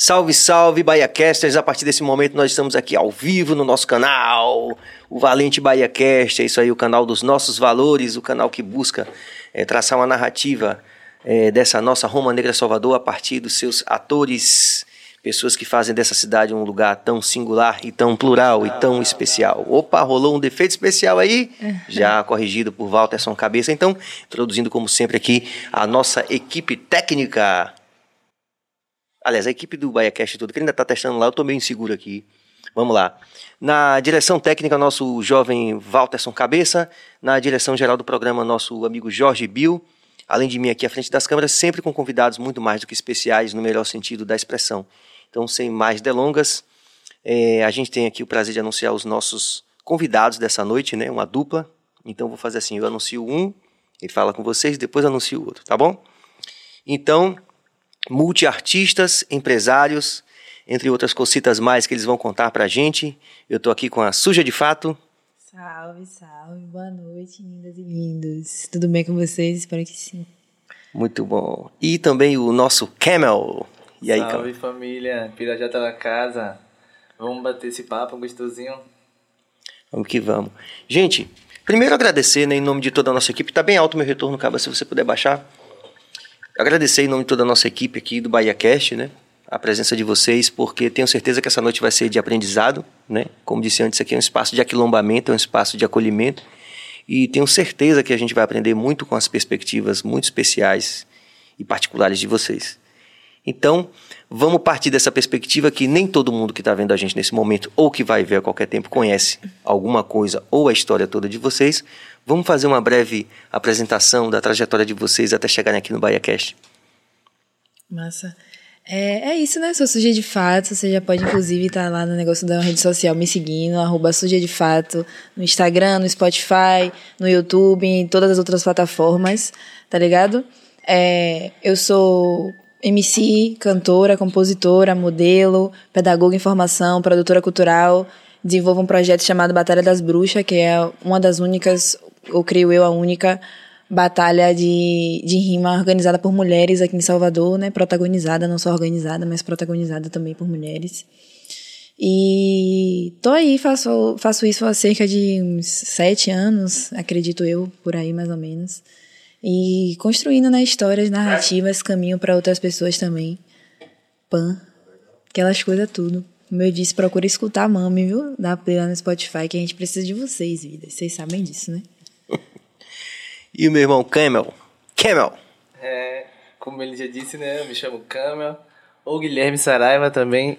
Salve, salve, BahiaCasters! A partir desse momento nós estamos aqui ao vivo no nosso canal, o Valente BahiaCast, é isso aí, o canal dos nossos valores, o canal que busca é, traçar uma narrativa é, dessa nossa Roma Negra Salvador a partir dos seus atores, pessoas que fazem dessa cidade um lugar tão singular e tão plural e tão especial. Opa, rolou um defeito especial aí, já corrigido por Walterson Cabeça. Então, introduzindo como sempre aqui a nossa equipe técnica. Aliás, a equipe do BaiaCast tudo, que ainda está testando lá, eu estou meio inseguro aqui. Vamos lá. Na direção técnica, nosso jovem Walterson Cabeça. Na direção geral do programa, nosso amigo Jorge Bill. Além de mim aqui à frente das câmeras, sempre com convidados muito mais do que especiais, no melhor sentido da expressão. Então, sem mais delongas, é, a gente tem aqui o prazer de anunciar os nossos convidados dessa noite, né? Uma dupla. Então, vou fazer assim: eu anuncio um, ele fala com vocês, depois anuncio o outro, tá bom? Então, multiartistas, empresários, entre outras cositas mais que eles vão contar pra gente. Eu tô aqui com a Suja de Fato. Salve, salve, boa noite, lindas e lindos. Tudo bem com vocês? Espero que sim. Muito bom. E também o nosso Camel. E aí, Salve Camel? família, Pirajá tá na casa. Vamos bater esse papo gostosinho. Vamos que vamos. Gente, primeiro agradecer, né, em nome de toda a nossa equipe. Tá bem alto o meu retorno, Caba, se você puder baixar. Agradecer em nome de toda a nossa equipe aqui do BahiaCast, né? A presença de vocês, porque tenho certeza que essa noite vai ser de aprendizado, né? Como disse antes, aqui é um espaço de aquilombamento, é um espaço de acolhimento. E tenho certeza que a gente vai aprender muito com as perspectivas muito especiais e particulares de vocês. Então, vamos partir dessa perspectiva que nem todo mundo que está vendo a gente nesse momento ou que vai ver a qualquer tempo conhece alguma coisa ou a história toda de vocês. Vamos fazer uma breve apresentação da trajetória de vocês até chegarem aqui no BahiaCast. Massa. É, é isso, né? Sou suja de fato. Você já pode, inclusive, estar lá no negócio da rede social me seguindo, arroba suja de fato, no Instagram, no Spotify, no YouTube, em todas as outras plataformas, tá ligado? É, eu sou MC, cantora, compositora, modelo, pedagoga em formação, produtora cultural. Desenvolvo um projeto chamado Batalha das Bruxas, que é uma das únicas, ou creio eu, a única batalha de, de rima organizada por mulheres aqui em Salvador, né? Protagonizada, não só organizada, mas protagonizada também por mulheres. E tô aí, faço, faço isso há cerca de uns sete anos, acredito eu, por aí mais ou menos. E construindo né, histórias, narrativas, caminho para outras pessoas também. Pan, aquelas coisas tudo. Como eu disse, procura escutar a Mami, viu? Dá play lá no Spotify, que a gente precisa de vocês, vidas. Vocês sabem disso, né? E o meu irmão Camel. Camel. É, como ele já disse, né? Eu me chamo Camel. Ou Guilherme Saraiva também.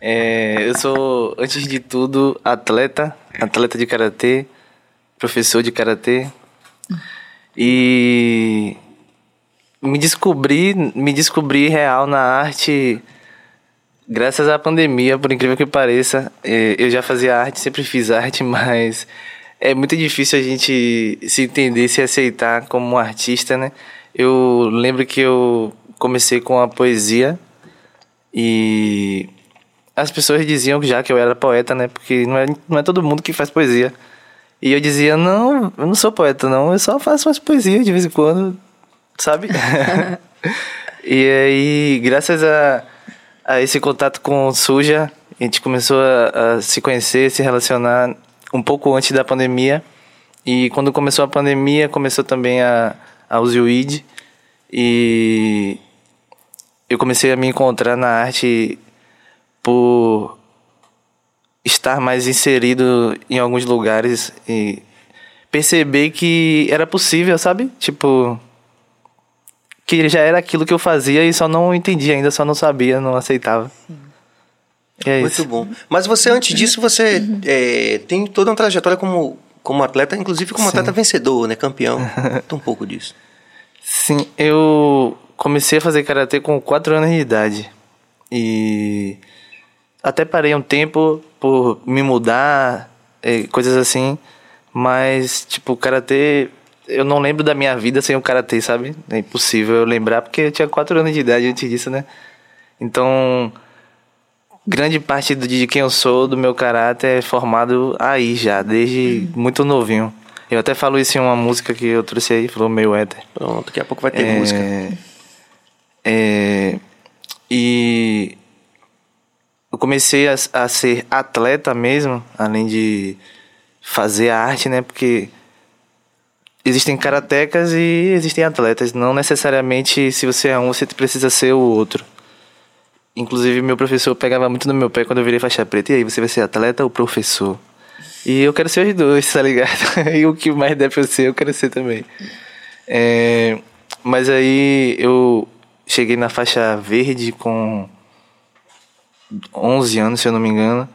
É, eu sou, antes de tudo, atleta. Atleta de karatê. Professor de karatê. E me descobri, me descobri real na arte graças à pandemia, por incrível que pareça. É, Eu já fazia arte, sempre fiz arte, mas é muito difícil a gente se entender, se aceitar como um artista, né? Eu lembro que eu comecei com a poesia e as pessoas diziam já que eu era poeta, né? Porque não é, não é todo mundo que faz poesia. E eu dizia, não, eu não sou poeta, não, eu só faço umas poesias de vez em quando, sabe? e aí, graças a, a esse contato com o Suja, a gente começou a, a se conhecer, se relacionar um pouco antes da pandemia. E quando começou a pandemia, começou também a, a Usioid. E eu comecei a me encontrar na arte por estar mais inserido em alguns lugares e perceber que era possível, sabe? Tipo, que já era aquilo que eu fazia e só não entendia ainda, só não sabia, não aceitava. E é Muito isso. bom. Mas você, antes disso, você é, tem toda uma trajetória como, como atleta, inclusive como Sim. atleta vencedor, né? Campeão. Conta um pouco disso. Sim, eu comecei a fazer karatê com 4 anos de idade. E até parei um tempo por me mudar, coisas assim. Mas, tipo, karatê. Eu não lembro da minha vida sem o karatê, sabe? É impossível eu lembrar, porque eu tinha 4 anos de idade antes disso, né? Então, grande parte do- de quem eu sou, do meu caráter, é formado aí já, desde muito novinho. Eu até falo isso em uma música que eu trouxe aí, falou meio éter. Pronto, daqui a pouco vai ter É, música. É, e comecei a, a ser atleta mesmo, além de fazer arte, né? Porque existem karatecas e existem atletas. Não necessariamente se você é um, você precisa ser o outro. Inclusive, meu professor pegava muito no meu pé quando eu virei faixa preta. E aí, você vai ser atleta ou professor? E eu quero ser os dois, tá ligado? e o que mais der pra eu ser, eu quero ser também. É, mas aí eu cheguei na faixa verde com 11 anos, se eu não me engano.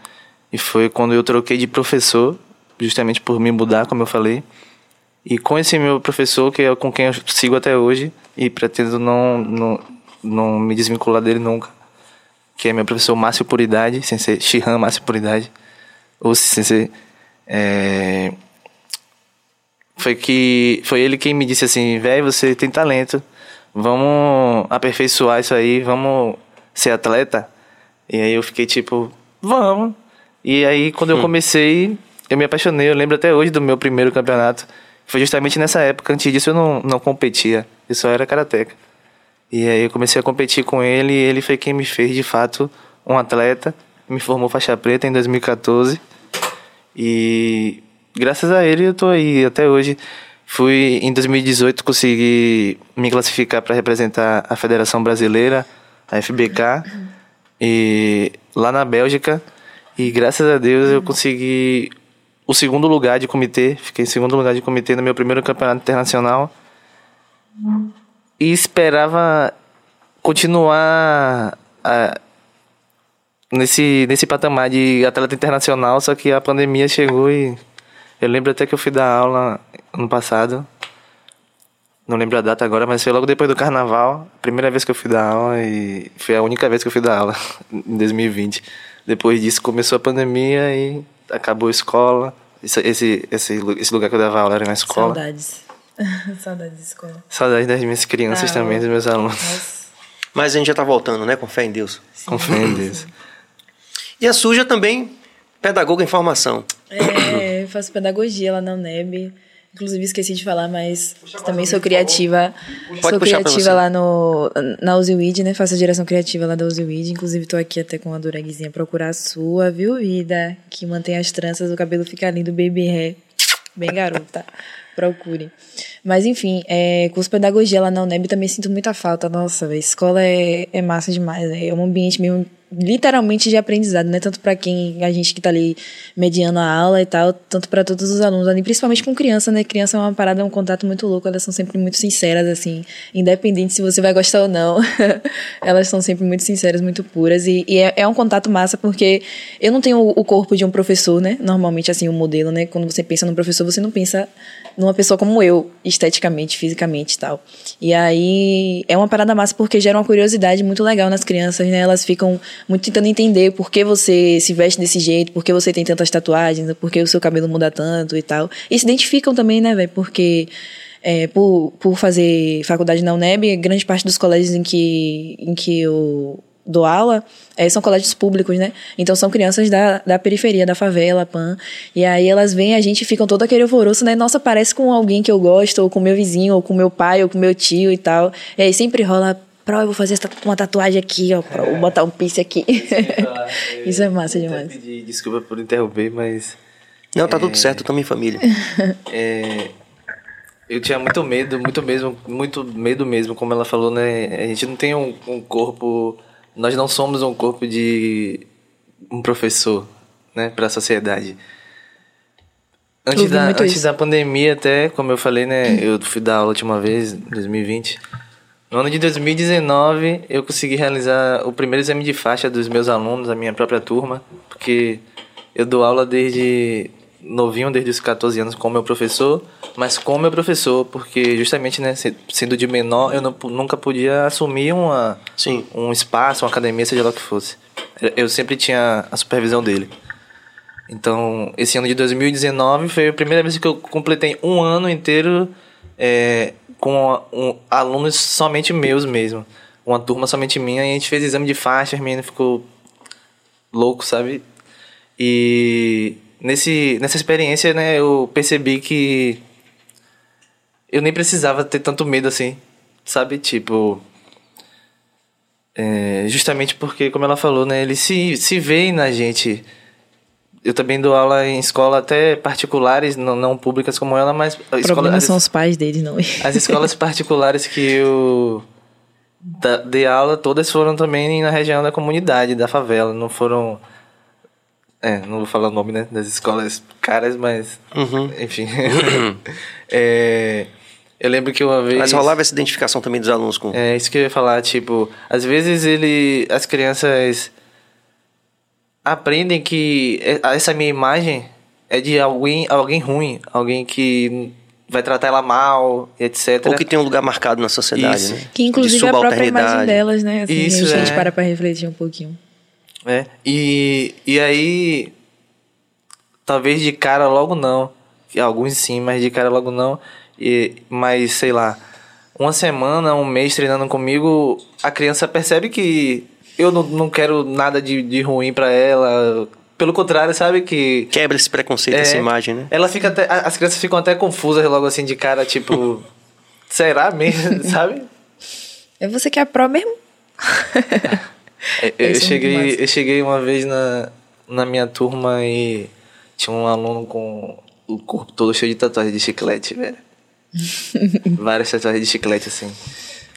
E foi quando eu troquei de professor, justamente por me mudar, como eu falei. E com esse meu professor, que é com quem eu sigo até hoje, e pretendo não, não, não me desvincular dele nunca que é meu professor Márcio Puridade, sensei Shihan Márcio Puridade, ou sensei, é, foi que foi ele quem me disse assim, velho, você tem talento, vamos aperfeiçoar isso aí, vamos ser atleta. E aí eu fiquei tipo, vamos. E aí quando eu hum. comecei, eu me apaixonei. Eu lembro até hoje do meu primeiro campeonato. Foi justamente nessa época. Antes disso eu não, não competia. Eu só era karateca. E aí eu comecei a competir com ele e ele foi quem me fez de fato um atleta. Me formou faixa preta em 2014. E graças a ele eu tô aí até hoje. Fui em 2018 consegui me classificar para representar a Federação Brasileira, a FBK, e lá na Bélgica. E graças a Deus eu consegui o segundo lugar de comitê, fiquei em segundo lugar de comitê no meu primeiro campeonato internacional e esperava continuar a, nesse, nesse patamar de atleta internacional, só que a pandemia chegou e eu lembro até que eu fui dar aula ano passado. Não lembro a data agora, mas foi logo depois do carnaval. Primeira vez que eu fui dar aula e foi a única vez que eu fui dar aula em 2020. Depois disso começou a pandemia e acabou a escola. Esse, esse, esse, lugar que eu dava aula era na escola. Saudades. Saudades da escola. Saudades das minhas crianças ah, também, dos meus alunos. Nossa. Mas a gente já tá voltando, né? Com fé em Deus. Sim. Com fé em Deus. E a Suja também, pedagoga em formação. É, eu faço pedagogia lá na UNEB. Inclusive, esqueci de falar, mas também sou criativa. Pode sou criativa lá no, na Uziwid, né? Faço a direção criativa lá da Uziwid. Inclusive, tô aqui até com a duragzinha procurar a sua, viu, vida? Que mantém as tranças, o cabelo fica lindo, baby hair. Bem garota. Procure. Mas enfim, é, curso pedagogia lá na UNEB também sinto muita falta. Nossa, a escola é, é massa demais. É um ambiente meio literalmente de aprendizado, né? Tanto para quem a gente que tá ali mediando a aula e tal, tanto para todos os alunos, ali, principalmente com criança, né? Criança é uma parada, é um contato muito louco, elas são sempre muito sinceras assim, independente se você vai gostar ou não. elas são sempre muito sinceras, muito puras e, e é, é, um contato massa porque eu não tenho o corpo de um professor, né? Normalmente assim, o modelo, né? Quando você pensa no professor, você não pensa numa pessoa como eu, esteticamente, fisicamente e tal. E aí é uma parada massa porque gera uma curiosidade muito legal nas crianças, né? Elas ficam muito tentando entender por que você se veste desse jeito, por que você tem tantas tatuagens, por que o seu cabelo muda tanto e tal. E se identificam também, né, velho? Porque é, por, por fazer faculdade na UNEB, grande parte dos colégios em que, em que eu dou aula é, são colégios públicos, né? Então são crianças da, da periferia, da favela, PAN. E aí elas vêm, a gente ficam todo aquele alvoroço, né? Nossa, parece com alguém que eu gosto, ou com meu vizinho, ou com meu pai, ou com meu tio e tal. E aí sempre rola Pro, eu vou fazer uma tatuagem aqui, ó. Pro, vou botar um piercing aqui. Isso é massa demais. Pedir desculpa por interromper, mas. Não, tá é, tudo certo, estamos em família. É, eu tinha muito medo, muito mesmo, muito medo mesmo, como ela falou, né? A gente não tem um, um corpo. Nós não somos um corpo de um professor, né, para a sociedade. Antes, da, antes da pandemia, até, como eu falei, né? Eu fui dar aula a última vez, em 2020. No ano de 2019, eu consegui realizar o primeiro exame de faixa dos meus alunos, a minha própria turma, porque eu dou aula desde novinho, desde os 14 anos, com meu professor, mas com meu professor, porque justamente, né, sendo de menor, eu não, nunca podia assumir uma, Sim. um espaço, uma academia, seja lá o que fosse. Eu sempre tinha a supervisão dele. Então, esse ano de 2019 foi a primeira vez que eu completei um ano inteiro é, com um, alunos somente meus mesmo. Uma turma somente minha, e a gente fez exame de faixa, a menina ficou louco, sabe? E nesse, nessa experiência, né, eu percebi que eu nem precisava ter tanto medo assim, sabe? Tipo, É, justamente porque, como ela falou, né, eles se, se veem na gente. Eu também dou aula em escola até particulares, não, não públicas como ela, mas... O escola, problema as, são os pais deles, não. as escolas particulares que eu da, dei aula, todas foram também na região da comunidade, da favela, não foram... É, não vou falar o nome, né, das escolas caras, mas... Uhum. Enfim. é, eu lembro que uma vez... Mas rolava essa identificação também dos alunos com... É isso que eu ia falar, tipo, às vezes ele, as crianças aprendem que essa minha imagem é de alguém, alguém ruim, alguém que vai tratar ela mal, etc. Ou que tem um lugar marcado na sociedade, Isso. né? Que inclusive De é a própria imagem delas, né? Assim, Isso, a gente é. para pra refletir um pouquinho. É, e, e aí, talvez de cara logo não, E alguns sim, mas de cara logo não, e, mas sei lá, uma semana, um mês treinando comigo, a criança percebe que eu não, não quero nada de, de ruim pra ela, pelo contrário, sabe que... Quebra esse preconceito, É, essa imagem, né? Ela fica até, as crianças ficam até confusas logo assim de cara, tipo, será mesmo, sabe? É você que é pró mesmo? É, Eu, Isso é cheguei, eu cheguei uma vez na, na minha turma e tinha um aluno com o corpo todo cheio de tatuagem de chiclete, velho. Várias tatuagens de chiclete, assim.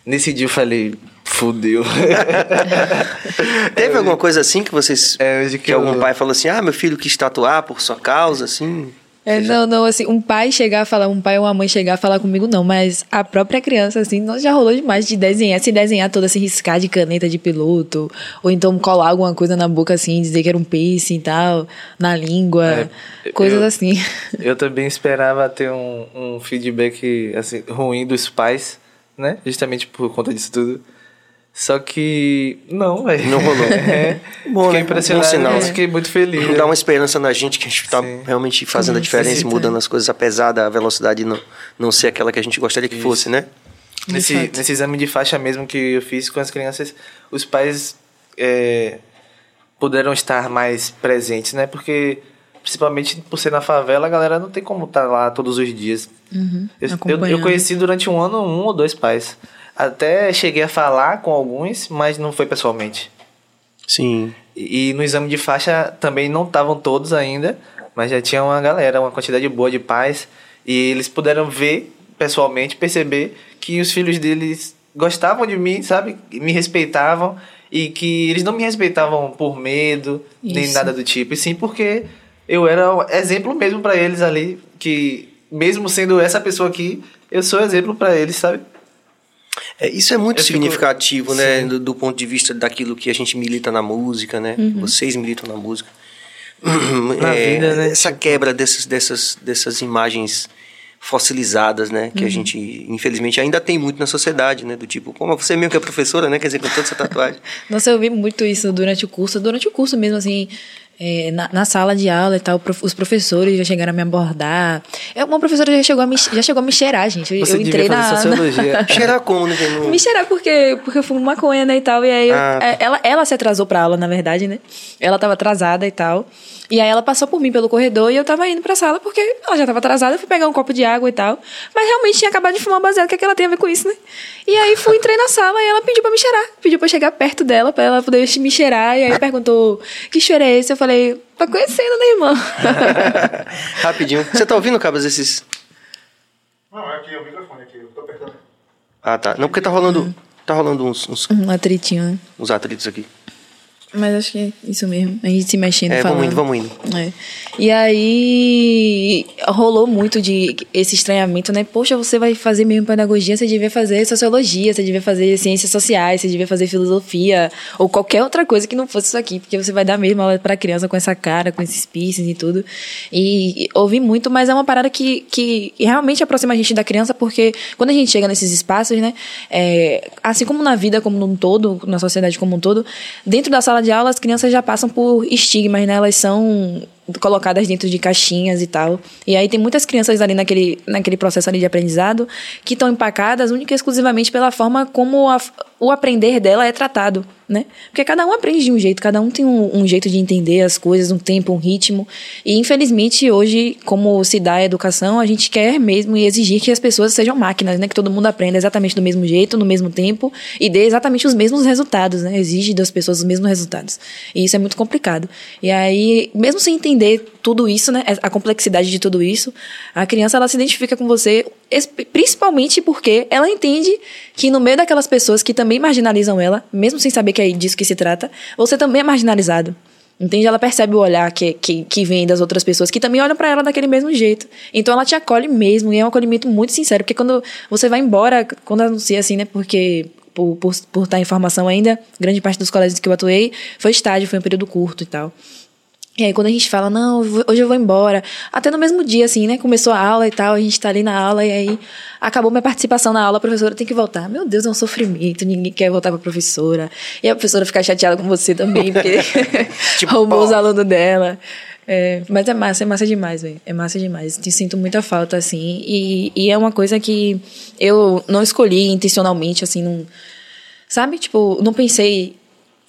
Nesse dia eu falei, fudeu. Teve alguma coisa assim que vocês. É, que que algum eu- pai falou assim: ah, meu filho quis tatuar por sua causa, assim. É, não, não, assim, um pai chegar a falar, um pai ou uma mãe chegar a falar comigo, não, mas a própria criança, assim, nós já rolou demais de desenhar, se desenhar toda, se riscar de caneta de piloto, ou então colar alguma coisa na boca, assim, dizer que era um piercing e tal, na língua, É, coisas eu- assim. eu também esperava ter um, um feedback assim, ruim dos pais, né? Justamente por conta disso tudo. Só que não, velho. Não rolou. É, Bom, fiquei né? impressionado, Bom sinal. fiquei muito feliz. Dá uma esperança na gente que a gente tá Sim. realmente fazendo a diferença mudando as coisas, apesar da velocidade não, não ser aquela que a gente gostaria que fosse, né? Nesse, nesse exame de faixa mesmo que eu fiz com as crianças, os pais é, puderam estar mais presentes, né? Porque, principalmente por ser na favela, a galera não tem como estar lá todos os dias. Uhum, Eu, eu, eu conheci durante um ano um ou dois pais. Até cheguei a falar com alguns, mas não foi pessoalmente. Sim. E, e no exame de faixa também não estavam todos ainda, mas já tinha uma galera, uma quantidade boa de pais. E eles puderam ver pessoalmente, perceber que os filhos deles gostavam de mim, sabe? Me respeitavam. E que eles não me respeitavam por medo, nem Isso. nada do tipo. E sim porque eu era o exemplo mesmo para eles ali. Que mesmo sendo essa pessoa aqui, eu sou exemplo para eles, sabe? É, isso é muito Eu fico- significativo, né? Sim. Do, do ponto de vista daquilo que a gente milita na música, né? Uhum. Vocês militam na música. Na É, vida, né? Essa quebra dessas, dessas, dessas imagens fossilizadas, né? Uhum. Que a gente, infelizmente, ainda tem muito na sociedade, né? Do tipo, como você mesmo que é professora, né? Quer dizer, com toda essa tatuagem. Nossa, eu vi muito isso durante o curso, durante o curso mesmo, assim, é, na, na sala de aula e tal, prof- os professores já chegaram a me abordar. É, Uma professora já chegou a me, já chegou a me cheirar, gente. Eu, Você eu entrei na, sociologia. Cheirar como, né? No- Me cheirar porque, porque eu fumo maconha, né, e tal. E aí, eu- Ah, tá. é, ela, ela se atrasou pra aula, na verdade, né? Ela tava atrasada e tal. E aí ela passou por mim pelo corredor e eu tava indo pra sala porque ela já tava atrasada. Eu fui pegar um copo de água e tal. Mas realmente tinha acabado de fumar um baseado. O que, é que ela tem a ver com isso, né? E aí fui, entrei na sala e ela pediu pra me cheirar. Pediu pra eu chegar perto dela, pra ela poder me cheirar. E aí perguntou, que cheiro é esse? Eu falei, tá conhecendo, né, irmã? Rapidinho. Você tá ouvindo, Cabas, esses... Não, é aqui, é o microfone aqui, eu tô apertando. Ah, tá. Não, porque tá rolando, tá rolando uns, uns, um atritinho, né? uns atritos aqui. Mas acho que é isso mesmo. A gente se mexendo, É, falando. vamos indo, vamos indo. É. E aí rolou muito de esse estranhamento, né? Poxa, você vai fazer mesmo pedagogia, você devia fazer sociologia, você devia fazer ciências sociais, você devia fazer filosofia, ou qualquer outra coisa que não fosse isso aqui, porque você vai dar mesmo aula pra criança com essa cara, com esses piercings e tudo. E ouvi muito, mas é uma parada que, que realmente aproxima a gente da criança, porque quando a gente chega nesses espaços, né? é, assim como na vida como um todo, na sociedade como um todo, dentro da sala de aula as crianças já passam por estigmas, né? Elas são colocadas dentro de caixinhas e tal. E aí tem muitas crianças ali naquele, naquele processo ali de aprendizado que estão empacadas única e exclusivamente pela forma como a, o aprender dela é tratado, né? Porque cada um aprende de um jeito, cada um tem um, um, jeito de entender as coisas, um tempo, um ritmo. E infelizmente hoje, como se dá a educação, a gente quer mesmo exigir que as pessoas sejam máquinas, né? Que todo mundo aprenda exatamente do mesmo jeito, no mesmo tempo e dê exatamente os mesmos resultados, né? Exige das pessoas os mesmos resultados. E isso é muito complicado. E aí, mesmo sem entender tudo isso, né? A complexidade de tudo isso, a criança ela se identifica com você principalmente porque ela entende que no meio daquelas pessoas que também marginalizam ela, mesmo sem saber que é disso que se trata, você também é marginalizado. Entende? Ela percebe o olhar que, que, que vem das outras pessoas que também olham para ela daquele mesmo jeito. Então ela te acolhe mesmo, e é um acolhimento muito sincero, porque quando você vai embora, quando anuncia assim, né? Porque por, por, por estar em formação ainda, grande parte dos colégios que eu atuei foi estágio, foi um período curto e tal. E aí, quando a gente fala, não, hoje eu vou embora, até no mesmo dia, assim, né? Começou a aula e tal, a gente tá ali na aula, e aí acabou minha participação na aula, a professora tem que voltar. Meu Deus, é um sofrimento, ninguém quer voltar pra professora. E a professora fica chateada com você também, porque tipo, roubou os alunos dela. É, mas é massa, é massa demais, velho. É massa demais. Te sinto muita falta, assim. E, e é uma coisa que eu não escolhi intencionalmente, assim, não. Sabe? Tipo, não pensei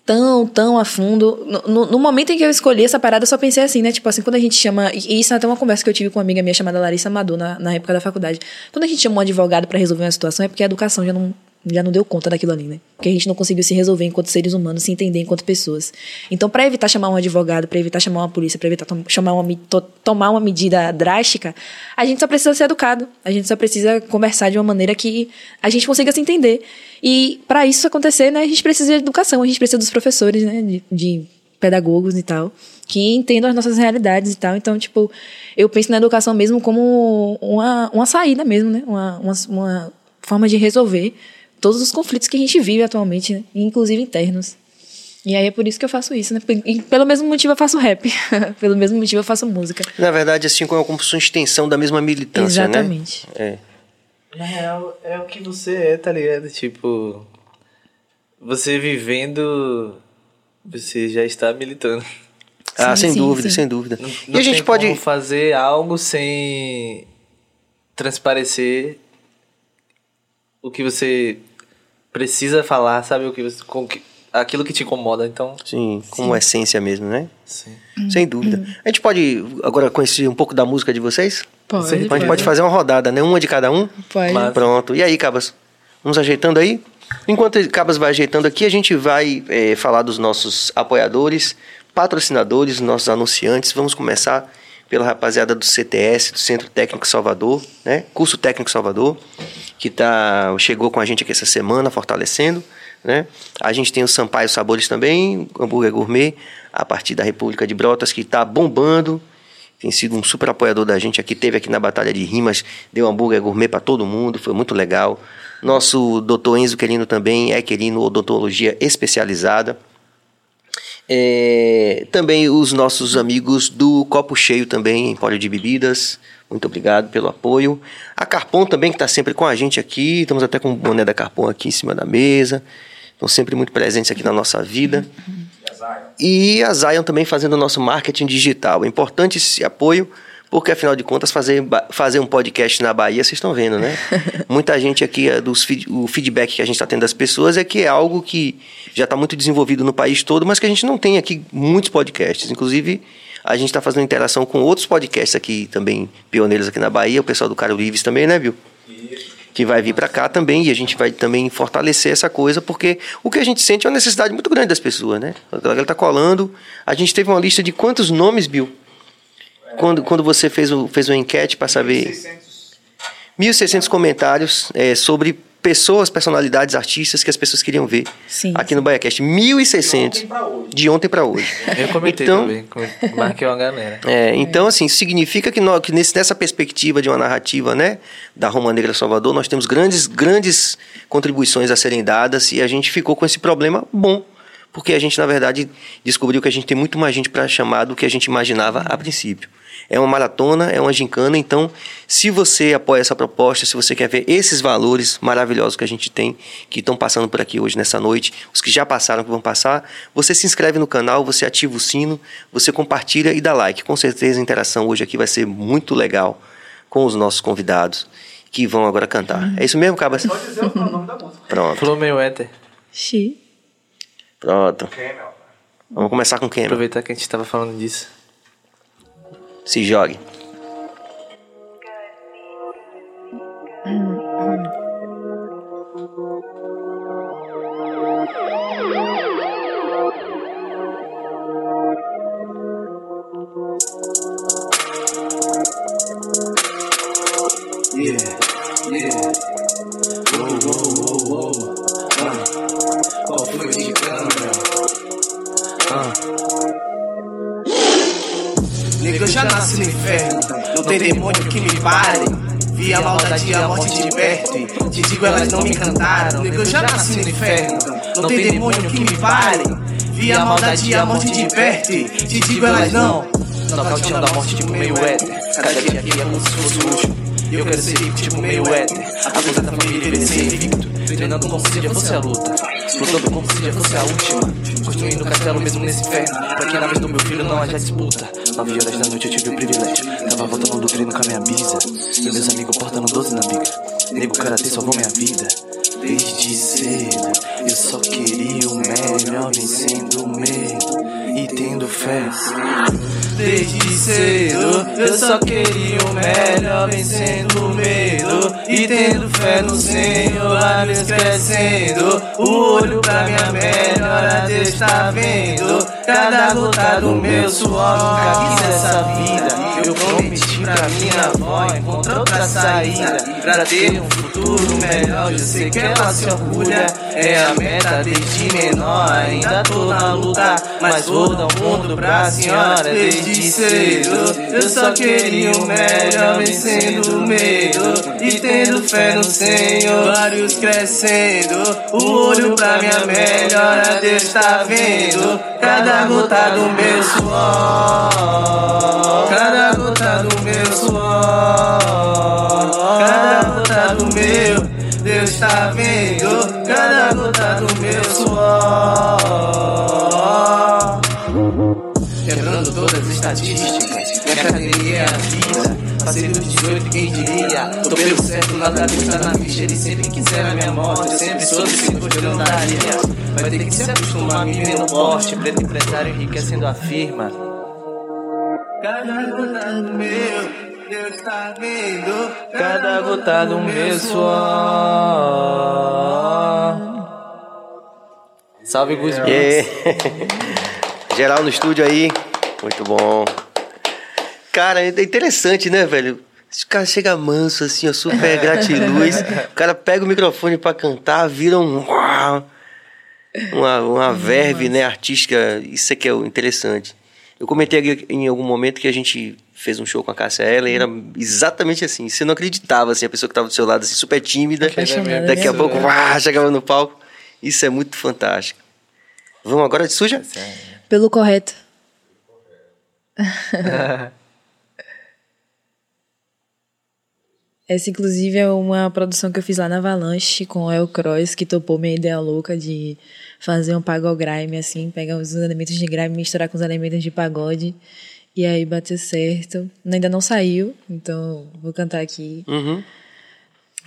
tão, tão a fundo. No, no, momento em que eu escolhi essa parada, eu só pensei assim, né? Tipo assim, quando a gente chama. E isso é até uma conversa que eu tive com uma amiga minha chamada Larissa Amador na, na época da faculdade. Quando a gente chama um advogado para resolver uma situação, é porque a educação já não, já não deu conta daquilo ali, né? Porque a gente não conseguiu se resolver enquanto seres humanos, se entender enquanto pessoas. Então, para evitar chamar um advogado, para evitar chamar uma polícia, para evitar tom, chamar uma, to, tomar uma medida drástica, a gente só precisa ser educado. A gente só precisa conversar de uma maneira que a gente consiga se entender. E para isso acontecer, né, a gente precisa de educação, a gente precisa dos professores, né, de, de pedagogos e tal, que entendam as nossas realidades e tal. Então, tipo, eu penso na educação mesmo como uma, uma saída mesmo, né? Uma, uma, uma forma de resolver todos os conflitos que a gente vive atualmente, né? inclusive internos. E aí é por isso que eu faço isso, né? E pelo mesmo motivo eu faço rap. pelo mesmo motivo eu faço música. Na verdade, assim, como uma extensão da mesma militância, Exatamente. né? É. Na real, é o que você é, tá ligado? Tipo, você vivendo, você já está militando. Ah, sim, sem sim, dúvida, sim. sem dúvida. Não, não e a gente pode fazer algo sem transparecer o que você precisa falar, sabe? O que você, com que, aquilo que te incomoda, então. Sim, como Sim. essência mesmo, né? Sim. Sem dúvida. Uhum. A gente pode agora conhecer um pouco da música de vocês? Pode. A gente pode fazer uma rodada, né? Uma de cada um? Pode. Mas... Pronto. E aí, Cabas? Vamos ajeitando aí? Enquanto o Cabas vai ajeitando aqui, a gente vai é, falar dos nossos apoiadores, patrocinadores, nossos anunciantes. Vamos começar pela rapaziada do CTS, do Centro Técnico Salvador, né? Curso Técnico Salvador, que tá, chegou com a gente aqui essa semana, fortalecendo. Né? A gente tem o Sampaio Sabores também, hambúrguer gourmet, a partir da República de Brotas, que está bombando. Tem sido um super apoiador da gente aqui, teve aqui na Batalha de Rimas, deu hambúrguer gourmet para todo mundo, foi muito legal. Nosso doutor Enzo Querino também é Querino Odontologia Especializada. É, também os nossos amigos do Copo Cheio também, Empório de Bebidas. Muito obrigado pelo apoio. A Carpon também, que está sempre com a gente aqui. Estamos até com o boné da Carpon aqui em cima da mesa. Estão sempre muito presentes aqui na nossa vida. E a Zion também fazendo o nosso marketing digital. É importante esse apoio porque afinal de contas fazer, fazer um podcast na Bahia, vocês estão vendo, né? Muita gente aqui, é dos, o feedback que a gente está tendo das pessoas é que é algo que já está muito desenvolvido no país todo, mas que a gente não tem aqui muitos podcasts. Inclusive, a gente está fazendo interação com outros podcasts aqui também, pioneiros aqui na Bahia, o pessoal do Caro Lives também, né, viu? Que vai vir para cá também e a gente vai também fortalecer essa coisa, porque o que a gente sente é uma necessidade muito grande das pessoas, né? A galera está colando. A gente teve uma lista de quantos nomes, Bill? Quando, quando você fez, o, fez uma enquete para saber. 1.600 comentários é, sobre pessoas, personalidades, artistas que as pessoas queriam ver sim, aqui sim. no BaiaCast. 1.600 de ontem para hoje. Eu comentei então, também, marquei uma galera. É, então, assim, significa que, nós, que nesse, nessa perspectiva de uma narrativa né, da Roma Negra Salvador, nós temos grandes, grandes contribuições a serem dadas e a gente ficou com esse problema bom porque a gente, na verdade, descobriu que a gente tem muito mais gente para chamar do que a gente imaginava a princípio. É uma maratona, é uma gincana, então, se você apoia essa proposta, se você quer ver esses valores maravilhosos que a gente tem, que estão passando por aqui hoje nessa noite, os que já passaram, que vão passar, você se inscreve no canal, você ativa o sino, você compartilha e dá like. Com certeza a interação hoje aqui vai ser muito legal com os nossos convidados que vão agora cantar. É isso mesmo, Cabas? Pode dizer o nome da música. Pronto, Falou meio éter. Xi. Pronto. Camel. Vamos começar com quem? Aproveitar que a gente tava falando disso. Se jogue. Yeah, Tem demônio que me pare. Vi a maldade e a morte de perto. Te digo, elas não me encantaram. Eu já nasci no inferno. Não tem demônio que me pare. Vi a maldade e a morte de perto. Te digo, elas não. Nocauteando a morte tipo meio éter. Cada dia aqui é como se fosse o último. Eu quero ser rico tipo meio éter. A família e envelhecer invicto. Treinando se já fosse a luta. Lutando como se já fosse a última. Construindo castelo mesmo nesse inferno. Pra que na vez do meu filho não haja disputa. Nove horas da noite eu tive o privilégio. Tava voltando do treino com a minha bisa. E meus amigos portando 12 na bica. Nego karatê salvou minha vida. Desde cedo eu só queria o melhor, vencendo medo e tendo fé. Desde cedo eu só queria o melhor, vencendo medo e tendo fé no Senhor, olhos crescendo. O olho pra minha melhora, Deus tá vendo. Cada gota do meu suor, nunca quis essa vida. Eu prometi pra minha avó encontrar outra saída pra ter um futuro melhor. Eu sei que ela se orgulha, é a meta desde menor. Ainda tô na luta, mas vou dar o mundo pra senhora desde cedo. Eu só queria o melhor, vencendo o medo e tendo fé no Senhor. Vários crescendo, o olho pra minha melhora, Deus tá vendo. Cada gota do meu suor, cada gota do meu suor, cada gota do meu, Deus tá vendo. Cada gota do meu suor. Quebrando todas as estatísticas, minha academia é a vida. Passei dos 18, quem diria? Tô pelo certo, nada está na ficha. Ele sempre quiser a minha morte, eu sempre soube se fosse eu daria. Vai ter que se acostumar a me ver no porte. Preto empresário enriquecendo a firma. Cada gota do meu, Deus tá vendo. Cada gota do meu suor. Salve, Gus. Yeah. Geral no estúdio aí. Muito bom. Cara, é interessante, né, velho? Esse cara chega manso, assim, ó, super gratiluz. o cara pega o microfone pra cantar, vira um. Uma, uma verve, né, artística. Isso é que é o interessante. Eu comentei aqui em algum momento que a gente fez um show com a Cássia ela e era exatamente assim. Você não acreditava, assim, a pessoa que tava do seu lado, assim, super tímida. Apaixonada Daqui a mesmo. pouco, uá, chegava no palco. Isso é muito fantástico. Vamos agora de suja? Pelo correto. Essa, inclusive, é uma produção que eu fiz lá na Avalanche com o El Cross, que topou minha ideia louca de fazer um pagode grime, assim, pegar os elementos de grime e misturar com os elementos de pagode. E aí bateu certo. Ainda não saiu, então vou cantar aqui. Uhum.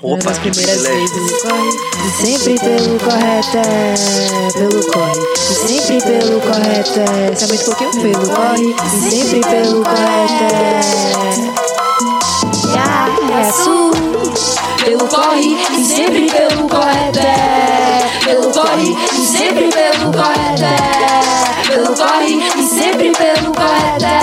Opa, que primeiras vezes. Corre. E sempre pelo correto é, pelo corre. E sempre pelo correto é, somente um pouquinho? Pelo corre. E sempre pelo correto é, sul pelo corre e sempre pelo correto é, pelo corre e sempre pelo correto é, pelo corre e sempre pelo correto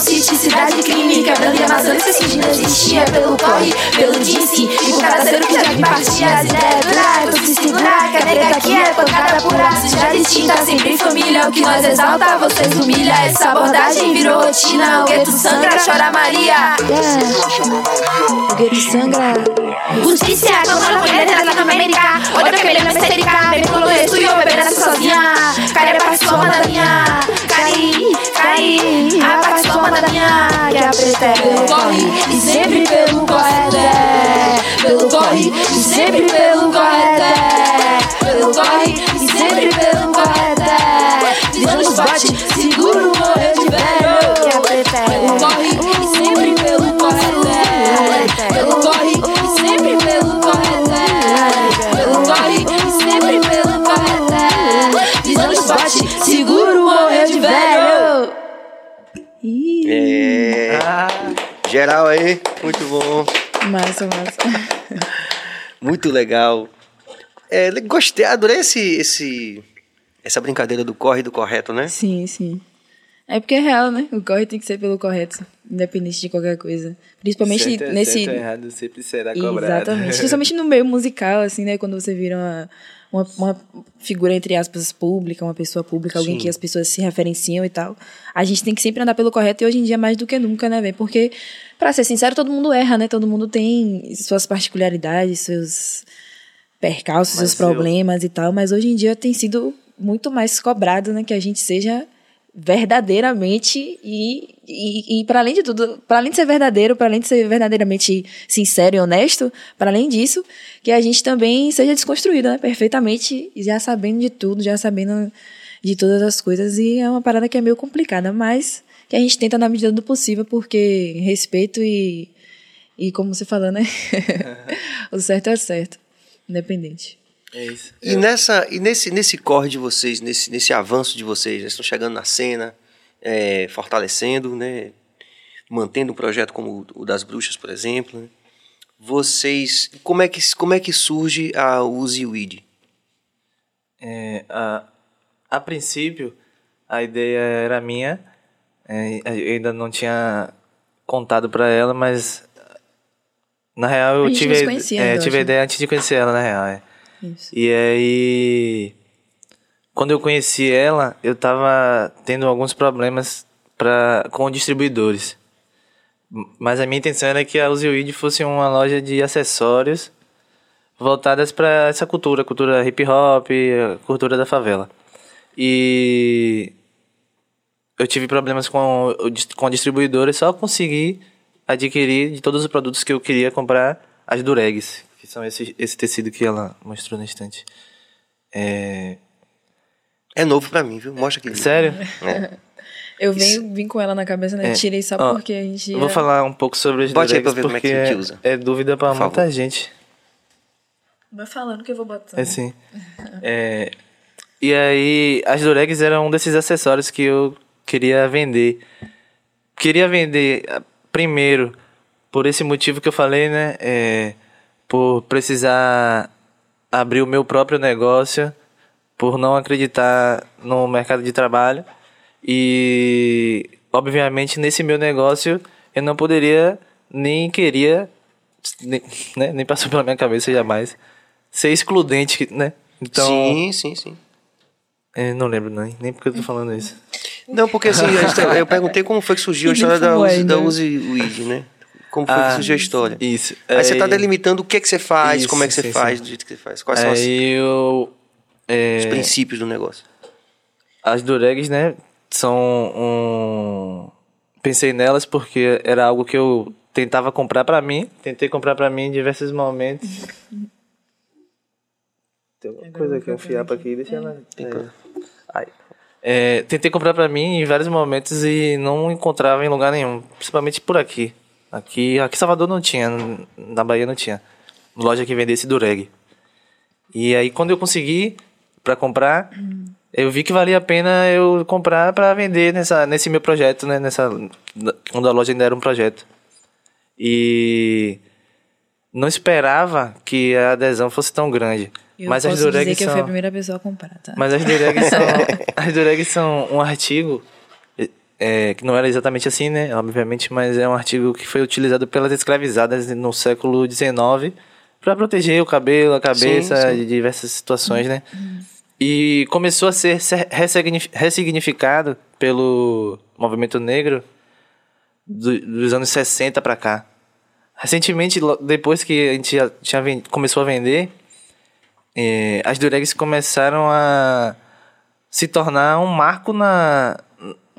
se cidade de crime, quebrando e amassando esse fingindo existia. Pelo corre, pelo disse, e por cada zero que já me partia. As ideias se segurar, que a aqui é pancada pura. Cidade distinta, sempre em família, o que nós exalta, vocês humilha. Essa abordagem virou rotina, o gueto sangra, chora Maria. O gueto sangra. Justicia, como la mujer de Latinoamérica Otra que viene histérica Me pongo de tuyo, essa sozinha Cara, participou da minha A participou da minha Que a preta pelo corre E sempre pelo corre Pelo corre E sempre pelo corre Pelo corre E sempre pelo corre Visão nos bote Seguro morrer de velho pelo corre É. Geral aí, muito bom. massa, massa. Muito legal. É, gostei, adorei esse, esse, essa brincadeira do corre e do correto, né? Sim, sim. É porque é real, né? O corre tem que ser pelo correto, independente de qualquer coisa. Principalmente Certo é nesse. certo, errado sempre será cobrado. Exatamente. Principalmente no meio musical, assim, né? Quando você vira uma, uma, uma figura, entre aspas, pública, uma pessoa pública, alguém Sim. que as pessoas se referenciam e tal. A gente tem que sempre andar pelo correto e hoje em dia mais do que nunca, né, velho? Porque, pra ser sincero, todo mundo erra, né? Todo mundo tem suas particularidades, seus percalços, Mas seus eu- problemas e tal. Mas hoje em dia tem sido muito mais cobrado, né? Que a gente seja verdadeiramente e, e, e para além de tudo, para além de ser verdadeiro, para além de ser verdadeiramente sincero e honesto, para além disso, que a gente também seja desconstruído, né, perfeitamente, já sabendo de tudo, já sabendo de todas as coisas e é uma parada que é meio complicada, mas que a gente tenta na medida do possível, porque respeito e e como você falou, né? o certo é certo, independente. É isso. E, nessa, e nesse, nesse corre de vocês, nesse, nesse avanço de vocês, eles estão chegando na cena, é, fortalecendo, né? mantendo um projeto como o das bruxas, por exemplo. né? Vocês, como é que, como é que surge a Use Weed? É, a, a princípio, a ideia era minha. É, eu ainda não tinha contado pra ela, mas na real eu tive, é, tive a acho. ideia antes de conhecer ela, na real. é. Isso. E aí, quando eu conheci ela, eu tava tendo alguns problemas pra, com distribuidores. Mas a minha intenção era que a Uziweed fosse uma loja de acessórios voltadas para essa cultura, cultura hip hop, cultura da favela. E eu tive problemas com, com a distribuidora e só consegui adquirir de todos os produtos que eu queria comprar as duregs, são esse, esse tecido que ela mostrou na estante. É... É novo pra mim, viu? Mostra aqui. Sério? Eu venho, vim com ela na cabeça, né? É. Tirei só Ó, porque a gente. Eu vou ia- falar um pouco sobre as Bote aí pra ver como é que porque a gente usa. é dúvida pra Por muita favor. gente. Vai falando que eu vou botando. É sim. É, e aí, as duregs eram um desses acessórios que eu queria vender. Queria vender, ah, primeiro, por esse motivo que eu falei, né? É, por precisar abrir o meu próprio negócio, por não acreditar no mercado de trabalho. E, obviamente, nesse meu negócio, eu não poderia, nem queria, nem, né, nem passou pela minha cabeça jamais, ser excludente, né? Então, Sim, sim, sim. é, não lembro nem, nem porque eu tô falando isso. Não, porque assim, eu perguntei como foi que surgiu a história da ainda. da Use Weed, né? Como foi que surgiu a história. Isso. Aí você tá Aí- delimitando o que, que você faz, Isso, como é que você sim, faz, sim. do jeito que você faz, quais são as- Aí eu... é, os princípios do negócio. As duregs, né, são um... Pensei nelas porque era algo que eu tentava comprar pra mim. Tentei comprar pra mim em diversos momentos. Tem alguma coisa aqui, um fiapo aqui, deixa ela... É. Ai. É, tentei comprar pra mim em vários momentos e não encontrava em lugar nenhum. Principalmente por aqui. Aqui, aqui em Salvador não tinha, na Bahia não tinha. Loja que vendesse dureg. E aí quando eu consegui pra comprar, eu vi que valia a pena eu comprar pra vender nessa, nesse meu projeto, né? Nessa, quando a loja ainda era um projeto. E não esperava que a adesão fosse tão grande. Eu mas as posso dizer duregs que eu são... fui a primeira pessoa a comprar, tá? Mas as duregs são, as duregs são um artigo é, que não era exatamente assim, né? Obviamente, mas é um artigo que foi utilizado pelas escravizadas no século XIX para proteger o cabelo, a cabeça Sim, sim. de diversas situações, né? E começou a ser se- ressignifi- ressignificado pelo movimento negro do- dos anos 60 para cá. Recentemente, depois que a gente tinha começou a vender, eh, as duregs começaram a se tornar um marco na,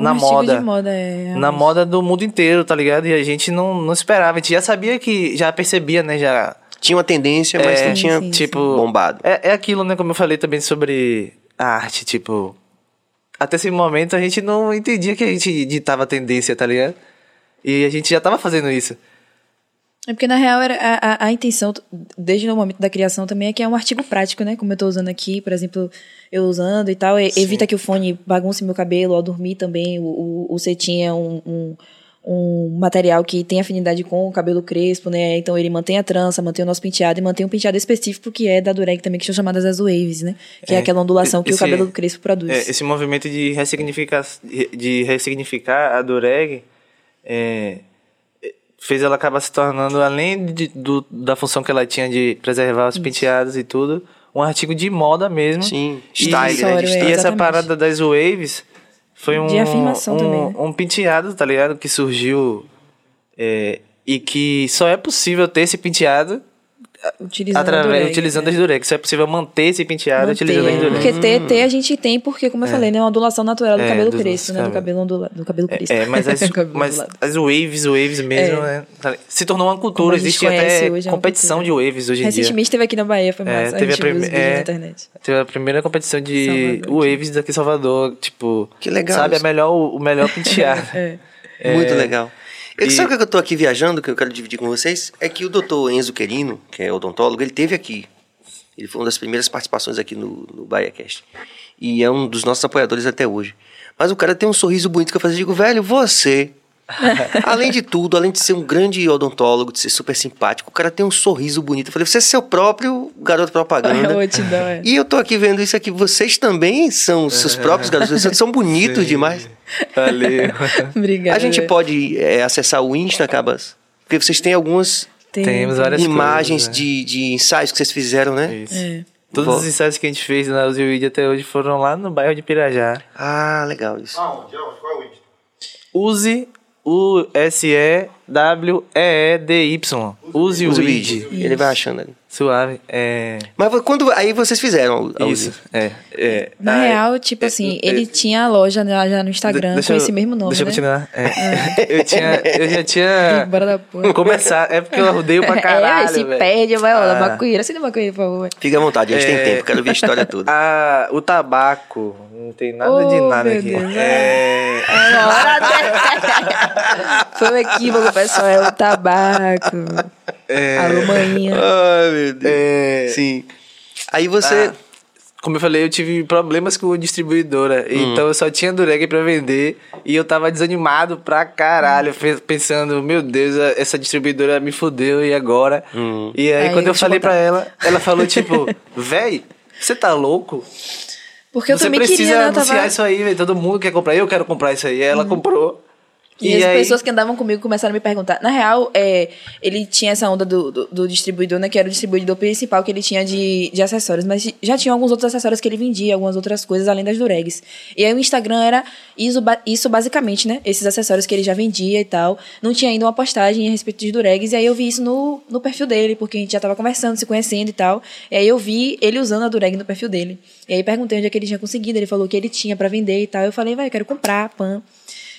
Um na moda. de moda, é. Na moda do mundo inteiro, tá ligado? E a gente não, não esperava. A gente já sabia que. Já percebia, né? Já. Tinha uma tendência, mas É, não tinha sim, sim. tipo. bombado. É, é aquilo, né? Como eu falei também sobre a arte, tipo. Até esse momento a gente não entendia que a gente ditava a tendência, tá ligado? E a gente já tava fazendo isso. É porque, na real, era a, a, a intenção, desde o momento da criação também, é que é um artigo prático, né? Como eu tô usando aqui, por exemplo, eu usando e tal. e- Evita que o fone bagunce meu cabelo ao dormir também. O, o, o cetim é um, um, um material que tem afinidade com o cabelo crespo, né? Então ele mantém a trança, mantém o nosso penteado e mantém um penteado específico que é da Dureg também, que são chamadas as waves, né? Que é, É, aquela ondulação que esse- o cabelo crespo produz. É, esse movimento de ressignificar, de ressignificar a Dureg é, fez ela acabar se tornando, além de, do, da função que ela tinha de preservar os penteados e tudo, um artigo de moda mesmo. Sim, E- style, né? De style. é. E essa Exatamente. parada das waves foi um, De afirmação um, também, né? um penteado, tá ligado? Que surgiu é, e que só é possível ter esse penteado Utilizando a através, utilizando é. as Durex. É possível manter esse penteado Manter, utilizando as Durex. Porque ter, ter a gente tem, porque, como eu falei, né? Uma ondulação natural do É, cabelo dos crespo, né? Do cabelo, ondula, do cabelo crespo. É, mas, as, mas as waves, waves mesmo, É. né? tá- Se tornou uma cultura. Existe até hoje, é competição de waves hoje em dia. Recentemente esteve aqui na Bahia, foi É, massa. teve a é. na internet. Teve a primeira competição de Salvador, waves daqui em Salvador. Tipo, Que legal sabe, a isso. melhor, o melhor penteado. É. Muito legal. E- Sabe o que eu tô aqui viajando, que eu quero dividir com vocês? É que o doutor Enzo Querino, que é odontólogo, ele teve aqui. Ele foi uma das primeiras participações aqui no, no BahiaCast. E é um dos nossos apoiadores até hoje. Mas o cara tem um sorriso bonito que eu faço. Eu digo, velho, você, além de tudo, além de ser um grande odontólogo, de ser super simpático, o cara tem um sorriso bonito. Eu falei, você é seu próprio garoto propaganda. Eu te dou, é. E eu tô aqui vendo isso aqui. Vocês também são seus próprios garotos. Vocês são bonitos demais. Valeu. Obrigada. A gente pode é, acessar o Insta, Cabas? Porque vocês têm algumas Tem- Temos várias imagens coisas, né? de, de ensaios que vocês fizeram, né? Isso. É. Todos Vou- os ensaios que a gente fez na Uzi Weed até hoje foram lá no bairro de Pirajá. Ah, legal isso. Aonde? Qual é o Insta? Use U-S-E-W-E-E-D-Y. Use Use o vídeo. Ele vai achando ali. Suave. É. Mas quando aí vocês fizeram a Isso. É. é. Na Ah, real, tipo é, assim, é, ele tinha a loja já já no Instagram com eu- esse mesmo nome, Deixa eu né? continuar. É. eu, tinha, eu já tinha Bora da porra. começado. É porque eu odeio pra é, caralho. se velho. perde, vai lá, Ah. maconheira. Assina maconheira, por favor. Fica à vontade, a gente É. tem tempo, quero ver a história toda. Ah, o tabaco. Não tem nada Oh, de nada aqui. Deus, é. Foi um equívoco, pessoal. É o tabaco. Alô, maninha. Ai, meu Deus. É. Sim. Aí você. Ah, como eu falei, eu tive problemas com a distribuidora. Hum. Então eu só tinha dureg pra vender. E eu tava desanimado pra caralho. fe- Pensando, meu Deus, essa distribuidora me fudeu e agora? Hum. E aí, Aí quando eu eu falei pra ela, ela falou tipo, véi, você tá louco? Porque eu você também precisa queria, né? Anunciar tava... isso aí, velho. Todo mundo quer comprar. Eu quero comprar isso aí. Aí Ela comprou. E, as aí- pessoas que andavam comigo começaram a me perguntar. Na real, é, ele tinha essa onda do, do, do distribuidor, né? Que era o distribuidor principal que ele tinha de, de acessórios. Mas já tinha alguns outros acessórios que ele vendia, algumas outras coisas além das duregs. E aí o Instagram era isso, isso basicamente, né? Esses acessórios que ele já vendia e tal. Não tinha ainda uma postagem a respeito de duregs. E aí eu vi isso no, no perfil dele, porque a gente já tava conversando, se conhecendo e tal. E aí eu vi ele usando a dureg no perfil dele. E aí perguntei onde é que ele tinha conseguido. Ele falou que ele tinha pra vender e tal. Eu falei, vai, eu quero comprar, pan.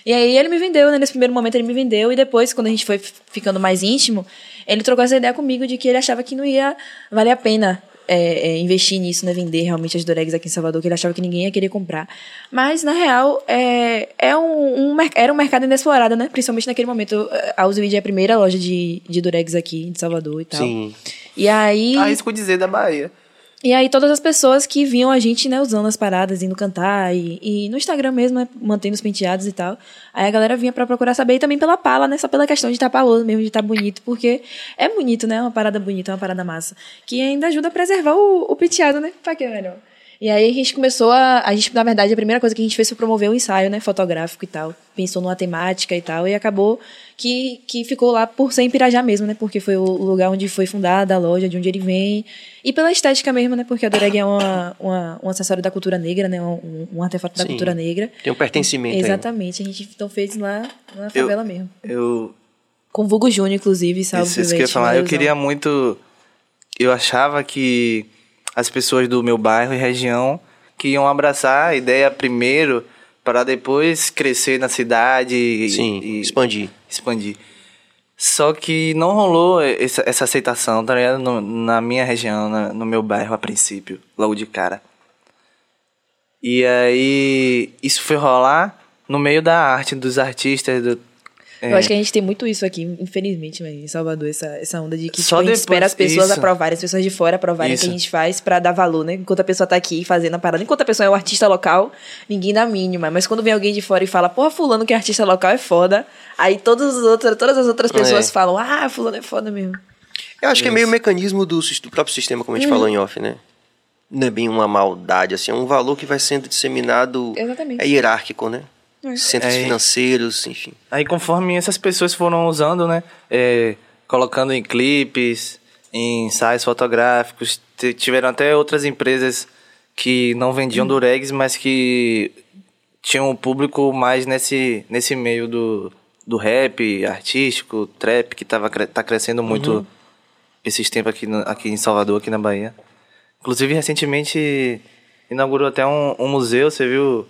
E aí ele me vendeu, né? Nesse primeiro momento ele me vendeu. E depois, quando a gente foi ficando mais íntimo, ele trocou essa ideia comigo de que ele achava que não ia valer a pena é, é, investir nisso, né? Vender realmente as Duregs aqui em Salvador, que ele achava que ninguém ia querer comprar. Mas, na real, é, é um, um era um mercado inexplorado, né? Principalmente naquele momento. A Uziweed é a primeira loja de, de Duregs aqui em Salvador e tal. Sim. E aí... Arrisco dizer da Bahia. E aí todas as pessoas que viam a gente, né, usando as paradas, indo cantar e, e no Instagram mesmo, né, mantendo os penteados e tal. Aí a galera vinha pra procurar saber e também pela pala, né, só pela questão de estar paloso mesmo, de estar bonito, porque é bonito, né, uma parada bonita, uma parada massa, que ainda ajuda a preservar o, o penteado, né, pra que melhor. E aí a gente começou a. A gente, na verdade, a primeira coisa que a gente fez foi promover um ensaio, né? Fotográfico e tal. Pensou numa temática e tal. E acabou que, que ficou lá por ser em Pirajá mesmo, né? Porque foi o lugar onde foi fundada a loja, de onde ele vem. E pela estética mesmo, né? Porque a Doreg é uma, uma, um acessório da cultura negra, né? Um, um artefato da Sim. cultura negra. Tem um pertencimento aí. Exatamente. A gente então fez lá na favela mesmo. Eu, Com o Vulgo Júnior, inclusive, salve isso, isso que eu ia falar. Eu queria muito. Eu achava que as pessoas do meu bairro e região que iam abraçar a ideia primeiro para depois crescer na cidade e, Sim, e expandir. expandir. Só que não rolou essa, essa aceitação, tá ligado? No- na minha região, na- no meu bairro a princípio, logo de cara. E aí, isso foi rolar no meio da arte, dos artistas, do, Eu é. acho que a gente tem muito isso aqui, infelizmente, em Salvador, essa, essa onda de que Só tipo, a gente espera as pessoas isso. aprovarem, as pessoas de fora aprovarem o que Isso. a gente faz pra dar valor, né? Enquanto a pessoa tá aqui fazendo a parada. Enquanto a pessoa é um artista local, ninguém dá a mínima. Mas quando vem alguém de fora e fala, porra, fulano que é artista local é foda, aí todos os outros, todas as outras pessoas É. falam, ah, fulano é foda mesmo. Eu acho que é meio mecanismo do, do próprio sistema, como a gente Uhum. falou em off, né? Não é bem uma maldade, assim, é um valor que vai sendo disseminado. Exatamente. É hierárquico, né? Centros É. financeiros, enfim. Aí conforme essas pessoas foram usando, né? é, colocando em clipes, em ensaios fotográficos, tiveram até outras empresas que não vendiam duregs, mas que tinham um público mais nesse, nesse meio do, do rap artístico, trap, que tava, tá crescendo muito esses tempos aqui, no- aqui em Salvador, aqui na Bahia. Inclusive, recentemente inaugurou até um, um museu, você viu?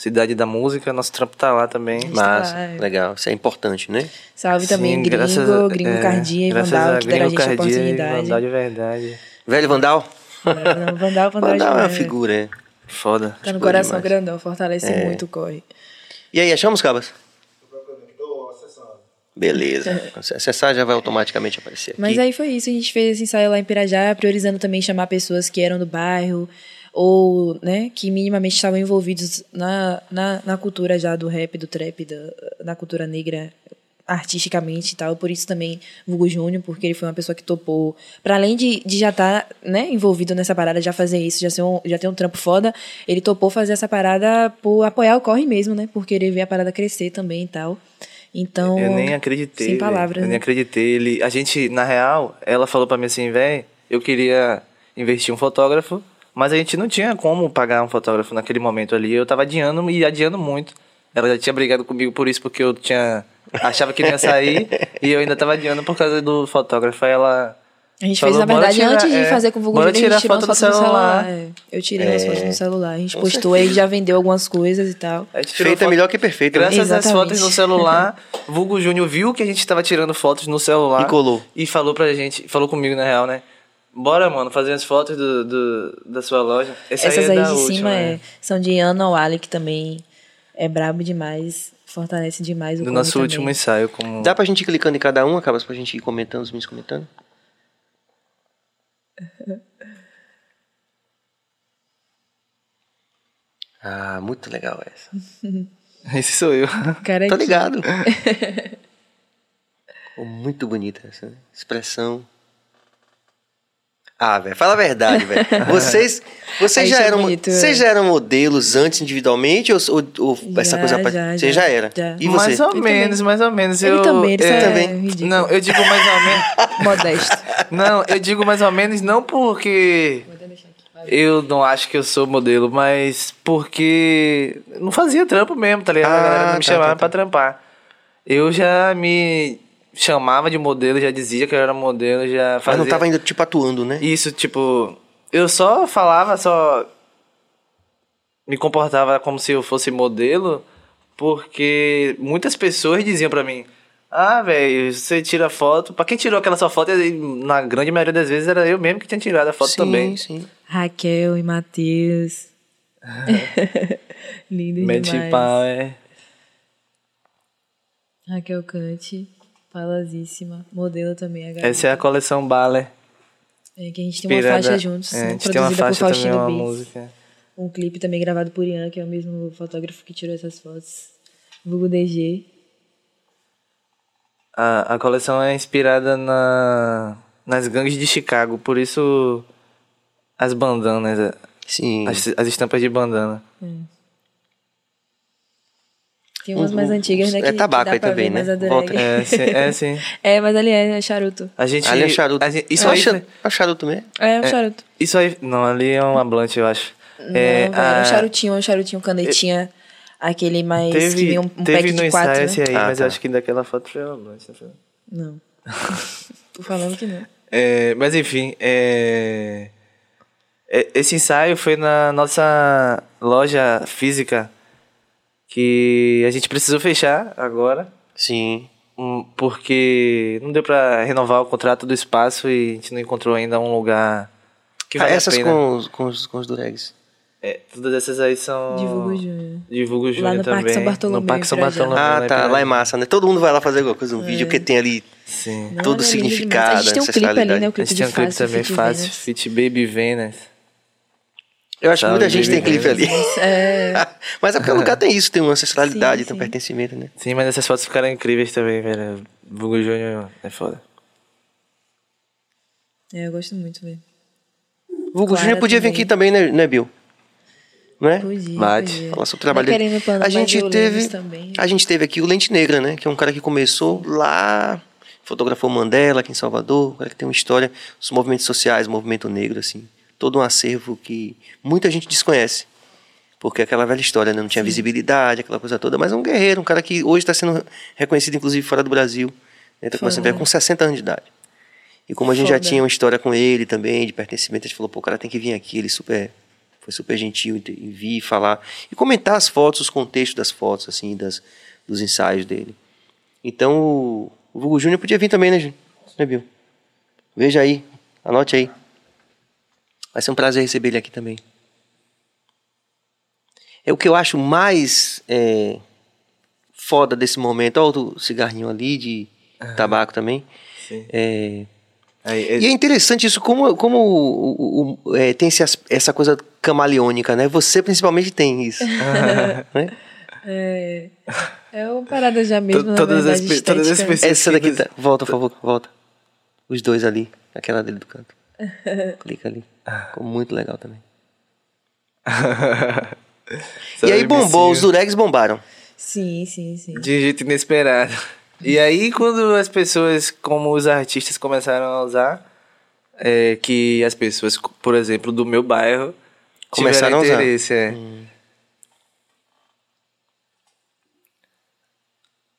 Cidade da Música, nosso trampo tá lá também. Mas, lá, é. legal, isso é importante, né? Salve também Sim, Gringo, graças a- Gringo é, Cardia e Vandal, a que deram a Gringo gente a Cardia e oportunidade. Vandal de verdade. Velho Vandal? Não, Vandal, Vandal, Vandal é uma demais, velho. figura, é. Foda. Tá no Boa coração demais. grandão, fortalece É. muito o corre. E aí, achamos, Cabas? Beleza. Acessar já vai automaticamente aparecer aqui. Mas aí foi isso, a gente fez esse ensaio lá em Pirajá, priorizando também chamar pessoas que eram do bairro ou, né, que minimamente estavam envolvidos na, na, na cultura já do rap, do trap, da, na cultura negra artisticamente e tal. Por isso também Vulgo Júnior, porque ele foi uma pessoa que topou, para além de, de já estar, né, envolvido nessa parada, já fazer isso, já, ser um, já ter um trampo foda, ele topou fazer essa parada por apoiar o corre mesmo, né, por querer ver a parada crescer também e tal. Então, Eu nem acreditei. Sem palavras, Eu nem né? acreditei. Ele, a gente, na real, ela falou pra mim assim, velho, eu queria investir um fotógrafo, mas a gente não tinha como pagar um fotógrafo naquele momento ali. Eu tava adiando e adiando muito. Ela já tinha brigado comigo por isso, porque eu tinha. Achava que não ia sair e eu ainda tava adiando por causa do fotógrafo. Aí ela. A gente Falou, fez, na verdade, tirar- antes de é, fazer com o Vulgo Júnior, a gente tirar tirou foto fotos no celular. celular. é. Eu tirei umas fotos no celular. A gente postou aí, já vendeu algumas coisas e tal. a gente tirou Feito é foto- melhor que perfeito. né? Graças às fotos no celular, Vulgo Júnior viu que a gente tava tirando fotos no celular. E colou. E falou pra gente, falou comigo na real, né? Bora, mano, fazer as fotos do, do- da sua loja. Essa Essas aí, aí é de da cima última, é, né? são de Ana Wally, que também é brabo demais, fortalece demais o Do nosso também. último ensaio. Como... Dá pra gente ir clicando em cada um, acaba pra gente ir comentando, os meninos comentando? Ah, muito legal essa. Esse sou eu. Cara, é Tô que- ligado. Muito bonita essa né? expressão. Ah, velho, fala a verdade, velho. Vocês, vocês já é eram, bonito, vocês é. já eram modelos antes individualmente ou, ou- ou essa Já, coisa já, Você já, já era? já. E você? Mais ou Ele menos, também. mais ou menos. Ele eu, também, ele é, também. também. ridículo. Não, eu digo mais ou menos. Modesto. Não, eu digo mais ou menos não porque eu não acho que eu sou modelo, mas porque não fazia trampo mesmo, tá ligado? Ah, a galera não me tá, chamava tá, tá. pra trampar. Eu já me chamava de modelo, já dizia que eu era modelo, já Mas fazia... não tava ainda, tipo, atuando, né? Isso, tipo, eu só falava, só me comportava como se eu fosse modelo, porque muitas pessoas diziam pra mim: "Ah, velho, você tira foto". Pra quem tirou aquela sua foto, na grande maioria das vezes era eu mesmo que tinha tirado a foto sim, também. sim. Raquel e Matheus. Lindo Mete demais. pau, é. Raquel Cante, palazíssima. Modelo também, a. Essa é a coleção Baller. É, que a gente tem uma inspirada- faixa juntos, É, a gente tem uma produzida por faixa também, Faustino uma Beats. música. Um clipe também gravado por Ian, que é o mesmo fotógrafo que tirou essas fotos. Vulgo DG. A, a coleção é inspirada na, nas gangues de Chicago, por isso as bandanas. Sim. As, as estampas de bandana. Tem umas Um- mais um- antigas, né? é que- tabaco que dá aí também, ver, né? Volta. É, sim. É, sim. É, mas ali é, é charuto. A gente. Ali é charuto. a gente- isso, Não, aí, cha- é charuto mesmo. É um charuto. isso aí. Não, ali é uma blunt, eu acho. Não, é, é a- um charutinho, um charutinho, canetinha. Aquele mais que Teve, vem um, um teve pack no de quatro, ensaio né? esse aí, Ah, mas tá. eu acho que daquela foto foi uma blunt. não foi? Não. Tô falando que não. É, mas enfim, é, é, esse ensaio foi na nossa loja física que a gente precisou fechar agora, Sim. porque não deu pra renovar o contrato do espaço e a gente não encontrou ainda um lugar que Ah, vale essas a pena. com, os- com, os, com os duregs. É, todas essas aí são Divulgo Júnior. Divulgo Lá Júnior no Parque também. São Bartolomeu, no Parque São. Bartolomeu. Ah, né, tá. Lá é massa, né? Todo mundo vai lá fazer alguma coisa. Um vídeo que tem ali Sim. Todo é demais. significado, A gente tem um clipe ali, né? O clipe Esse de tem um clipe Fácil, também fácil. Fit Baby Venus. Eu acho que muita gente tem clipe ali. É, Mas é porque o lugar tem isso, tem uma ancestralidade, Sim, tem um sim. pertencimento, né? Sim, mas essas fotos ficaram incríveis também, velho. Vulgo Júnior é foda. é, eu gosto muito, velho. O Hugo Clara Júnior podia vir também. aqui também, né, né Bill? Não é? Podia. Falar sobre o trabalho Não dele. A gente teve, também. a gente teve aqui o Lente Negra, né? Que é um cara que começou lá, fotografou Mandela aqui em Salvador, um cara que tem uma história dos movimentos sociais, movimento negro, assim, todo um acervo que muita gente desconhece. Porque aquela velha história, né? Não tinha visibilidade, aquela coisa toda, mas é um guerreiro, um cara que hoje está sendo reconhecido, inclusive, fora do Brasil. Né? Tá começando a ver com 60 anos de idade. E como a gente já Foda. tinha uma história com ele também, de pertencimento, a gente falou, pô, o cara tem que vir aqui, ele super foi super gentil em, em vir falar e comentar as fotos, os contextos das fotos, assim, das, dos ensaios dele. Então, o, o Hugo Júnior podia vir também, né, Júnior? Né, Bill? Veja aí, anote aí. Vai ser um prazer receber ele aqui também. É o que eu acho mais é, foda desse momento. Olha o outro cigarrinho ali de tabaco também. Sim. É, Aí, é- e é interessante isso, como, como o- o- o- é, tem esse as- essa coisa camaleônica, né? Você principalmente tem isso. né? É, é uma parada já mesmo, na todas as verdade, pe- todas as Essa daqui, tá, volta, por favor, volta. Os dois ali, aquela dele do canto. Clica ali. Ficou muito legal também. e aí bombou, os duregs bombaram. Sim, sim, sim. De um jeito inesperado. E aí, quando as pessoas, como os artistas, começaram a usar, é, que as pessoas, por exemplo, do meu bairro, Começaram a usar. interesse, é.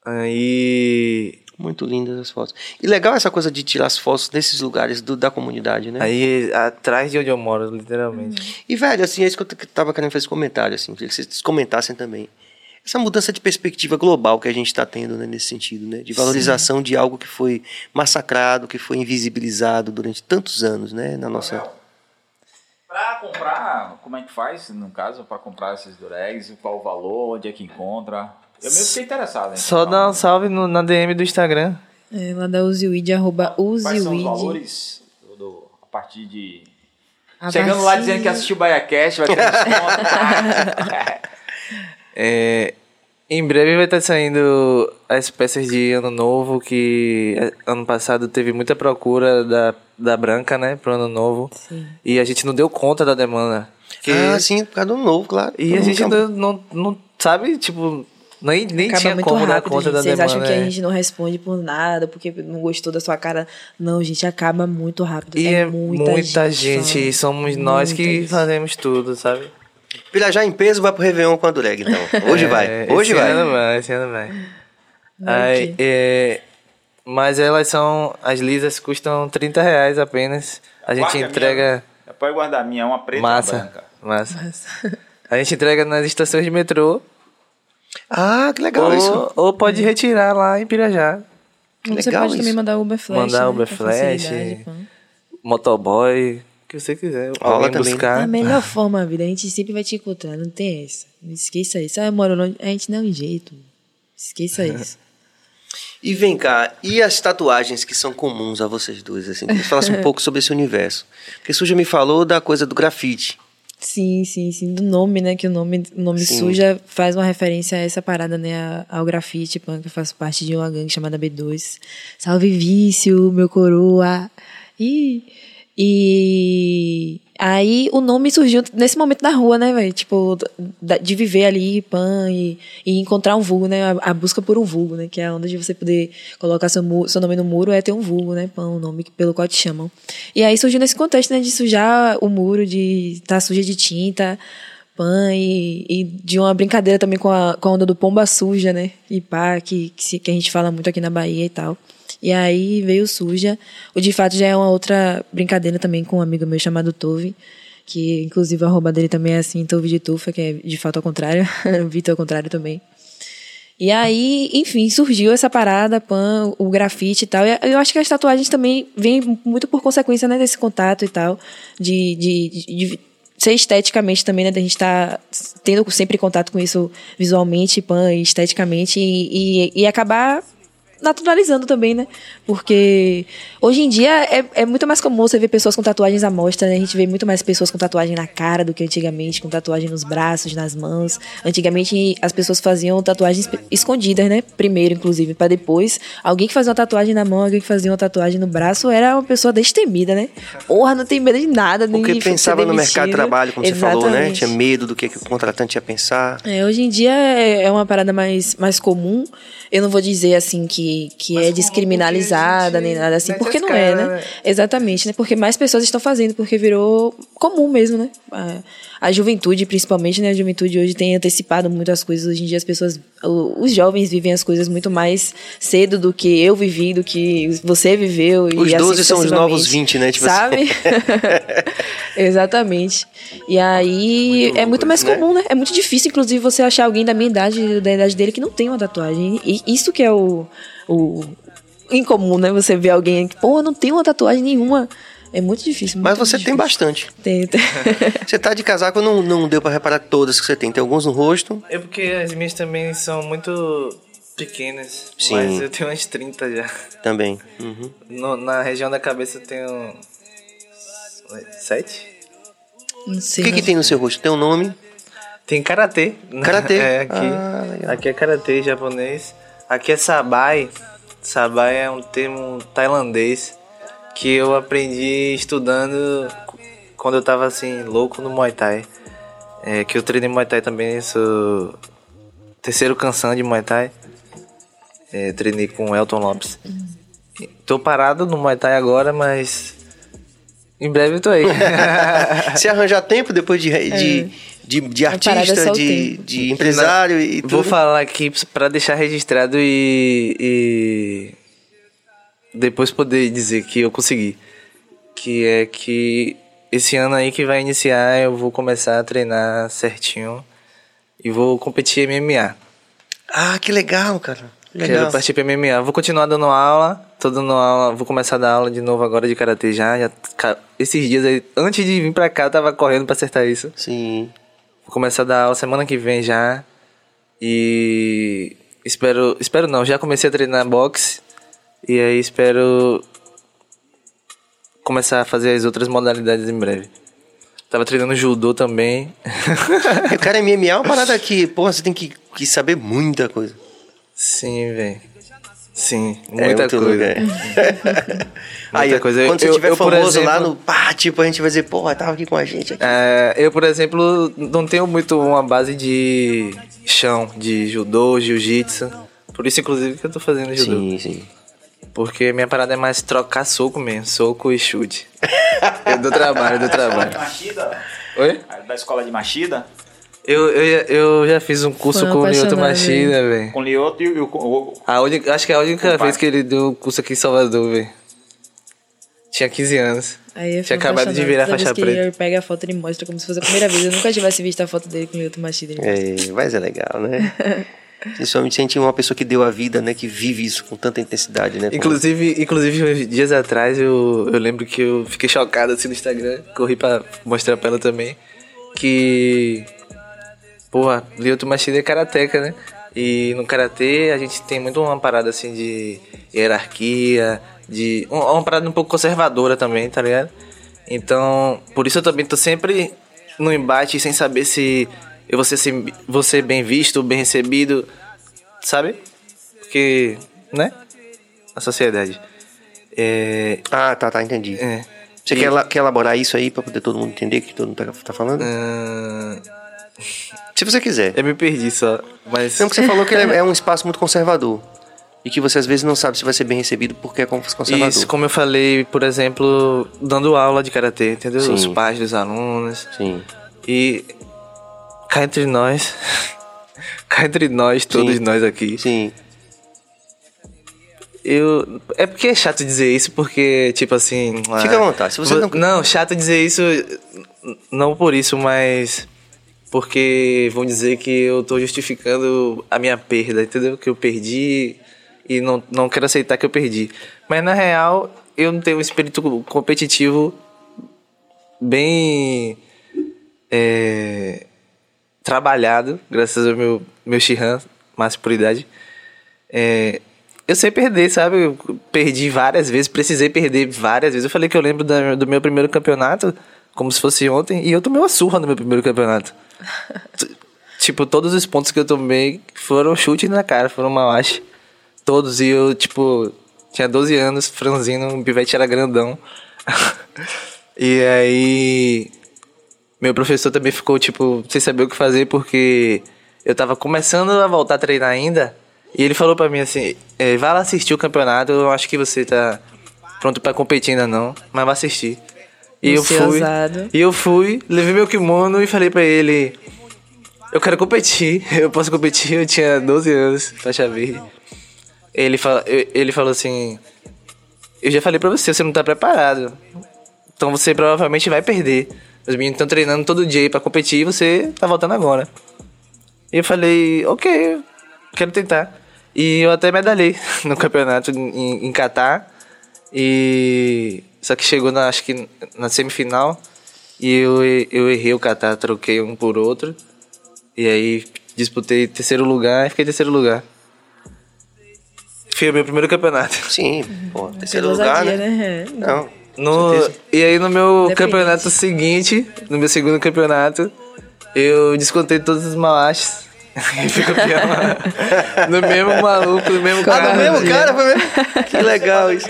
Aí, Muito lindas as fotos. E legal essa coisa de tirar as fotos desses lugares do- da comunidade, né? aí, atrás de onde eu moro, literalmente. E, velho, assim, é isso que eu tava querendo fazer esse comentário, assim, queria que vocês comentassem também. Essa mudança de perspectiva global que a gente está tendo né, nesse sentido, né? De valorização de algo que foi massacrado, que foi invisibilizado durante tantos anos, né? Na nossa... Pra comprar, como é que faz, no caso, pra comprar esses duregs, qual o valor, onde é que encontra? Eu mesmo fiquei interessado. Em Só comprar dá um salve no- na DM do Instagram. É, lá da Uziwid, arroba Quais são os valores do, a partir de... A Chegando lá partir- dizendo que assistiu o BaiaCast, vai ter desconto. É, em breve vai estar saindo as peças de ano novo, que é, ano passado teve muita procura da, da Branca, né, pro ano novo. Sim. E a gente não deu conta da demanda. Que- Ah, sim, por causa do novo, claro. E Todo a gente não, não sabe, tipo, nem, nem Acaba tinha muito como dar conta gente. da Vocês demanda. acham que a né? gente não responde por nada, porque não gostou da sua cara. Não, gente, acaba muito rápido. E é é muita, muita, gente, gente. e somos nós Muita que gente. fazemos tudo, sabe? Viajar em peso vai pro Réveillon com a Dureg, então. Hoje É, vai, hoje esse vai. Ano vai, esse ano vai. Aí, é, mas elas são. As lisas custam 30 reais apenas. A gente Guarda entrega. minha. Pode guardar a minha, é uma preta e uma Massa. branca. Massa. A gente entrega nas estações de metrô. Ah, que legal isso. Ou, ou pode retirar lá em Pirajá. Que Você legal pode também isso. mandar Uber Flash. Mandar né, Uber Flash. Motoboy. O que você quiser. Alguém também. buscar. A melhor forma, vida, a gente sempre vai te encontrar, não tem essa. Não esqueça isso. Ah, eu moro longe, a gente dá um jeito. Esqueça isso. E vem cá, e as tatuagens que são comuns a vocês dois, assim? Que falasse um pouco sobre esse universo. Porque Suja me falou da coisa do grafite. Sim, sim, sim. Do nome, né? Que o nome, o nome Sim. suja faz uma referência a essa parada, né? Ao grafite, punk. Eu faço parte de uma gangue chamada B2. Salve Vício, meu coroa. E, E aí o nome surgiu nesse momento da rua, né, velho? Tipo, de viver ali, pan, e, e encontrar um vulgo, né? A, a busca por um vulgo, né? Que é onde você poder colocar seu, seu nome no muro é ter um vulgo, né? Pan, o nome pelo qual te chamam. E aí surgiu nesse contexto, né? De sujar o muro, de estar tá suja de tinta, pan, e, e de uma brincadeira também com a, com a onda do pomba suja, né? E pá, que, que, que a gente fala muito aqui na Bahia e tal. E aí veio suja. O de fato já é uma outra brincadeira também com um amigo meu chamado Tove, que inclusive a arroba dele também é assim, Tove de Tufa, que é de fato ao contrário, Vitor ao contrário também. E aí, enfim, surgiu essa parada, pan, o grafite e tal. E eu acho que as tatuagens também vêm muito por consequência, né, desse contato e tal, de, de, de, de ser esteticamente também, né, da gente estar tendo sempre contato com isso visualmente, pan, esteticamente, e, e, e acabar naturalizando também, né? Porque hoje em dia é, é muito mais comum você ver pessoas com tatuagens à mostra, né? A gente vê muito mais pessoas com tatuagem na cara do que antigamente, com tatuagem nos braços, nas mãos. Antigamente as pessoas faziam tatuagens escondidas, né? Primeiro, inclusive, para depois. Alguém que fazia uma tatuagem na mão, alguém que fazia uma tatuagem no braço, era uma pessoa destemida, né? Porra, não tem medo de nada, nem Porque de pensava no mercado de trabalho, como você falou, né? Exatamente. Tinha medo do que, que o contratante ia pensar. É, hoje em dia é é uma parada mais, mais comum. Eu não vou dizer assim que, que é descriminalizada nem nada assim, porque as não é, né? né? Exatamente, né? Porque mais pessoas estão fazendo, porque virou comum mesmo, né? A, a juventude, principalmente, né? A juventude hoje tem antecipado muitas coisas. Hoje em dia as pessoas, os jovens vivem as coisas muito mais cedo do que eu vivi, do que você viveu. e Os assim 12 são os novos sucessivamente. 20, né? Tipo assim. Sabe? Exatamente. E aí Muito é muito mais isso, né? comum, né? É muito difícil, inclusive, você achar alguém da minha idade, da idade dele, que não tem uma tatuagem. E isso que é o, o incomum, né? Você vê alguém que, pô, não tem uma tatuagem nenhuma. É muito difícil. Mas muito você tem difícil. bastante. Tem, tem. Você tá de casaco, não, não deu pra reparar todas que você tem. Tem alguns no rosto. É porque as minhas também são muito pequenas. Sim. Mas eu tenho umas 30 já. Também. Uhum. No- na região da cabeça eu tenho. Sete? Não O sei. que, que não. tem no seu rosto? Tem um nome? Tem karatê. Karatê? é, aqui. Ah, aqui é karatê japonês. Aqui é sabai. Sabai é um termo tailandês que eu aprendi estudando quando eu tava assim, louco no Muay Thai. É, que eu treinei Muay Thai também, sou terceiro canção de Muay Thai. É, treinei com o Elton Lopes. Tô parado no Muay Thai agora, mas em breve eu tô aí. Se arranjar tempo depois de, de, de, de artista, de, de empresário e tudo. Vou falar aqui pra deixar registrado e, e depois poder dizer que eu consegui. Que é que esse ano aí que vai iniciar eu vou começar a treinar certinho e vou competir MMA. Ah, que legal, cara. Legal. Quero partir pra MMA. Vou continuar dando aula, tô dando aula, vou começar a dar aula de novo agora de karatê já. já esses dias aí, antes de vir pra cá, eu tava correndo pra acertar isso. Sim. Vou começar a dar aula semana que vem já. E espero, espero não, já comecei a treinar boxe e aí espero começar a fazer as outras modalidades em breve. Tava treinando judô também. O cara MMA é uma parada que, porra, você tem que, que saber muita coisa. Sim, velho. Sim, É muita muito coisa. é. Aí, coisa. quando você Eu- estiver famoso lá exemplo- no pá, tipo, a gente vai dizer, porra, tava aqui com a gente aqui. É, eu, por exemplo, não tenho muito uma base de chão, de judô, jiu-jitsu. Por isso, inclusive, que eu tô fazendo judô. Sim, sim. Porque minha parada é mais trocar soco mesmo, soco e chute. eu dou trabalho, eu dou trabalho. Machida? Oi? Da escola de Machida? Eu, eu, eu já fiz um curso Foi com o Lioto Machida, velho. Com o Lioto e o... o- A única, acho que é a única vez que ele deu curso aqui em Salvador, velho. Tinha 15 anos. Aí eu Tinha acabado de virar faixa que preta. Ele pega a foto e mostra como se fosse a primeira vez. Eu nunca tivesse visto a foto dele com o Lioto Machida. É, mas é legal, né? Principalmente se a gente é uma pessoa que deu a vida, né? Que vive isso com tanta intensidade, né? Inclusive, inclusive, uns dias atrás, eu, eu lembro que eu fiquei chocado assim no Instagram, corri pra mostrar pra ela também, que. Porra, Lioto Machida é karateca, né? E no karatê a gente tem muito uma parada assim de hierarquia, de. um- Uma parada um pouco conservadora também, tá ligado? Então, por isso eu também tô sempre no embate sem saber se eu vou ser, sem- vou ser bem visto, bem recebido, sabe? Porque, né? A sociedade. É, Ah, tá, tá, entendi. é. Você quer, ela- quer elaborar isso aí pra poder todo mundo entender o que todo mundo tá, tá falando? Ah, Se você quiser. eu me perdi só. Mas. Não, que você falou que ele é, é um espaço muito conservador. E que você às vezes não sabe se vai ser bem recebido porque é conservador. Isso, como eu falei, por exemplo, dando aula de karatê, entendeu? Sim. Os pais dos alunos. Sim. E cá entre nós, cá entre nós, todos Sim. nós aqui, Sim. eu. É porque é chato dizer isso, porque, tipo assim. Fica à vontade, se você vo- não- Não, chato dizer isso, não por isso, mas. Porque vão dizer que eu tô justificando a minha perda, entendeu? Que eu perdi e não, não quero aceitar que eu perdi. Mas na real, eu não tenho um espírito competitivo bem. é, trabalhado, graças ao meu, meu Shihan, máxima por idade. É, eu sei perder, sabe? Eu perdi várias vezes, precisei perder várias vezes. Eu falei que eu lembro da- do meu primeiro campeonato, como se fosse ontem, e eu tomei uma surra no meu primeiro campeonato. Tipo, todos os pontos que eu tomei foram chute na cara, foram malache. Todos, e eu, tipo, tinha 12 anos, franzino, o pivete era grandão. e aí, meu professor também ficou, tipo, sem saber o que fazer, porque eu tava começando a voltar a treinar ainda. E ele falou pra mim assim: é, vai lá assistir o campeonato, eu acho que você tá pronto pra competir ainda não, mas vai assistir. E eu Você fui. ousado. E eu fui, levei meu kimono e falei pra ele: Eu quero competir, eu posso competir. Eu tinha 12 anos, faixa verde. Ele, fala, ele falou assim: Eu já falei pra você, você não tá preparado. Então você provavelmente vai perder. Os meninos estão treinando todo dia pra competir e você tá voltando agora. E eu falei, ok, quero tentar. E eu até medalhei no campeonato em, em Catar. E. Só que chegou na, acho que na semifinal. E eu, eu errei o Catar, troquei um por outro. E aí disputei terceiro lugar e fiquei em terceiro lugar. Foi o meu primeiro campeonato. Sim, pô, terceiro lugar, né? né? Não. No, e aí no meu campeonato seguinte, no meu segundo campeonato, eu descontei todos os malaches. e fui campeão. no mesmo maluco, no mesmo Ah, cara. do mesmo cara, foi mesmo? Que legal isso.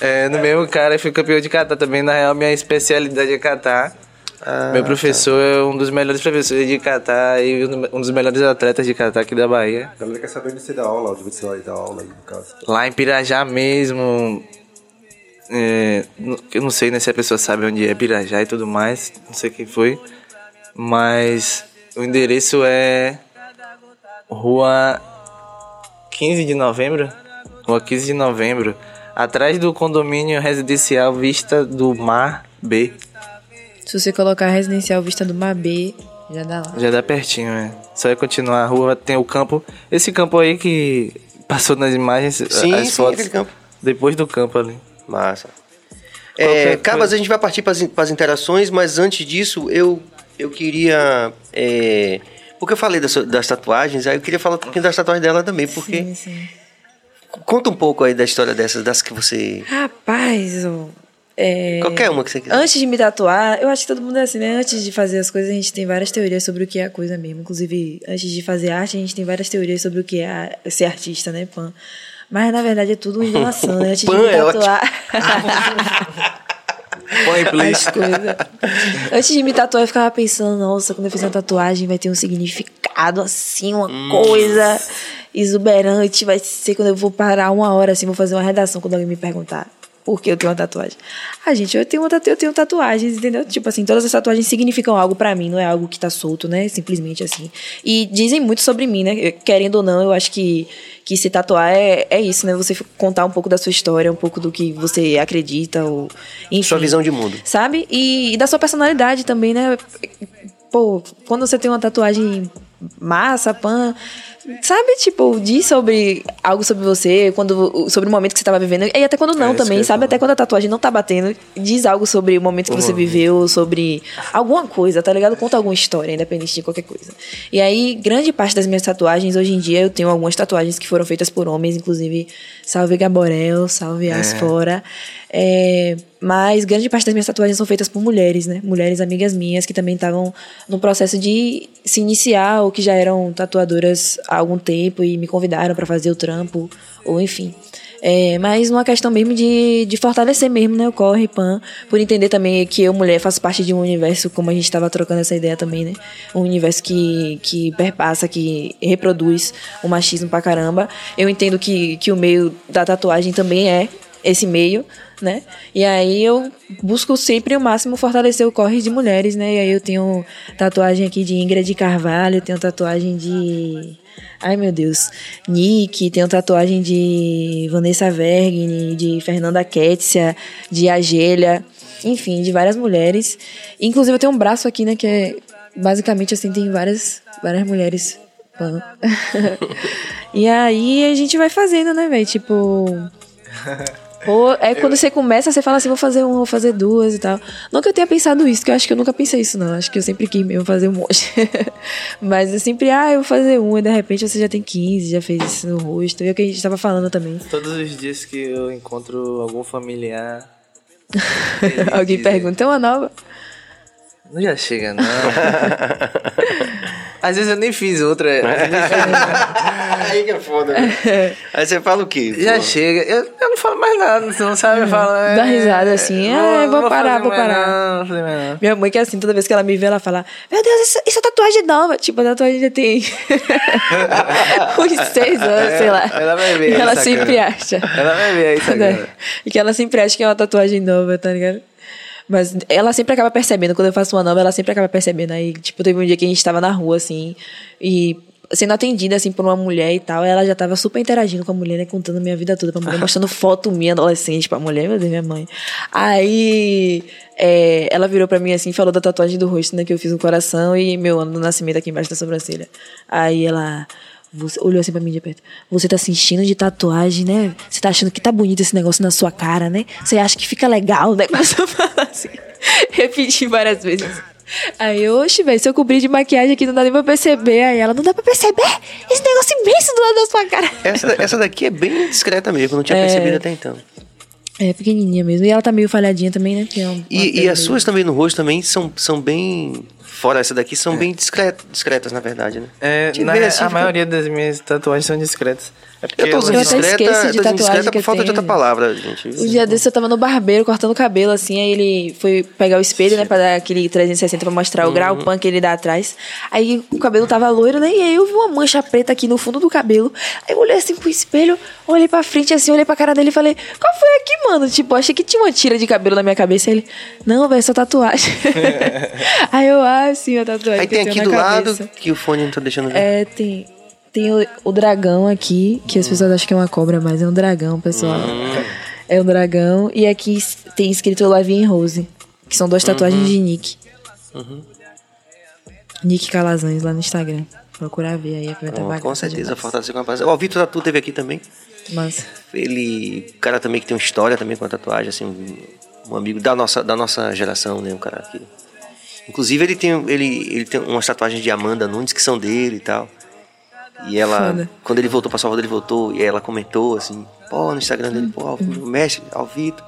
É, no mesmo cara, eu fui campeão de catar também. Na real, minha especialidade é catar. Ah, Meu professor é um dos melhores professores de catar e um dos melhores atletas de catar aqui da Bahia. A galera quer saber onde você dá aula, onde você vai dar aula aí, no caso. Lá em Pirajá mesmo. é, eu não sei né, se a pessoa sabe onde é Pirajá e tudo mais. Não sei quem foi. Mas o endereço é. Rua 15 de novembro? Rua 15 de novembro. Atrás do condomínio residencial Vista do Mar B. Se você colocar residencial Vista do Mar B, já dá lá. Já dá pertinho, né? Só é continuar a rua, tem o campo. Esse campo aí que passou nas imagens, Sim, as sim, fotos. aquele campo. Depois do campo ali. Massa. Qualquer É, Cabas, a gente vai partir para as interações, mas antes disso, eu, eu queria. é, porque eu falei das, das tatuagens, aí eu queria falar um pouquinho das tatuagens dela também, porque. Sim, sim. Conta um pouco aí da história dessas, das que você. Rapaz, é, Qualquer uma que você quiser. Antes de me tatuar, eu acho que todo mundo é assim, né? Antes de fazer as coisas, a gente tem várias teorias sobre o que é a coisa mesmo. Inclusive, antes de fazer arte, a gente tem várias teorias sobre o que é a- ser artista, né, Pan? Mas na verdade é tudo uma enganação, né? Antes de Pan me é tatuar. Põe, please. as coisas. Antes de me tatuar, eu ficava pensando, nossa, quando eu fizer uma tatuagem vai ter um significado assim, uma coisa exuberante. Vai ser quando eu vou parar uma hora assim, vou fazer uma redação quando alguém me perguntar por que eu tenho uma tatuagem. Ah, gente, eu tenho, uma eu tenho tatuagens, entendeu? Tipo assim, todas as tatuagens significam algo pra mim, não é algo que tá solto, né? Simplesmente assim. E dizem muito sobre mim, né? Querendo ou não, eu acho que, que se tatuar é, é isso, né? Você contar um pouco da sua história, um pouco do que você acredita, ou enfim. Sua visão de mundo. Sabe? E, e da sua personalidade também, né? Pô, quando você tem uma tatuagem massa, pan. Sabe, tipo, diz sobre algo sobre você, quando, sobre o momento que você tava vivendo. E até quando não É, também, sabe? Até quando a tatuagem não tá batendo, diz algo sobre o momento que você viveu, sobre alguma coisa, tá ligado? Conta alguma história, independente de qualquer coisa. E aí, grande parte das minhas tatuagens, hoje em dia, eu tenho algumas tatuagens que foram feitas por homens, inclusive, salve Gaborel, salve Asfora. É, mas grande parte das minhas tatuagens são feitas por mulheres, né? Mulheres amigas minhas que também estavam no processo de se iniciar ou que já eram tatuadoras há algum tempo e me convidaram para fazer o trampo, ou enfim. É, mas numa questão mesmo de, de fortalecer mesmo, né? O corre, pan. Por entender também que eu, mulher, faço parte de um universo, como a gente estava trocando essa ideia também, né? Um universo que, que perpassa, que reproduz o machismo pra caramba. Eu entendo que, que o meio da tatuagem também é esse meio, né? E aí eu busco sempre o máximo fortalecer o corre de mulheres, né? E aí eu tenho tatuagem aqui de Ingrid Carvalho, tenho tatuagem de Ai meu Deus, Nick, tenho tatuagem de Vanessa Vergni, de Fernanda Kétia, de Agélia, enfim, de várias mulheres. Inclusive eu tenho um braço aqui, né, que é basicamente assim, tem várias, várias mulheres. E aí a gente vai fazendo, né, velho? Tipo. Pô, é quando você começa, você fala assim, vou fazer uma, vou fazer duas e tal. Não que eu tenha pensado isso, que eu acho que eu nunca pensei isso, não. Acho que eu sempre quis mesmo fazer um monte. Mas eu sempre, ah, eu vou fazer um, e de repente você já tem 15, já fez isso no rosto. E é o que a gente tava falando também. Todos os dias que eu encontro algum familiar. Alguém diz- pergunta, tem uma nova? Não já chega, não. Às vezes eu nem fiz outra. Aí que é foda, né? Aí você fala o quê? Já pô? chega. Eu, eu não falo mais nada, você não sabe? Eu falo. é, Dá risada assim, ah, vou parar, fazer vou parar. Não, não. Minha mãe que é assim, toda vez que ela me vê, ela fala, meu Deus, isso, isso é tatuagem nova. Tipo, a tatuagem já tem uns seis anos, sei lá. ela vai ver E ela sacana. sempre acha. Ela vai ver aí, sacana. E que ela sempre acha que é uma tatuagem nova, tá ligado? Mas ela sempre acaba percebendo, quando eu faço uma nova, ela sempre acaba percebendo. Aí, tipo, teve um dia que a gente tava na rua, assim, e sendo atendida, assim, por uma mulher e tal, ela já tava super interagindo com a mulher, né, contando minha vida toda pra mulher, mostrando foto minha adolescente pra mulher, meu Deus, minha mãe. Aí, é, ela virou pra mim, assim, falou da tatuagem do rosto, né, que eu fiz no coração e meu ano do nascimento aqui embaixo da sobrancelha. Aí ela... Você olhou assim pra mim de perto. Você tá se enchendo de tatuagem, né? Você tá achando que tá bonito esse negócio na sua cara, né? Você acha que fica legal, né? Começou a falar assim. Repeti várias vezes. Aí, eu, oxe, velho, se eu cobrir de maquiagem aqui não dá nem pra perceber. Aí ela, não dá pra perceber? Esse negócio imenso do lado da sua cara. Essa, essa daqui é bem discreta mesmo, não tinha percebido até então. É, pequenininha mesmo. E ela tá meio falhadinha também, né? É um- E, e as suas também no rosto também são, são bem. Fora essa daqui, são bem discretas, discretas, na verdade, né? É, na- assim, a fica- maioria das minhas tatuagens são discretas. É porque Eu tô usando Eu até discreta, esqueço de eu tô discreta que por falta de tem. outra palavra, gente. Um dia desse eu tava no barbeiro cortando o cabelo, assim, aí ele foi pegar o espelho, né, pra dar aquele 360 pra mostrar o grau, o pan que ele dá atrás. Aí o cabelo tava loiro, né, e aí eu vi uma mancha preta aqui no fundo do cabelo. Aí eu olhei assim pro espelho, olhei pra frente, assim, olhei pra cara dele e falei, qual foi aqui, mano? Tipo, achei que tinha uma tira de cabelo na minha cabeça. Aí ele, não, velho, é só tatuagem. aí eu, ah, sim, a tatuagem Aí tem aqui do na lado cabeça. que o fone não tá deixando ver. É, tem, tem o, o dragão aqui, que as pessoas acham que é uma cobra, mas é um dragão, pessoal. É um dragão. E aqui tem escrito Lavinha Rose, que são duas tatuagens de Nick. Nick Calazans lá no Instagram. Procurar ver aí, vai estar Ó, bacana. com certeza, fortalecer com a rapaziada. Ó, o Vitor Tatu teve aqui também. Mas, Ele, um cara também que tem uma história também com a tatuagem, assim, um, um amigo da nossa, da nossa geração, né? Um cara que. Inclusive, ele tem, ele, ele tem umas tatuagens de Amanda Nunes que são dele e tal. E ela, Foda. quando ele voltou pra Salvador, ele voltou e ela comentou assim, pô, no Instagram dele, pô, o mestre, ao Vitor.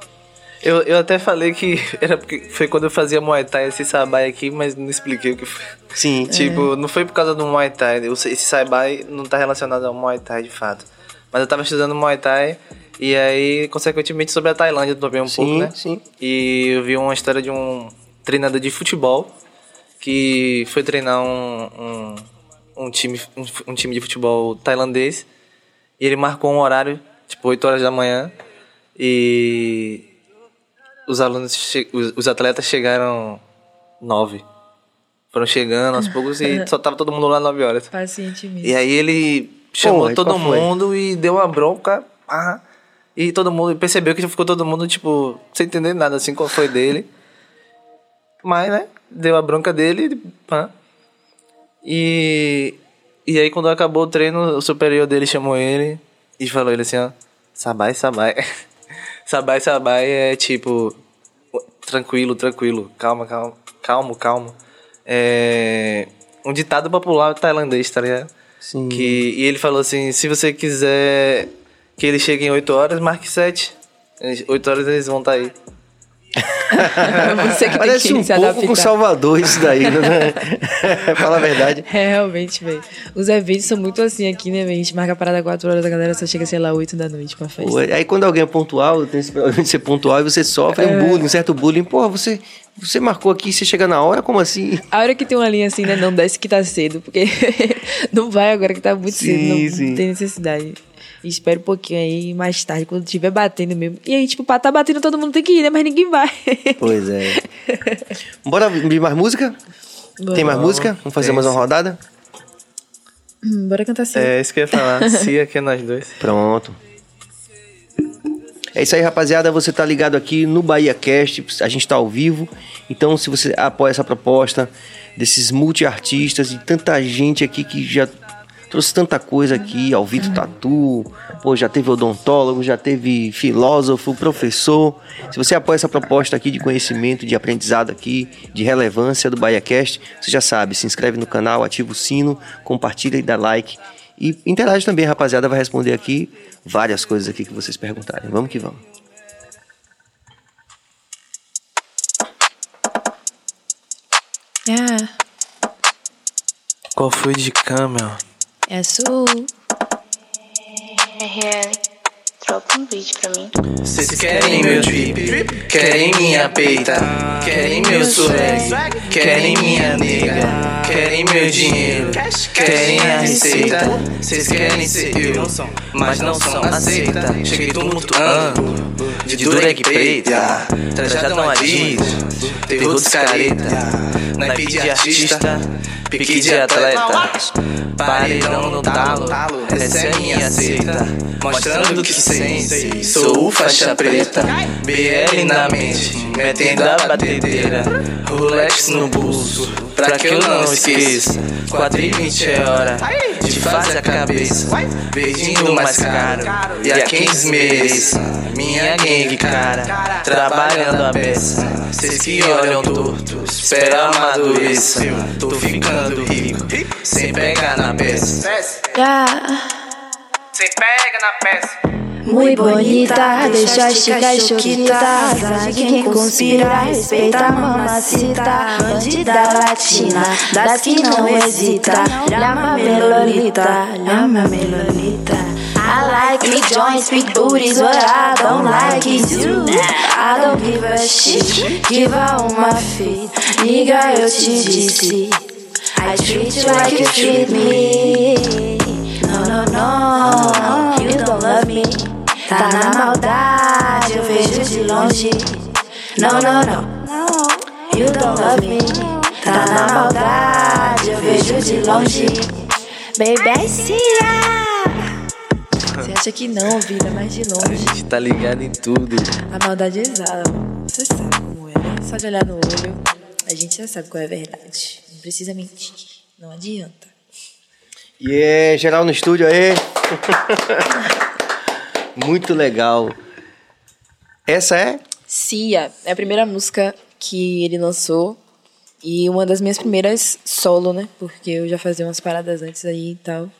Eu, eu até falei que era porque foi quando eu fazia Muay Thai esse sabai aqui, mas não expliquei o que foi. Sim, Tipo, não foi por causa do Muay Thai. eu sei- Esse sabai não tá relacionado ao Muai Thai de fato. Mas eu tava estudando Muay Thai e aí, consequentemente, sobre a Tailândia também um pouco, sim, né? sim. E eu vi uma história de um treinador de futebol que foi treinar um, um, um time, um, um time de futebol tailandês. E ele marcou um horário, tipo 8 horas da manhã. E os alunos, che- os, os atletas chegaram 9. Foram chegando aos poucos e só tava todo mundo lá 9 horas. paciente mesmo. E aí ele chamou e todo qual foi? mundo e deu uma bronca. ah, e todo mundo percebeu que ficou todo mundo, tipo, sem entender nada, assim, qual foi dele. Mas, né, deu a bronca dele. pá. E, e aí quando acabou o treino, o superior dele chamou ele e falou ele assim, ó, Sabai, Sabai. sabai, Sabai é tipo, tranquilo, tranquilo, calma, calma, calmo, calmo. É um ditado popular tailandês, tá ligado? Sim. Que, e ele falou assim, se você quiser que ele chegue em 8 horas, marque 7. 8 horas eles vão estar aí. Você que Parece tem um que se pouco com Salvador isso daí, né? Fala a verdade. É, realmente, velho. Os eventos são muito assim aqui, né, velho? A gente marca a parada 4 horas, a galera só chega, sei lá, 8 da noite pra festa. Aí quando alguém é pontual, tem esse problema de ser pontual e você sofre É. um bullying, um certo bullying. Pô, você, você marcou aqui, você chega na hora, como assim? A hora que tem uma linha assim, né? Não desce que tá cedo, porque não vai agora que tá muito Sim, cedo, não, sim. não tem necessidade. Espera um pouquinho aí, mais tarde, quando tiver batendo mesmo. E aí, tipo, pra tá batendo, todo mundo tem que ir, né? Mas ninguém vai. Pois é. Bora de mais música? Tem mais música? Vamos fazer Tem, mais uma rodada? Hum, Bora cantar assim. É isso que eu ia falar. Se aqui é nós dois. Pronto. É isso aí, rapaziada. Você tá ligado aqui no Bahia Cast. A gente tá ao vivo. Então, se você apoia essa proposta desses multi-artistas e tanta gente aqui que já trouxe tanta coisa aqui, ao Vitor Tatu, pô, já teve odontólogo, já teve filósofo, professor. Se você apoia essa proposta aqui de conhecimento, de aprendizado aqui, de relevância do Bahia Cast, você já sabe, se inscreve no canal, ativa o sino, compartilha e dá like. E interage também, rapaziada, vai responder aqui várias coisas aqui que vocês perguntarem. Vamos que vamos. Ah, Qual foi de câmera? É sul. RL, troca um beat pra mim. Vocês querem meu drip, querem minha peita, querem meu swag, querem minha nega, querem meu dinheiro, querem a receita. Vocês querem ser eu, mas não são aceita. Cheguei tumultuando, de dureg preta, trajadão adiz, terror dos careta, naipe de artista, pique de atleta. Paredão no talo, essa é minha seita. Mostrando que sei, sou faixa preta. BL na mente, metendo a batedeira. Rolex no bolso, pra que eu não esqueça. 4 e 20 é hora de fazer a cabeça. Verdinho mais caro, e a quem desmereça. Minha gangue, cara, trabalhando a beça. Cês que olham torto, espera amadureça. Tô ficando rico, sem pegar na peça. Yeah. Sem pega na peça. Muy bonita, deixa esticar e choquita. De quem conspira, respeita a mamacita. Bandida latina, das que não hesita. Llama melolita, llama melolita. I like me joints, big booties, what I don't like is you. I don't give a shit, give a uma fit Liga, eu te disse I treat you like you treat me No, no, no, you don't love me Tá na maldade, eu vejo de longe No, no, no, you don't love me Tá na maldade, eu vejo de longe Baby, I see ya Você acha que não, vida, mas de A longe. gente tá ligado em tudo. A maldade exala. Você sabe como é, né? Só de olhar no olho, a gente já sabe qual é a verdade. Não precisa mentir. Não adianta. E é geral no estúdio aí. Muito legal. Essa é? Cia é a primeira música que ele lançou e uma das minhas primeiras solo, né? Porque eu já fazia umas paradas antes aí e tal.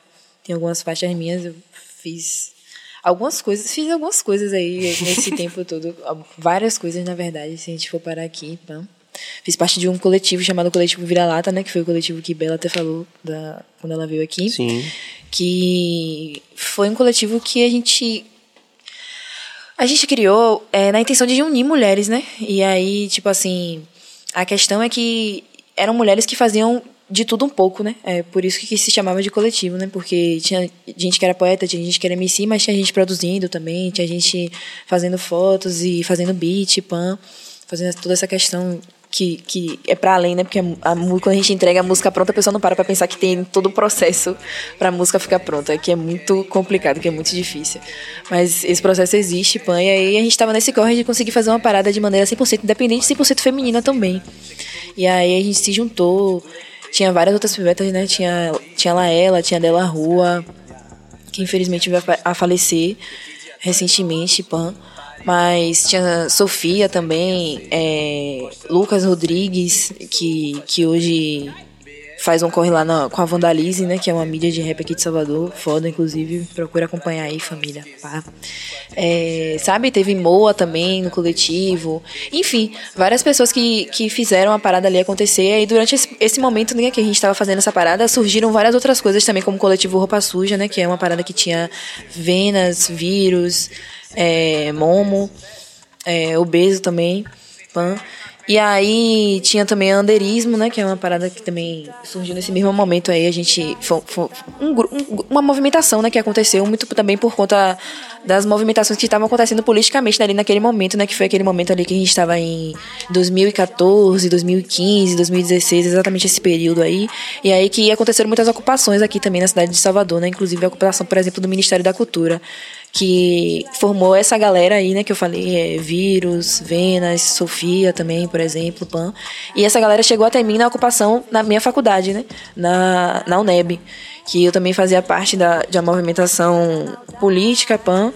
Tem algumas faixas minhas, eu fiz algumas coisas, fiz algumas coisas aí nesse tempo todo, várias coisas na verdade, se a gente for parar aqui, tá? Fiz parte de um coletivo chamado Coletivo Vira-Lata, né? Que foi o coletivo que Bela até falou da, quando ela veio aqui. Sim. Que foi um coletivo que a gente a gente criou é, na intenção de unir mulheres, né? E aí, tipo assim, a questão é que eram mulheres que faziam de tudo um pouco, né? É por isso que se chamava de coletivo, né? Porque tinha gente que era poeta, tinha gente que era MC, mas tinha gente produzindo também, tinha gente fazendo fotos e fazendo beat, pan, fazendo toda essa questão que, que é para além, né? Porque a, a, quando a gente entrega a música pronta, a pessoa não para pra pensar que tem todo o processo pra música ficar pronta, que é muito complicado, que é muito difícil. Mas esse processo existe, pan, e aí a gente tava nesse corre de conseguir fazer uma parada de maneira 100% independente e 100% feminina também. E aí a gente se juntou, tinha várias outras pivetas, né? Tinha, tinha Laela, tinha Dela Rua, que infelizmente veio a falecer recentemente, pan. Mas tinha Sofia também, é, Lucas Rodrigues, que, que hoje faz um corre lá na- com a Vandalize, né? Que é uma mídia de rap aqui de Salvador. Foda, inclusive. Procura acompanhar aí, família. Pá. É, sabe, teve Moa também no coletivo. Enfim, várias pessoas que, que fizeram a parada ali acontecer. E durante esse, esse momento né, que a gente tava fazendo essa parada, surgiram várias outras coisas também, como o coletivo Roupa Suja, né? Que é uma parada que tinha venas, vírus, é, momo, é, obeso também, pan. E aí tinha também anderismo, né? Que é uma parada que também surgiu nesse mesmo momento aí. A gente. Foi, foi um um- uma movimentação, né? Que aconteceu muito também por conta das movimentações que estavam acontecendo politicamente ali naquele momento, né? Que foi aquele momento ali que a gente estava em 2014, 2015, 2016, exatamente esse período aí. E aí que aconteceram muitas ocupações aqui também na cidade de Salvador, né? Inclusive a ocupação, por exemplo, do Ministério da Cultura que formou essa galera aí, né, que eu falei, é Vírus, Venas, Sofia também, por exemplo, Pan. E essa galera chegou até mim na ocupação na minha faculdade, né, na, na UNEB, que eu também fazia parte da, de uma movimentação política, Pan.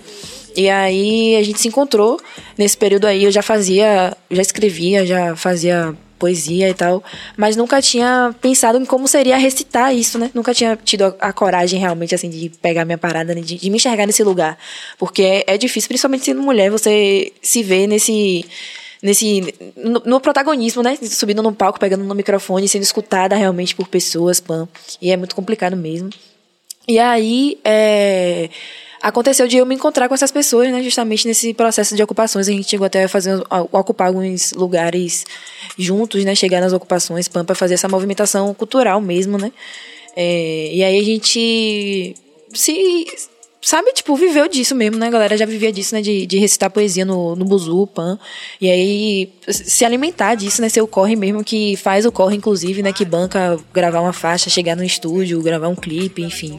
E aí a gente se encontrou nesse período aí, eu já fazia, já escrevia, já fazia poesia e tal, mas nunca tinha pensado em como seria recitar isso, né? Nunca tinha tido a, a coragem realmente, assim, de pegar minha parada, né? de, de me enxergar nesse lugar. Porque é, é difícil, principalmente sendo mulher, você se vê nesse. Nesse, no, no protagonismo, né? Subindo num palco, pegando no microfone, sendo escutada realmente por pessoas, pam. E é muito complicado mesmo. E aí, é, aconteceu de eu me encontrar com essas pessoas, né? Justamente nesse processo de ocupações. A gente chegou até a fazer, a ocupar alguns lugares juntos, né? Chegar nas ocupações, pam, para fazer essa movimentação cultural mesmo, né? É, e aí a gente se sabe, tipo, viveu disso mesmo, né? A galera já vivia disso, né? De, de recitar poesia no, no buzu, pan. E aí se alimentar disso, né? Ser o corre mesmo que faz o corre, inclusive, né? Que banca gravar uma faixa, chegar no estúdio, gravar um clipe, enfim.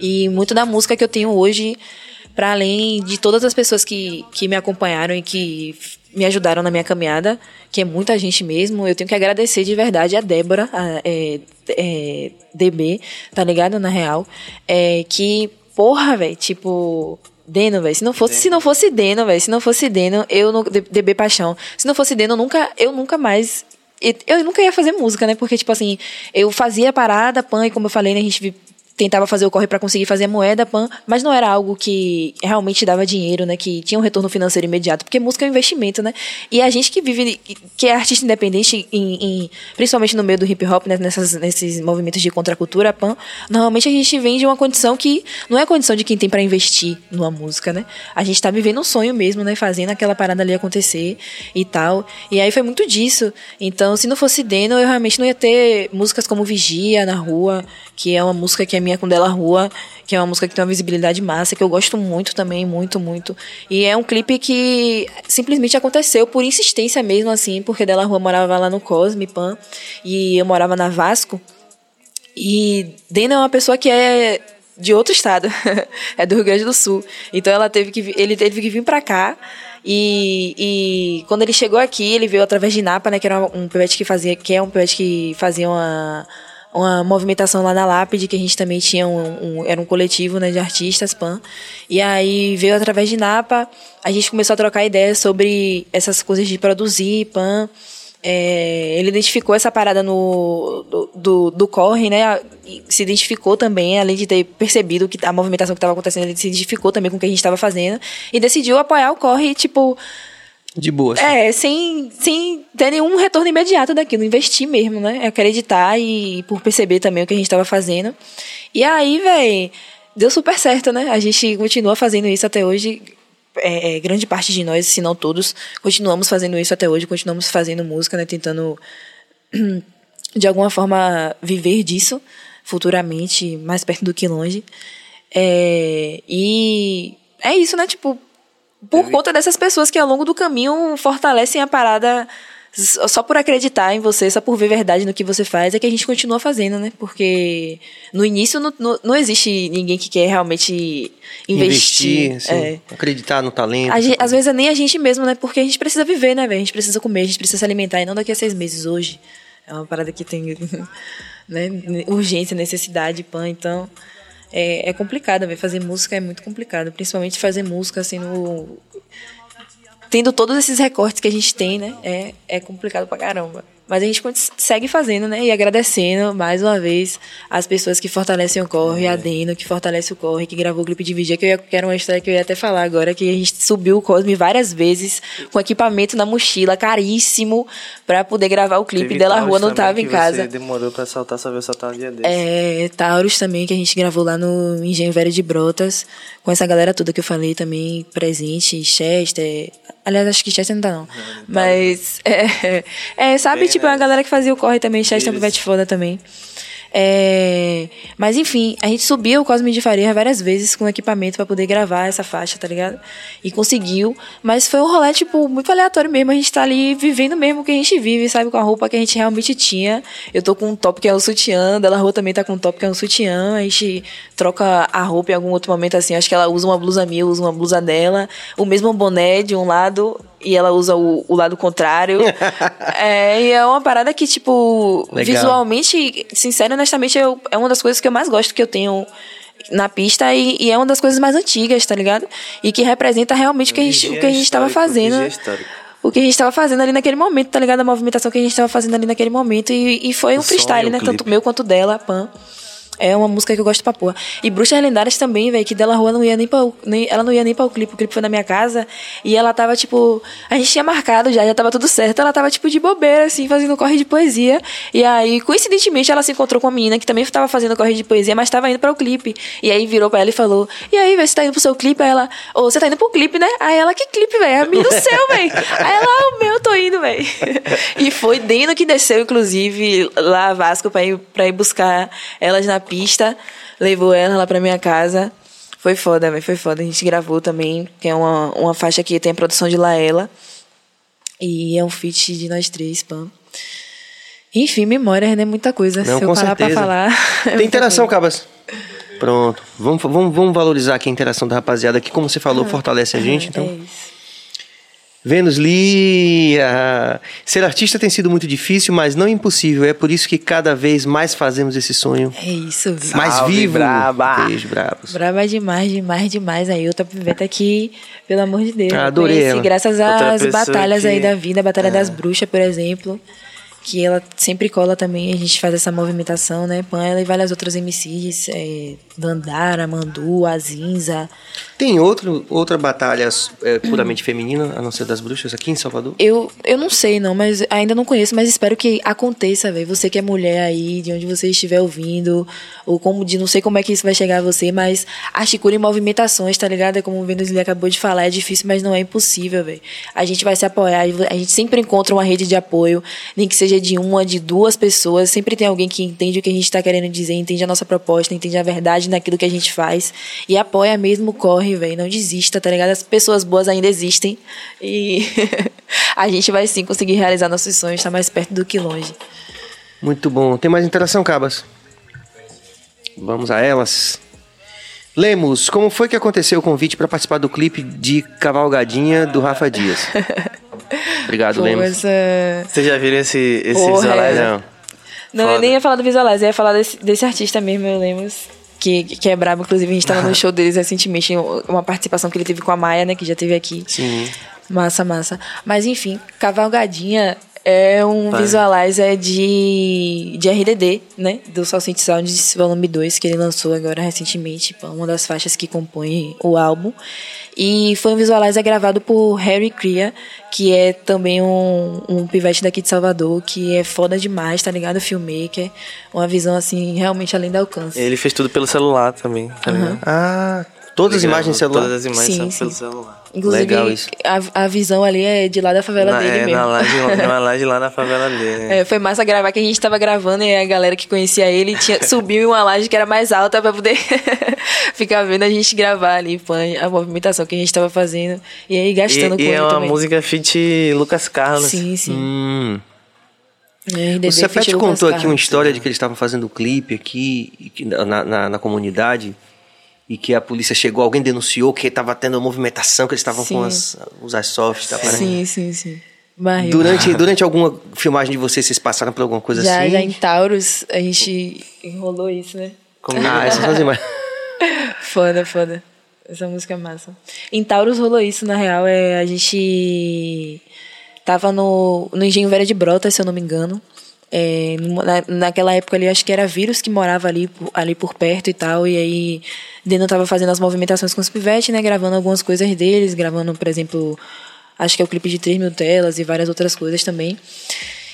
E muito da música que eu tenho hoje, para além de todas as pessoas que, que me acompanharam e que me ajudaram na minha caminhada, que é muita gente mesmo, eu tenho que agradecer de verdade a Débora, a, é, é, DB, tá ligado? Na real, é, que porra, velho, tipo. Deno, velho. Se não fosse, se não fosse Deno, velho. Se não fosse Deno, eu D- DB Paixão. Se não fosse Deno, eu nunca, eu nunca mais. Eu nunca ia fazer música, né? Porque, tipo assim, eu fazia parada, pan, e como eu falei, né, a gente tentava fazer o corre para conseguir fazer a moeda, pan, mas não era algo que realmente dava dinheiro, né? Que tinha um retorno financeiro imediato, porque música é um investimento, né? E a gente que vive, que é artista independente, em, em- principalmente no meio do hip hop, né, nessas, nesses movimentos de contracultura, pan, normalmente a gente vem de uma condição que não é a condição de quem tem para investir numa música, né? A gente tá vivendo um sonho mesmo, né? Fazendo aquela parada ali acontecer e tal. E aí foi muito disso. Então, se não fosse Deno, eu realmente não ia ter músicas como Vigia na rua, que é uma música que é minha com Della Rua, que é uma música que tem uma visibilidade massa, que eu gosto muito também, muito, muito. E é um clipe que simplesmente aconteceu por insistência mesmo, assim, porque Della Rua morava lá no Cosme, Pan, e eu morava na Vasco. E Dena é uma pessoa que é de outro estado, é do Rio Grande do Sul. Então ela teve que ele teve que vir pra cá. E, e quando ele chegou aqui, ele veio através de Napa, né, que era um pivete que fazia, que é um pivete que fazia uma uma movimentação lá na Lápide, que a gente também tinha um, um- era um coletivo, né, de artistas, pan. E aí veio através de Napa, a gente começou a trocar ideias sobre essas coisas de produzir, pan. É, ele identificou essa parada no, do, do, do corre, né? Se identificou também, além de ter percebido que a movimentação que estava acontecendo, ele se identificou também com o que a gente estava fazendo e decidiu apoiar o corre, tipo, De boa. assim. é, sem, sem ter nenhum retorno imediato daquilo, investir mesmo, né? Acreditar e por perceber também o que a gente tava fazendo. E aí, velho, deu super certo, né? A gente continua fazendo isso até hoje. É, é, grande parte de nós, se não todos, continuamos fazendo isso até hoje, continuamos fazendo música, né? Tentando, de alguma forma, viver disso futuramente, mais perto do que longe. É, e é isso, né? Tipo, por conta dessas pessoas que ao longo do caminho fortalecem a parada só por acreditar em você, só por ver verdade no que você faz, é que a gente continua fazendo, né? Porque no início não, não, não existe ninguém que quer realmente investir. assim, é. acreditar no talento. Gente- às vezes é nem a gente mesmo, né? Porque a gente precisa viver, né, velho? A gente precisa comer, a gente precisa se alimentar, e não daqui a seis meses, hoje. É uma parada que tem né, urgência, necessidade, pã, então. É, é complicado, velho. Fazer música é muito complicado. Principalmente fazer música assim no. Tendo todos esses recortes que a gente tem, né? É, é complicado pra caramba. Mas a gente segue fazendo, né? E agradecendo mais uma vez as pessoas que fortalecem o Corre, a Deno, que fortalece o Corre, que gravou o clipe de Vigia, que, eu ia, que era uma história que eu ia até falar agora, que a gente subiu o Cosme várias vezes com equipamento na mochila, caríssimo, pra poder gravar o clipe Teve dela Rua, não tava em casa. Você demorou pra soltar, só veio soltar um dia desse. É, Taurus também, que a gente gravou lá no Engenho Velho de Brotas, com essa galera toda que eu falei também, presente, Chester. Aliás, acho que Chester não tá, não. Mas, é, é sabe, Bem, tipo, né? a galera que fazia o corre também, Chester Isso. Pivete Foda também. É, mas enfim, a gente subiu o Cosme de Faria várias vezes com equipamento pra poder gravar essa faixa, tá ligado? E conseguiu. Mas foi um rolê, tipo, muito aleatório mesmo. A gente tá ali vivendo mesmo o que a gente vive, sabe? Com a roupa que a gente realmente tinha. Eu tô com um top que é um sutiã, Dela Rua também tá com um top que é um sutiã. A gente troca a roupa em algum outro momento, assim. Acho que ela usa uma blusa minha, uso uma blusa dela. O mesmo boné de um lado e ela usa o, o lado contrário. é, e é uma parada que, tipo, Legal. visualmente, sincero, honestamente, eu, é uma das coisas que eu mais gosto que eu tenho na pista e, e é uma das coisas mais antigas, tá ligado? E que representa realmente o que a gente, o que a gente tava Histórico, fazendo. histórico. O que a gente tava fazendo ali naquele momento, tá ligado? A movimentação que a gente tava fazendo ali naquele momento. E, e foi um O freestyle, né? clipe. Tanto meu quanto dela, Pan. É uma música que eu gosto pra porra. E Bruxas Lendárias também, velho, que dela rua não ia nem pra, nem, ela não ia nem pra o clipe. O clipe foi na minha casa. E ela tava, tipo. A gente tinha marcado já, já tava tudo certo. Ela tava, tipo, de bobeira, assim, fazendo corre de poesia. E aí, coincidentemente, ela se encontrou com uma menina que também tava fazendo corre de poesia, mas tava indo para o clipe. E aí virou pra ela e falou: E aí, velho, você tá indo pro seu clipe? Aí ela, ô, você tá indo pro clipe, né? Aí ela, que clipe, velho? É a minha do seu, velho. Aí ela, "Ah, o meu, eu tô indo, velho. E foi Deno que desceu, inclusive, lá a Vasco pra ir, pra ir buscar elas na pista. Levou ela lá pra minha casa. Foi foda, velho, foi foda. A gente gravou também, que é uma, uma faixa que tem a produção de Laela. E é um feat de nós três, pam. Enfim, memória, né? Muita coisa. Não, Se eu parar certeza. pra falar. é Tem muita interação, coisa. Cabas? Pronto. Vamos, vamos, vamos valorizar aqui a interação da rapaziada que, como você falou, fortalece a gente. Então, É isso. Vênus Lia. Ser artista tem sido muito difícil, mas não impossível. É por isso que cada vez mais fazemos esse sonho É isso, viu? mais Salve, vivo. braba. Beijo, bravos. Brava demais, demais, demais. Aí outra piveta aqui, pelo amor de Deus. Ah, eu adorei conheci ela. graças às batalhas que- aí da vida, a Batalha É. das Bruxas, por exemplo. Que ela sempre cola também, a gente faz essa movimentação, né? Pan ela e várias outras MCs, é, Dandara, Mandu, Azinza. Tem outro, outra batalha é, puramente feminina, a não ser das bruxas, aqui em Salvador? Eu, eu não sei, não, mas ainda não conheço, mas espero que aconteça, velho. Você que é mulher aí, de onde você estiver ouvindo, ou como de não sei como é que isso vai chegar a você, mas articule movimentações, tá ligado? É como o Venus Lee acabou de falar, é difícil, mas não é impossível, velho. A gente vai se apoiar, a gente sempre encontra uma rede de apoio, nem que seja de uma, de duas pessoas, sempre tem alguém que entende o que a gente tá querendo dizer, entende a nossa proposta, entende a verdade naquilo que a gente faz e apoia mesmo, corre, velho. Não desista, tá ligado? As pessoas boas ainda existem e a gente vai sim conseguir realizar nossos sonhos, tá mais perto do que longe. Muito bom. Tem mais interação, Cabas? Vamos a elas. Lemos, como foi que aconteceu o convite para participar do clipe de Cavalgadinha do Rafa Dias? Obrigado, Pô, Lemos. essa... Vocês já viram esse, esse Porra, visualizer? Não. Não, eu nem ia falar do Visualize, eu ia falar desse, desse artista mesmo, eu lembro. Que, que é brabo, inclusive a gente tava no show deles recentemente, uma participação que ele teve com a Maia, né, que já teve aqui. Sim. Massa, massa. Mas enfim, Cavalgadinha é um Vai. visualizer de, de RDD, né? Do Salsint Sound Volume 2, que ele lançou agora recentemente, pô, uma das faixas que compõe o álbum. E foi um visualizer gravado por Harry Cria, que é também um, um pivete daqui de Salvador, que é foda demais, tá ligado? Filmmaker. Uma visão, assim, realmente além do alcance. Ele fez tudo pelo celular também, tá ligado? Ah, todas as imagens gravou celular. Todas as imagens Sim, são pelo sim. celular. Inclusive, Legal isso. A, a visão ali é de lá da favela Na, dele é, mesmo. na laje, numa laje lá na favela dele. É, foi massa gravar que a gente tava gravando e a galera que conhecia ele tinha, subiu em uma laje que era mais alta pra poder ficar vendo a gente gravar ali, pô, a movimentação que a gente tava fazendo. E aí gastando com E, e ele é uma também. música feat Lucas Carlos. Sim, sim. Hum. É, O Cepete feat contou Lucas aqui uma história de que eles estavam fazendo um clipe aqui e na, na, na comunidade e que a polícia chegou, alguém denunciou que estava tendo movimentação, que eles estavam com as, os airsoft, tá? Sim, sim, sim. Barril. Durante, durante alguma filmagem de vocês, vocês passaram por alguma coisa já, assim? já em Taurus, a gente enrolou isso, né? Ah, essas são as imagens. Foda, foda. Essa música é massa. Em Taurus rolou isso, na real, é a gente tava no, no Engenho Vera de Brotas, se eu não me engano. É, naquela época ali, acho que era vírus que morava ali, ali por perto e tal. E aí, Deno tava fazendo as movimentações com os pivetes, né? Gravando algumas coisas deles, gravando, por exemplo, acho que é o clipe de 3 mil telas e várias outras coisas também.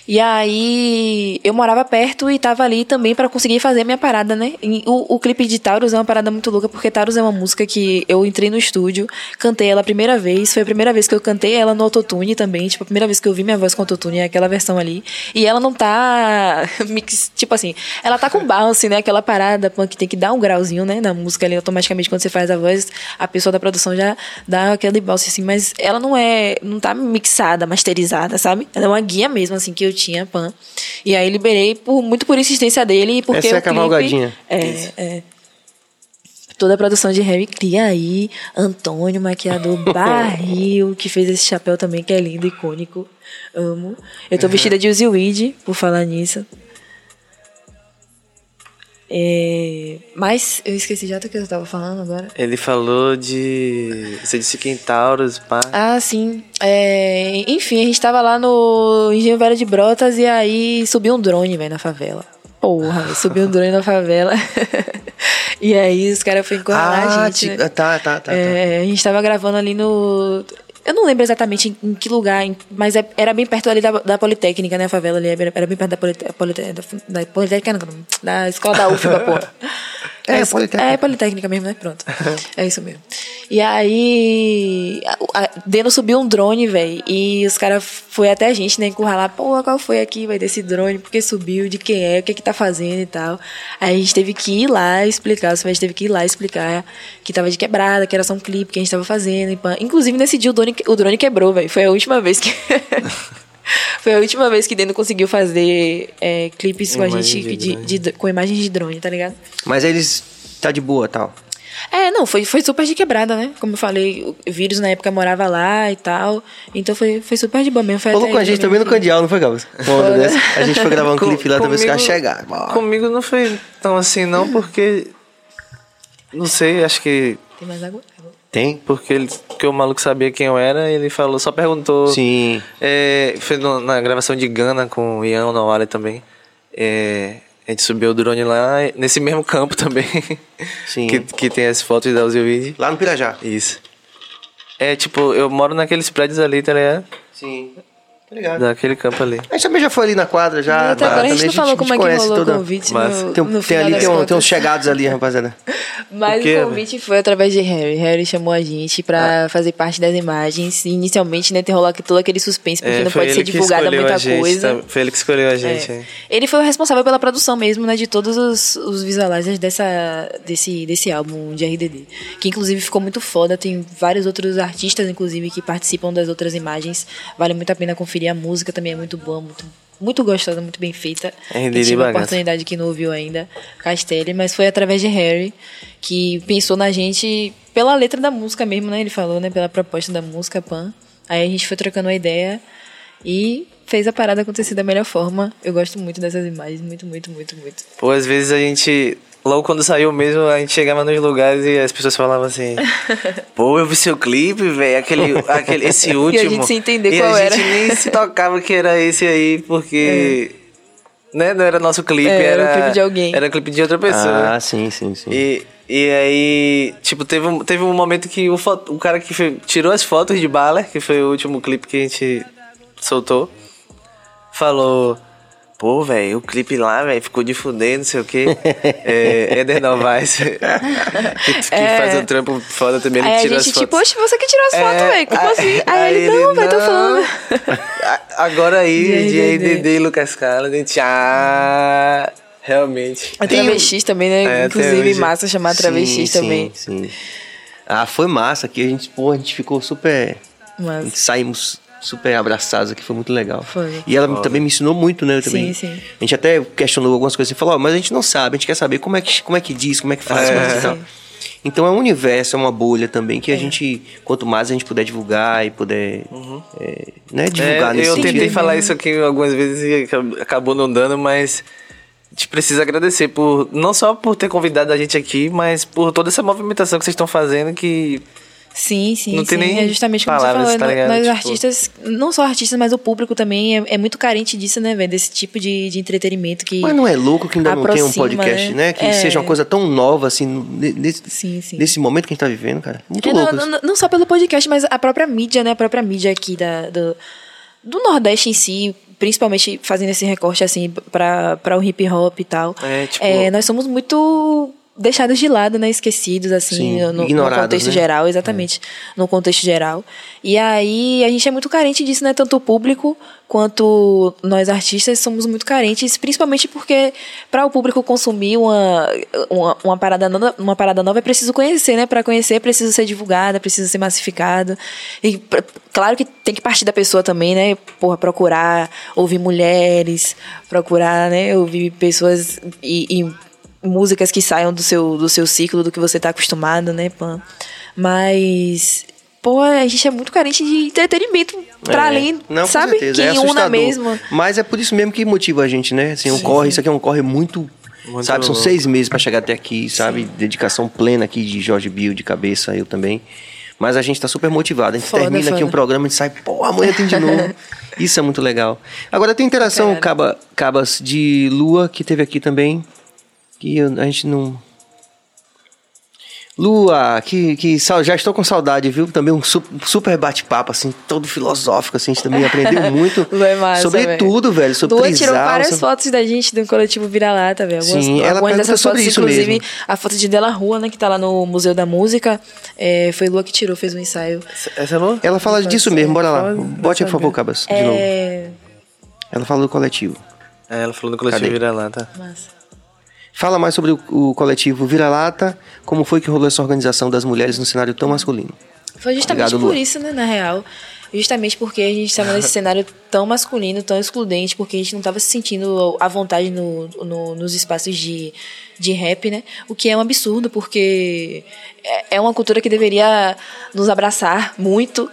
E aí eu morava perto e tava ali também pra conseguir fazer minha parada, né? E o, o clipe de Taurus é uma parada muito louca, porque Taurus é uma música que eu entrei no estúdio, cantei ela a primeira vez, foi a primeira vez que eu cantei ela no autotune também, tipo, a primeira vez que eu vi minha voz com autotune é aquela versão ali. E ela não tá mix, tipo assim, ela tá com bounce, né? Aquela parada que tem que dar um grauzinho, né, na música ali automaticamente quando você faz a voz, a pessoa da produção já dá aquele bounce assim, mas ela não é, não tá mixada, masterizada, sabe? Ela é uma guia mesmo assim que eu tinha, pan. E aí liberei por muito por insistência dele e porque Essa é a clipe- cavalgadinha. É, é. Toda a produção de Harry cria aí Antônio, maquiador barril, que fez esse chapéu também, que é lindo, icônico. Amo. Eu tô vestida de Uzi Weed, por falar nisso. É, mas eu esqueci já do que eu tava falando agora. Ele falou de. Você disse Quintauros, pá. Ah, sim. É, enfim, a gente tava lá no Engenho Velho de Brotas e aí subiu um drone, velho, na favela. Porra, subiu um drone na favela. e aí os caras foram encurralar Ah, a gente. né? tá, tá, tá. É, a gente tava gravando ali no. Eu não lembro exatamente em, em que lugar, em- mas é- era bem perto ali da, da Politécnica, né? A favela ali era, era bem perto da, Polite- da, da Politécnica, não, da escola da UFBA, porra. É, es- Politécnica. É, Politécnica mesmo, né? Pronto. é isso mesmo. E aí, a, a, Deno subiu um drone, velho, e os caras foi até a gente, né? Encurralar, pô, qual foi aqui, vai desse drone, por que subiu, de quem é, o que que tá fazendo e tal. Aí a gente teve que ir lá explicar, a gente teve que ir lá explicar que tava de quebrada, que era só um clipe que a gente tava fazendo. e. Inclusive, nesse dia o drone, o drone quebrou, velho. Foi a última vez que. Foi a última vez que Deno conseguiu fazer é, clipes com a gente de de, de- com imagens de drone, tá ligado? Mas eles tá de boa tal. É, não, foi, foi super de quebrada, né? Como eu falei, o vírus na época morava lá e tal. Então foi, foi super de boa mesmo. Foi Falou com a gente também no Candial, não foi, Gabs? Dessa. A gente foi gravar um Com- clipe lá também, os caras chegaram. Bora. Comigo não foi tão assim, não, porque. Não sei, acho que. Tem mais água? Tem? Porque, ele, porque o maluco sabia quem eu era, ele falou, só perguntou. Sim. É, foi no- na gravação de Gana com o Ian Nawale também. É, a gente subiu o drone lá nesse mesmo campo também. Sim. que, que tem as fotos da Uzilvide. Lá no Pirajá. Isso. É, tipo, eu moro naqueles prédios ali, tá ligado? Sim. Tá ligado. Daquele campo ali. A gente também já foi ali na quadra, já. Até agora a gente não falou como é que conhece rolou o toda- convite Mas no, Tem, no tem ali, tem, um- tem uns chegados ali, rapaziada. Mas O o convite foi através de Harry. Harry chamou a gente pra fazer parte das imagens. E inicialmente, né, tem rolado todo aquele suspense, porque É, não pode ser divulgada muita a gente, coisa. tá? Foi ele que escolheu a gente. É. é. Ele foi o responsável pela produção mesmo, né, de todos os, os visualizers dessa, desse, desse álbum de RDD. Que inclusive ficou muito foda. Tem vários outros artistas, inclusive, que participam das outras imagens. Vale muito a pena conferir. A música também é muito boa, muito, muito gostosa, muito bem feita. RDD Quem tive a oportunidade que não ouviu ainda, Castelli, mas foi através de Harry que pensou na gente pela letra da música mesmo, né? Ele falou, né? Pela proposta da música, Pan. Aí a gente foi trocando uma ideia e fez a parada acontecer da melhor forma. Eu gosto muito dessas imagens, muito, muito, muito, muito. Pô, às vezes a gente. Logo quando saiu mesmo, a gente chegava nos lugares e as pessoas falavam assim: Pô, eu vi seu clipe, velho, aquele, aquele, esse último. gente sem entender e qual a era. gente nem se tocava que era esse aí, porque. Né, não era nosso clipe, É, era era. o clipe de alguém. Era o clipe de outra pessoa. Ah, sim, sim, sim. E, e aí, tipo, teve um, teve um momento que o, fo- o cara que fe- tirou as fotos de Baller, que foi o último clipe que a gente soltou, falou: Pô, velho, o clipe lá, velho, ficou de fuder, não sei o quê. é, Eder Novaes, que, que É. faz um trampo foda também, ele Aí a tira gente, as tipo, fotos. oxe, você que tirou as fotos, É, velho, como aí- assim? Aí, aí ele, não, velho, tô falando. Agora aí, De de. RDD e Lucas Carlos, a gente, ah, realmente. A travestis também, né? É, Inclusive, massa chamar travestis sim, também. Sim, sim. Ah, foi massa aqui. A gente, pô, a gente ficou super. Mas, Saímos super abraçados aqui, foi muito legal. Foi. E ela também me ensinou muito, né? eu também. Sim, sim. A gente até questionou algumas coisas e falou, ó, mas a gente não sabe, a gente quer saber como é que, como é que diz, como é que faz, como é que tal. Então é um universo, é uma bolha também que a gente, quanto mais a gente puder divulgar e puder é, né, divulgar É, nesse eu sentido. tentei falar isso aqui algumas vezes e acab- acabou não dando, mas a gente precisa agradecer por não só por ter convidado a gente aqui, mas por toda essa movimentação que vocês estão fazendo que Sim, sim, Não sim. tem nem é justamente como palavras, você tá falou. ligado? nós Tipo- artistas, não só artistas, mas o público também é, é muito carente disso, né, velho? Desse tipo de, de entretenimento que. Mas não é louco que ainda não tem um aproxima, podcast, né? né? Que É. seja uma coisa tão nova, assim, ne- nesse, Sim, sim. nesse momento que a gente tá vivendo, cara. Muito É, louco. não, não, não só pelo podcast, mas a própria mídia, né? A própria mídia aqui da, do, do Nordeste em si, principalmente fazendo esse recorte assim para o hip hop e tal. É, tipo- É, nós somos muito deixados de lado, né? Esquecidos, assim, Sim, no, no contexto né? geral, exatamente. No contexto geral. E aí a gente é muito carente disso, né? Tanto o público quanto nós artistas somos muito carentes, principalmente porque para o público consumir uma, uma, uma parada nova, uma parada nova é preciso conhecer, né? Para conhecer é preciso ser divulgada, precisa ser massificado. E pra- claro que tem que partir da pessoa também, né? Porra, procurar ouvir mulheres, procurar, né, ouvir pessoas e, e músicas que saiam do seu, do seu ciclo, do que você tá acostumado, né, Pan? Mas, pô, a gente é muito carente de entretenimento pra É. além, Não, sabe? Que é una mesmo. Mas é por isso mesmo que motiva a gente, né? Assim, um corre, isso aqui é um corre muito. Muito sabe, são louco. seis meses pra chegar até aqui, sabe? Dedicação plena aqui de Jorge Bill, de cabeça, eu também. Mas a gente tá super motivado. A gente Foda, termina aqui foda. um programa, a gente sai, pô, amanhã tem de novo. Isso é muito legal. Agora tem interação. Caba, Cabas de Lua, que teve aqui também. Que eu- a gente não. Lua, que, que já estou com saudade, viu? Também um su- super bate-papo, assim, todo filosófico, assim, a gente também aprendeu muito Lua é massa, sobre velho. tudo, velho. Sobre Lua tirou trisal, várias sobre- fotos da gente do coletivo Vira-Lata, velho. Algumas, Sim, ela algumas dessas sobre fotos, isso inclusive, mesmo. a foto de Della Rua, né, que tá lá no Museu da Música, é, foi Lua que tirou, fez um ensaio. Essa é Lu? Ela fala disso mesmo, bora lá. Bote, por favor, Cabas, de novo. É. Ela fala do coletivo. É, ela falou do coletivo? Vira-Lata. Massa. Fala mais sobre o, o coletivo Vira-Lata, como foi que rolou essa organização das mulheres no cenário tão masculino. Foi justamente Obrigado, por Lua. isso, né, na real. Justamente porque a gente estava nesse cenário tão masculino, tão excludente, porque a gente não estava se sentindo à vontade no, no- nos espaços de, de rap, né? O que é um absurdo, porque é- é uma cultura que deveria nos abraçar muito,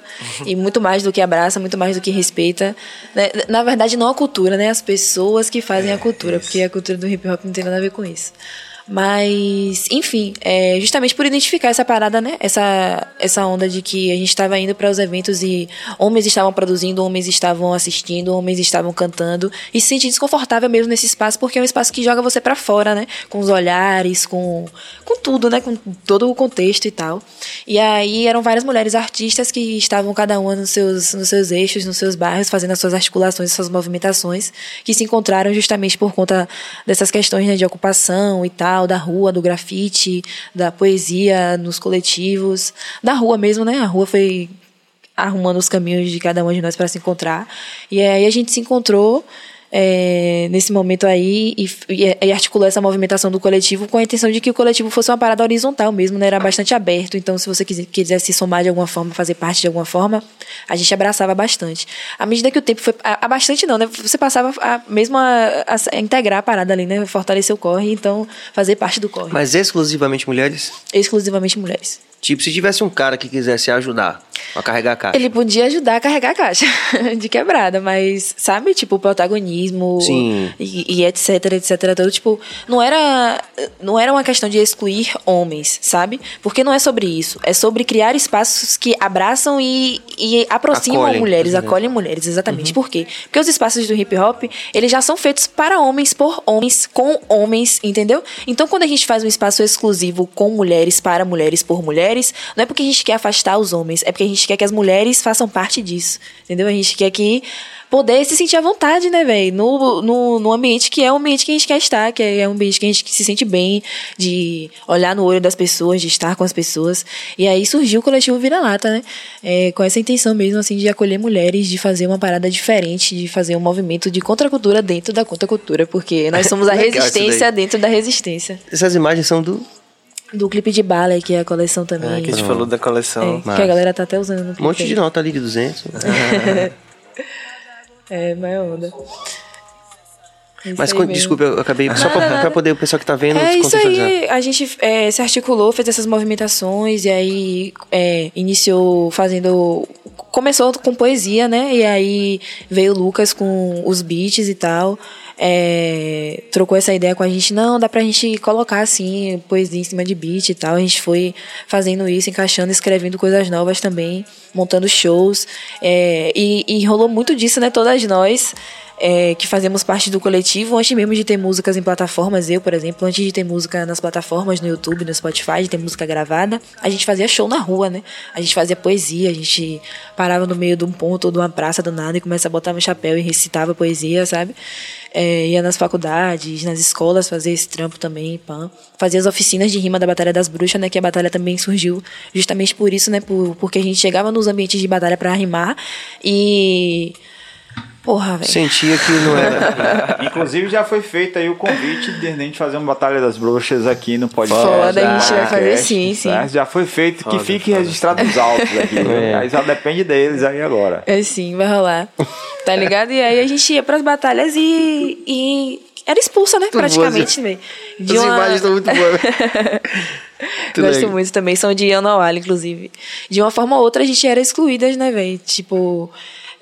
e muito mais do que abraça, muito mais do que respeita. né? Na verdade, não a cultura, né? As pessoas que fazem a cultura, porque a cultura do hip hop não tem nada a ver com isso. Mas, enfim, é justamente por identificar essa parada, né? Essa, essa onda de que a gente estava indo para os eventos e homens estavam produzindo, homens estavam assistindo, homens estavam cantando e se sentir desconfortável mesmo nesse espaço, porque é um espaço que joga você para fora, né? Com os olhares, com, com tudo, né? Com todo o contexto e tal. E aí eram várias mulheres artistas que estavam cada uma nos seus, nos seus eixos, nos seus bairros, fazendo as suas articulações, suas movimentações, que se encontraram justamente por conta dessas questões né, de ocupação e tal, da rua, do grafite, da poesia nos coletivos, da rua mesmo, né? A rua foi arrumando os caminhos de cada uma de nós para se encontrar. E aí a gente se encontrou é, nesse momento aí e, e- articulou essa movimentação do coletivo com a intenção de que o coletivo fosse uma parada horizontal mesmo, né? Era bastante aberto. Então, se você quis- quisesse se somar de alguma forma, fazer parte de alguma forma, a gente abraçava bastante. À medida que o tempo foi. A, a bastante não, né? Você passava a, mesmo a, a- a integrar a parada ali, né? Fortalecer o corre, então fazer parte do corre. Mas exclusivamente mulheres? Exclusivamente mulheres. Tipo, se tivesse um cara que quisesse ajudar a carregar a caixa. Ele podia ajudar a carregar a caixa de quebrada, mas, sabe, tipo, o protagonismo Sim. E, e etc, etc, todo, tipo, não era, não era uma questão de excluir homens, sabe? Porque não é sobre isso, é sobre criar espaços que abraçam e, e aproximam Acolhem, mulheres, exatamente. acolhem mulheres, exatamente. Por quê? Porque os espaços do hip hop, eles já são feitos para homens, por homens, com homens, entendeu? Então, quando a gente faz um espaço exclusivo com mulheres, para mulheres, por mulheres, não é porque a gente quer afastar os homens, é porque a gente quer que as mulheres façam parte disso, entendeu? A gente quer que poder se sentir à vontade, né, velho? No, no, no ambiente que é o ambiente que a gente quer estar, que é um ambiente que a gente se sente bem, de olhar no olho das pessoas, de estar com as pessoas. E aí surgiu o coletivo Vira-Lata, né? É, com essa intenção mesmo, assim, de acolher mulheres, de fazer uma parada diferente, de fazer um movimento de contracultura dentro da contracultura, porque nós somos a resistência dentro da resistência. Essas imagens são do. Do clipe de bala, que é a coleção também. É, que a gente falou da coleção. É, que a galera tá até usando no clipe. Um monte aí. de nota ali de 200. É, mas onda. Isso Mas mesmo. desculpa, eu acabei. Só pra, nada. pra poder o pessoal que tá vendo É isso aí, a gente é, se articulou, fez essas movimentações e aí é, iniciou fazendo. Começou com poesia, né? E aí veio o Lucas com os beats e tal. É, trocou essa ideia com a gente, não, dá pra gente colocar assim, poesia em cima de beat e tal. A gente foi fazendo isso, encaixando, escrevendo coisas novas também, montando shows. é, e, e rolou muito disso, né? Todas nós é, que fazemos parte do coletivo, antes mesmo de ter músicas em plataformas, eu, por exemplo, antes de ter música nas plataformas, no YouTube, no Spotify, de ter música gravada, a gente fazia show na rua, né? A gente fazia poesia, a gente parava no meio de um ponto ou de uma praça do nada e começava a botar um chapéu e recitava poesia, sabe? É, ia nas faculdades, nas escolas fazer esse trampo também, pã. Fazia as oficinas de rima da Batalha das Bruxas, né? Que a batalha também surgiu justamente por isso, né? Por, porque a gente chegava nos ambientes de batalha pra rimar e. Porra, velho. Sentia que não era. Inclusive já foi feito aí o convite de a gente fazer uma Batalha das Bruxas aqui no podcast. Foda, a gente vai podcast, fazer sim, sim. né? Já foi feito, que Foda, fique foda. registrado nos autos aqui. né? Aí só depende deles aí agora. É sim, vai rolar. Tá ligado? E aí a gente ia pras batalhas e. e era expulsa, né? praticamente, velho. De As uma- imagens estão muito boas. Gosto muito também, são de Anual, inclusive. De uma forma ou outra a gente era excluídas, né, velho? Tipo,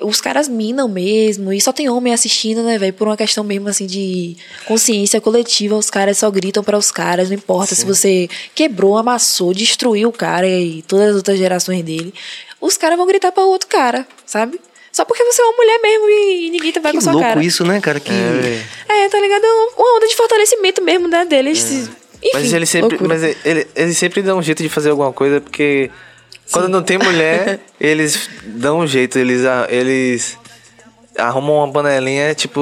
os caras minam mesmo, e só tem homem assistindo, né, velho? Por uma questão mesmo assim de consciência coletiva, os caras só gritam para os caras, não importa se você quebrou, amassou, destruiu o cara e todas as outras gerações dele. Os caras vão gritar para o outro cara, sabe? Só porque você é uma mulher mesmo e, ninguém vai Que com a sua louco cara. isso, né, cara? Que... É, tá ligado? Uma onda de fortalecimento mesmo, né, deles. Enfim, Mas ele sempre, loucura. mas ele, ele sempre dá um jeito de fazer alguma coisa, porque quando não tem mulher, eles dão um jeito, eles, eles arrumam uma panelinha, tipo.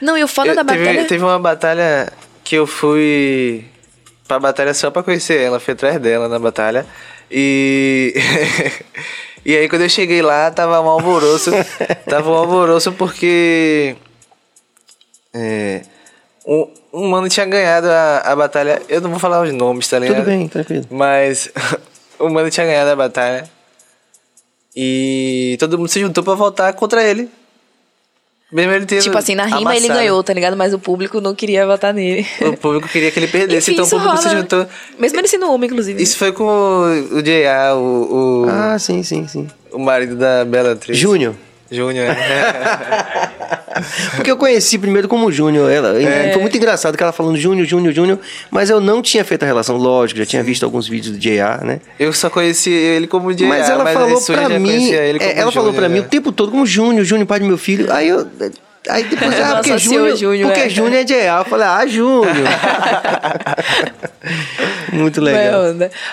Não, e o foda eu- da teve, batalha... teve uma batalha que eu fui pra batalha só pra conhecer ela, fui atrás dela na batalha. E. e aí quando eu cheguei lá, tava um alvoroço. tava um alvoroço porque. É, um, um mano tinha ganhado a, a batalha. Eu não vou falar os nomes, tá ligado? Tudo bem, tranquilo. Mas o mano tinha ganhado a batalha. E todo mundo se juntou pra voltar contra ele. Mesmo ele tendo Tipo assim, na rima ele amassado. ganhou, tá ligado? Mas o público não queria votar nele. O público queria que ele perdesse, Enfim, então o público se rola. juntou. Mesmo ele sendo homem, inclusive. Isso foi com o, o J.A., o, o, Ah, sim, sim, sim. o marido da Bela Atriz. Júnior. Júnior, é. Porque eu conheci primeiro como Júnior ela. É. Foi muito engraçado que ela falando Júnior, Júnior, Júnior. Mas eu não tinha feito a relação, lógico, já tinha visto alguns vídeos do J.A., né? Eu só conheci ele como J.A., Mas ela aí falou pra mim. é, ela falou pra mim o tempo todo como Júnior, Júnior, pai do meu filho. Aí eu. Aí depois, ah, porque Júnior. Júnior, Porque é. Júnior é J.A. Eu falei, ah, Júnior. muito legal.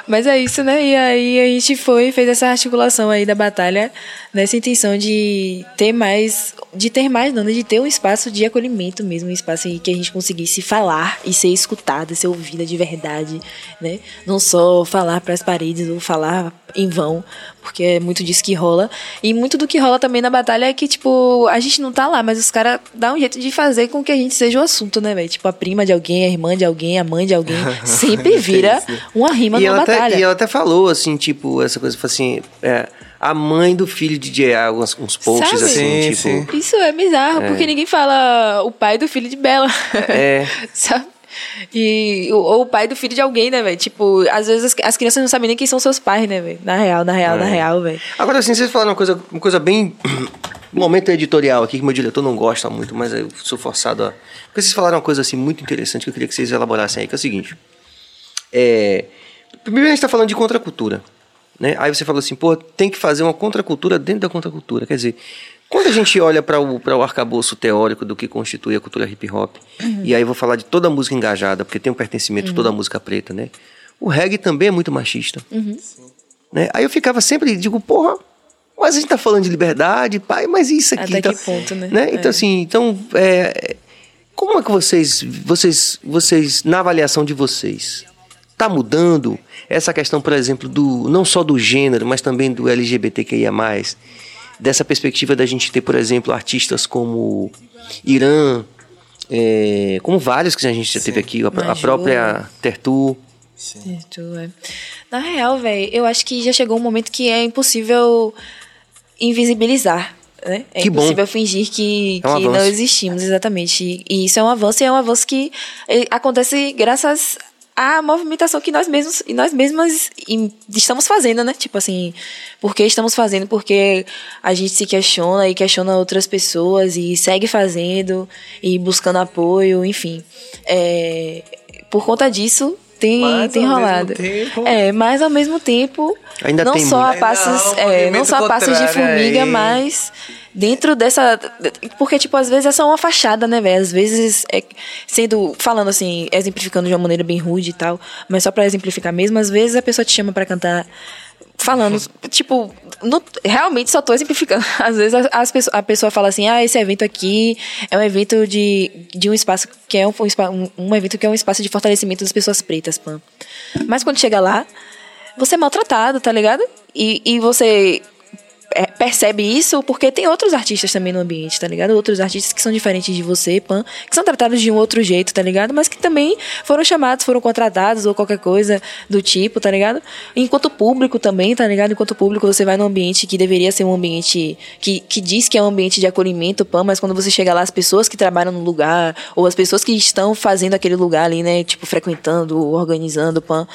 Mas é isso, né? E aí a gente foi e fez essa articulação aí da batalha nessa intenção de ter mais, de ter mais, não, né? de ter um espaço de acolhimento mesmo, um espaço em que a gente conseguisse falar e ser escutada, ser ouvida de verdade, né? Não só falar para as paredes ou falar em vão, porque é muito disso que rola. E muito do que rola também na batalha é que, tipo, a gente não tá lá, mas os caras dão um jeito de fazer com que a gente seja o assunto, né, velho? Tipo, a prima de alguém, a irmã de alguém, a mãe de alguém, sempre vira uma rima E numa ela, batalha. até, e ela até falou, assim, tipo, essa coisa, falou assim, é, a mãe do filho de J.A., alguns uns posts Sabe? assim, Sim, tipo. Isso é bizarro, porque ninguém fala o pai do filho de Bela. É. Sabe? E, ou, o pai do filho de alguém, né, velho? Tipo, às vezes as, as crianças não sabem nem quem são seus pais, né, velho? Na real, na real, na real, velho. Agora, assim, vocês falaram uma coisa, uma coisa bem. Um momento editorial aqui que meu diretor não gosta muito, mas eu sou forçado a. Porque vocês falaram uma coisa assim muito interessante que eu queria que vocês elaborassem aí, que é o seguinte. É. Primeiro a gente está falando de contracultura. Né? Aí você falou assim, pô, tem que fazer uma contracultura dentro da contracultura. Quer dizer, quando a gente olha para o, pra o arcabouço teórico do que constitui a cultura hip hop, e aí eu vou falar de toda a música engajada, porque tem um pertencimento de toda a música preta, né? O reggae também é muito machista. Né? Aí eu ficava sempre, digo, porra, mas a gente tá falando de liberdade, pai, mas isso aqui. Até então, que ponto, né? Então, É. assim, então, é, como é que vocês, vocês, vocês, na avaliação de vocês, tá mudando essa questão, por exemplo, do não só do gênero, mas também do LGBTQIA+, dessa perspectiva da gente ter, por exemplo, artistas como Irã, é, como vários que a gente já teve aqui, a, a própria Tertu, é. Na real, velho, eu acho que já chegou um momento que é impossível invisibilizar. Né? É Que bom. impossível fingir que, É um que não existimos, exatamente. E isso é um avanço e é um avanço que eh, acontece graças a movimentação que nós mesmos e nós mesmas estamos fazendo, né? Tipo assim, por que estamos fazendo? Porque a gente se questiona e questiona outras pessoas e segue fazendo e buscando apoio, enfim. É, por conta disso, tem, Mas, tem ao mesmo rolado. tempo- É, mas ao mesmo tempo, Ainda não tem só muito. a passos, um é, não só a passos de formiga, aí. mas dentro dessa porque tipo às vezes é só uma fachada né velho às vezes é sendo falando assim exemplificando de uma maneira bem rude e tal mas só pra exemplificar mesmo às vezes a pessoa te chama pra cantar falando tipo no- realmente só tô exemplificando. Às vezes as, as pessoas- a pessoa fala assim ah esse evento aqui é um evento de, de um espaço que é um, um, um- evento que é um espaço de fortalecimento das pessoas pretas pan mas quando chega lá você é maltratado, tá ligado? E, e você percebe isso porque tem outros artistas também no ambiente, tá ligado? Outros artistas que são diferentes de você, Pan, que são tratados de um outro jeito, tá ligado? Mas que também foram chamados, foram contratados ou qualquer coisa do tipo, tá ligado? Enquanto público também, tá ligado? Enquanto público você vai num ambiente que deveria ser um ambiente que, que diz que é um ambiente de acolhimento, Pan, mas quando você chega lá, as pessoas que trabalham no lugar, ou as pessoas que estão fazendo aquele lugar ali, né? Tipo, frequentando, organizando, Pan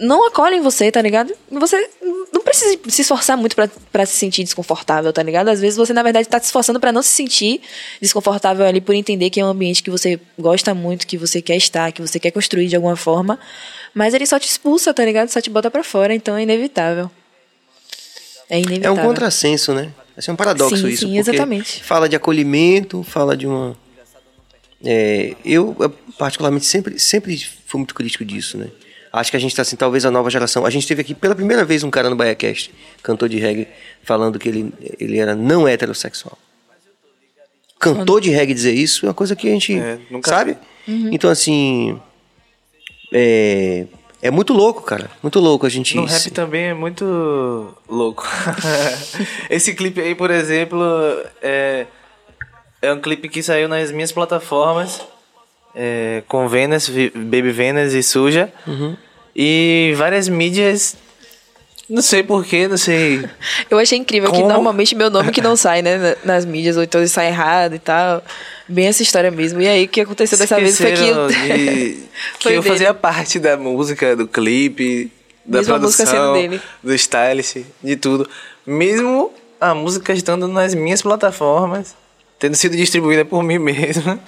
não acolhem você, tá ligado? Você não precisa se esforçar muito pra, pra se sentir desconfortável, tá ligado? Às vezes você, na verdade, tá se esforçando pra não se sentir desconfortável ali por entender que é um ambiente que você gosta muito, que você quer estar, que você quer construir de alguma forma. Mas ele só te expulsa, tá ligado? Só te bota pra fora, então é inevitável. É É inevitável. um contrassenso, né? É um paradoxo Sim, isso. sim, exatamente. Fala de acolhimento, fala de uma. É, eu, eu, particularmente, sempre, sempre fui muito crítico disso, né? Acho que a gente está assim, talvez a nova geração. A gente teve aqui pela primeira vez um cara no BaiaCast, cantor de reggae, falando que ele, ele era não heterossexual. Cantor de reggae dizer isso é uma coisa que a gente. É, nunca sabe? Uhum. Então, assim. É, é muito louco, cara. Muito louco a gente. No rap também é muito louco. Esse clipe aí, por exemplo, é, é um clipe que saiu nas minhas plataformas. É, com Venus, Vi- Baby Venus e Suja. E várias mídias. Não sei porquê, não sei. Eu achei incrível que Como? normalmente meu nome que não sai, né, na- nas mídias, ou então sai errado e tal. Bem essa história mesmo. E aí o que aconteceu dessa vez foi que. Esqueceram de- que Foi eu dele. fazia parte da música, do clipe, da Mesmo produção, do stylist, de tudo. Mesmo a música estando nas minhas plataformas, tendo sido distribuída por mim mesmo.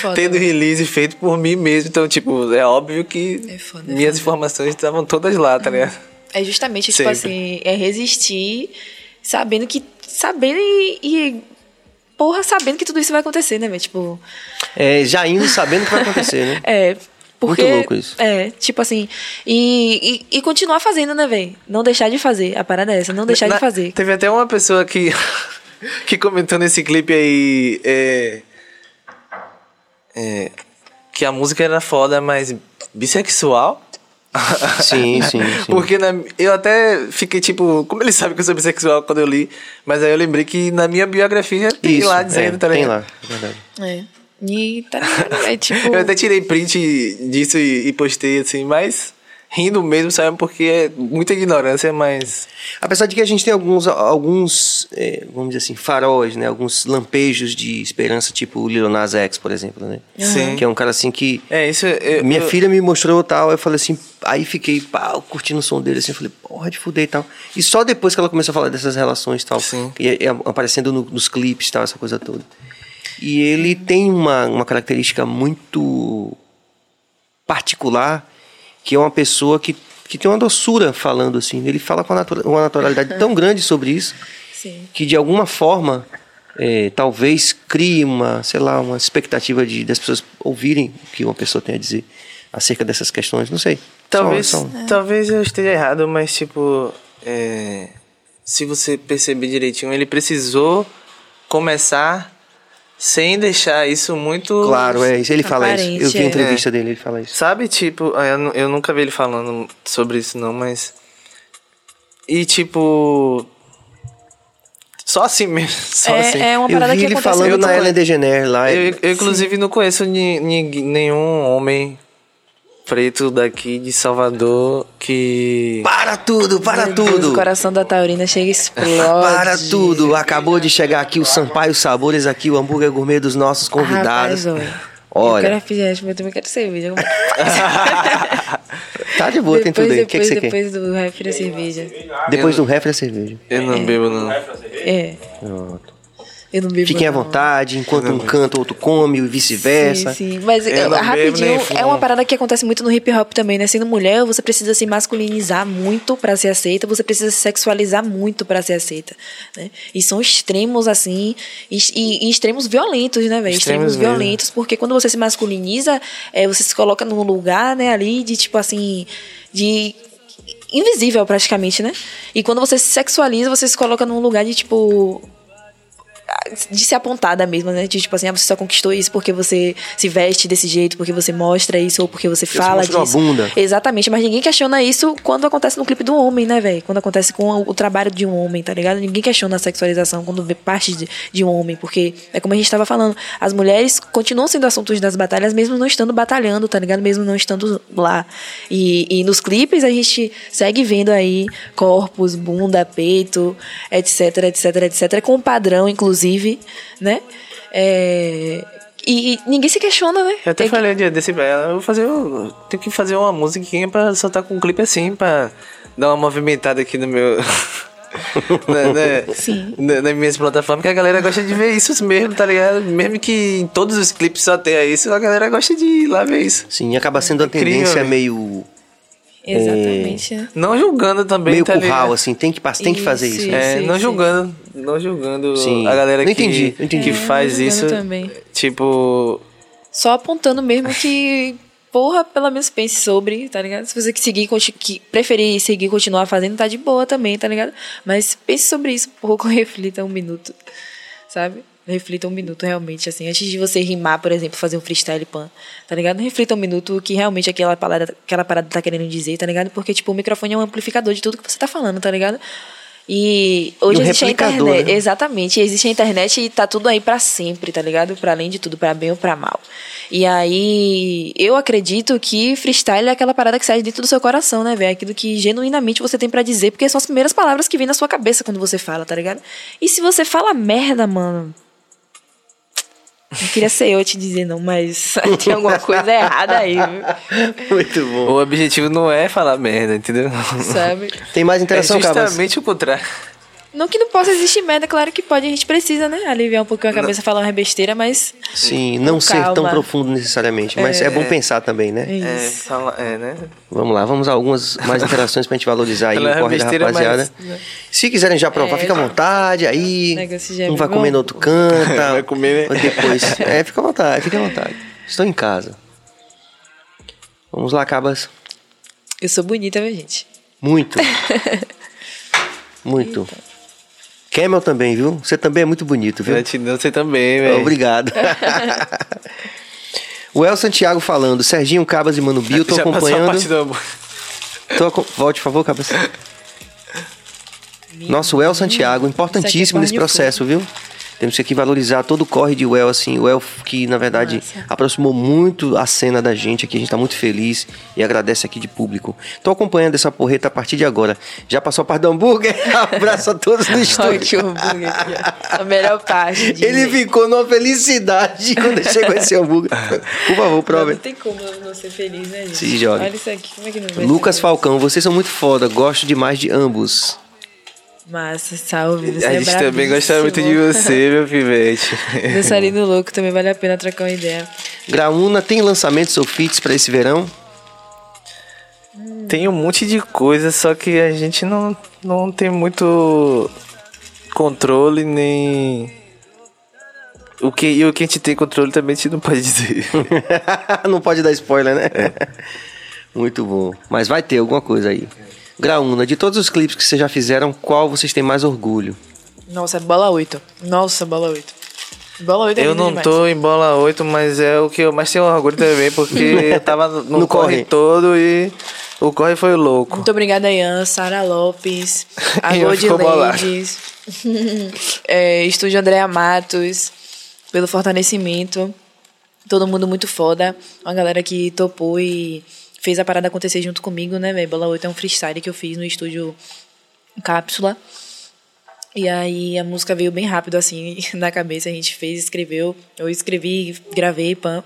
Foda, tendo né? release feito por mim mesmo. Então, tipo, é óbvio que É foda, é minhas foda. informações estavam todas lá, tá ligado? É justamente, tipo Sempre. assim, é resistir sabendo que. Sabendo e, e. Porra, sabendo que tudo isso vai acontecer, né, velho? Tipo. É, já indo sabendo que vai acontecer, né? É. Porque, Muito louco isso. É, tipo assim. E, e, e continuar fazendo, né, velho? Não deixar de fazer. A parada é essa, não deixar Na- de fazer. Teve até uma pessoa que, que comentou nesse clipe aí é, é, que a música era foda, mas bissexual. Sim, sim, sim. Porque na- eu até fiquei tipo, como ele sabe que eu sou bissexual quando eu li, mas aí eu lembrei que na minha biografia tem Isso, lá dizendo, é, tá Tem lá, é verdade. É. E tá ligado? É tipo. Eu até tirei print disso e, e postei assim, mas rindo mesmo, sabe? Porque é muita ignorância, mas. Apesar de que a gente tem alguns, alguns é, vamos dizer assim, faróis, né? Alguns lampejos de esperança, tipo o Lil Nas X, por exemplo, né? Sim. Que é um cara assim que... É, isso. Eu, Minha eu- filha me mostrou tal, eu falei assim, aí fiquei pá, curtindo o som dele assim, eu falei, porra, de fuder e tal. E só depois que ela começou a falar dessas relações e tal, Sim. e, e aparecendo no- nos clipes e tal, essa coisa toda. E ele tem uma, uma característica muito particular, que é uma pessoa que, que tem uma doçura falando assim. Ele fala com uma, natura- uma naturalidade tão grande sobre isso, Sim. que de alguma forma é, talvez crie uma, sei lá, uma expectativa de das pessoas ouvirem o que uma pessoa tem a dizer acerca dessas questões. Não sei. Talvez, Só- só- talvez eu esteja errado, mas tipo, é, se você perceber direitinho, ele precisou começar sem deixar isso muito. Claro, é isso. Ele fala isso. Eu vi a é. entrevista dele, ele fala isso. Sabe, tipo, ah, eu, eu nunca vi ele falando sobre isso, não, mas. E tipo. Só assim mesmo. Só assim. É, é uma Eu parada vi que ele falando na Ellen DeGeneres lá. Eu, eu, inclusive, não conheço ni- ni- nenhum homem preto daqui de Salvador que. Para tudo, para Meu Deus, tudo. o coração da Taurina chega e explode. Para tudo. Acabou de chegar aqui o Sampaio Sabores, aqui o hambúrguer gourmet dos nossos convidados. Rapaz, olha. Eu quero refrigerante, mas eu também quero cerveja. tá de boa, tem tudo aí. O que, que depois, você quer? depois do refri a cerveja. Depois do refri, a cerveja. Eu não bebo, não. É, Pronto. Eu não bebo Fiquem à não. vontade, enquanto um canta, o outro come, e vice-versa. Sim, sim. Mas Eu eh, não bebo rapidinho, é uma parada que acontece muito no hip hop também, né? Sendo mulher, você precisa se masculinizar muito pra ser aceita, você precisa se sexualizar muito pra ser aceita, né? E são extremos, assim, e, e- e extremos violentos, né, velho? Extremos Extremos, mesmo. violentos, porque quando você se masculiniza, é, você se coloca num lugar, né, ali de, tipo assim, de invisível praticamente, né? E quando você se sexualiza, você se coloca num lugar de, tipo, de ser apontada mesmo, né? De tipo assim, ah, você só conquistou isso porque você se veste desse jeito, porque você mostra isso, ou porque você você fala a disso. bunda. Exatamente, mas ninguém questiona isso quando acontece no clipe do homem, né, velho? Quando acontece com o, o trabalho de um homem, tá ligado? Ninguém questiona a sexualização quando vê parte de, de um homem, porque é como a gente tava falando, as mulheres continuam sendo assuntos das batalhas, mesmo não estando batalhando, tá ligado? Mesmo não estando lá. E, e nos clipes a gente segue vendo aí corpos, bunda, peito, etc, etc, etc, com um padrão, inclusive, né? É, E, e ninguém se questiona, né? Eu até É que- falei um dia desse pra ela, eu vou fazer. Eu tenho que fazer uma musiquinha pra soltar com um clipe assim, pra dar uma movimentada aqui no meu. na, na- Sim. na- nas minhas plataformas, que a galera gosta de ver isso mesmo, tá ligado? Mesmo que em todos os clipes só tenha isso, a galera gosta de ir lá ver isso. Sim, acaba sendo uma Incrível, tendência velho. meio, Exatamente, né? Não julgando também, meio tá curral, ligado? assim. Tem que, tem que fazer isso. Isso, né? É, Sim, não sim. julgando, não julgando Sim. a galera Não que, entendi, não entendi. que É, faz isso. também. Tipo, Só apontando mesmo que, porra, pelo menos pense sobre, tá ligado? Se você que seguir, que preferir seguir e continuar fazendo, tá de boa também, tá ligado? Mas pense sobre isso um pouco, reflita um minuto, sabe? Reflita um minuto realmente, assim, antes de você rimar, por exemplo, fazer um freestyle pan, tá ligado? Reflita um minuto o que realmente aquela parada, aquela parada tá querendo dizer, tá ligado? Porque, tipo, o microfone é um amplificador de tudo que você tá falando, tá ligado? E hoje um existe a internet. né? Exatamente, existe a internet e tá tudo aí pra sempre, tá ligado? Pra além de tudo, pra bem ou pra mal. E aí, eu acredito que freestyle é aquela parada que sai dentro do seu coração, né, velho? Aquilo que genuinamente você tem pra dizer, porque são as primeiras palavras que vêm na sua cabeça quando você fala, tá ligado? E se você fala merda, mano. Não queria ser eu te dizer, não, mas tem alguma coisa errada aí, viu? Muito bom. o objetivo não é falar merda, entendeu? sabe? Tem mais É interação, Cabas? justamente o contrário. Não que não possa existir merda, claro que pode, a gente precisa, né? Aliviar um pouquinho a cabeça falando uma besteira, mas. Sim, não ser tão profundo necessariamente. Mas é, bom pensar também, né? É É, isso. fala, é, né? Vamos lá, vamos a algumas mais interações pra gente valorizar aí o corre da rapaziada. mas- Se quiserem já provar, É, fica à vontade aí. É Um vai comer no outro canta. Vai comer, né? Depois. É, fica à vontade, fica à vontade. Estou em casa. Vamos lá, Cabas. Eu sou bonita, minha gente. Muito. Muito. Camel também, viu? Você também é muito bonito, viu? Gratidão você também, velho. Obrigado. o El Santiago falando, Serginho Cabas e Mano Bio, tô Já acompanhando. Tô Volte, por favor, Cabas. Nosso El Santiago, importantíssimo nesse é processo, viu? Temos que aqui valorizar todo o corre de El, assim, o El que, na verdade, Massa. aproximou muito a cena da gente aqui, a gente tá muito feliz e agradece aqui de público. Tô acompanhando essa porreta a partir de agora. Já passou a parte do hambúrguer? Abraço a todos do estúdio. hambúrguer aqui, ó. A melhor parte. De... Ele ficou numa felicidade quando chegou esse hambúrguer. Por favor, Não, prove. não tem como eu não ser feliz, né, gente? Se joga. Olha isso aqui, como é que não vai Lucas? Falcão, vocês são muito foda, gosto demais de ambos. Massa, salve. Você A é gente também gosta muito de você, meu pivete. Dançarino louco, também vale a pena trocar uma ideia. Graúna, tem lançamentos ou feats pra esse verão? Tem um monte de coisa, só que a gente não, não tem muito controle nem. O que, e o que a gente tem controle também a gente não pode dizer. Não pode dar spoiler, né? Muito bom. Mas vai ter alguma coisa aí. Graúna, de todos os clipes que vocês já fizeram, qual vocês têm mais orgulho? Nossa, bola 8. Nossa, bola 8. Bola 8 é Eu não demais. tô em bola 8, mas é o que eu mais tenho orgulho também, porque eu tava no, No corre. corre. todo e o corre foi louco. Muito obrigada, Ian, Sara Lopes, a Ian Gold. Ladies, é, Estúdio Andréa Matos, pelo fortalecimento. Todo mundo muito foda. Uma galera que topou e fez a parada acontecer junto comigo, né, velho? Bola 8 é um freestyle que eu fiz no estúdio Cápsula. E aí a música veio bem rápido, assim, na cabeça. A gente fez, escreveu. Eu escrevi, gravei, pã.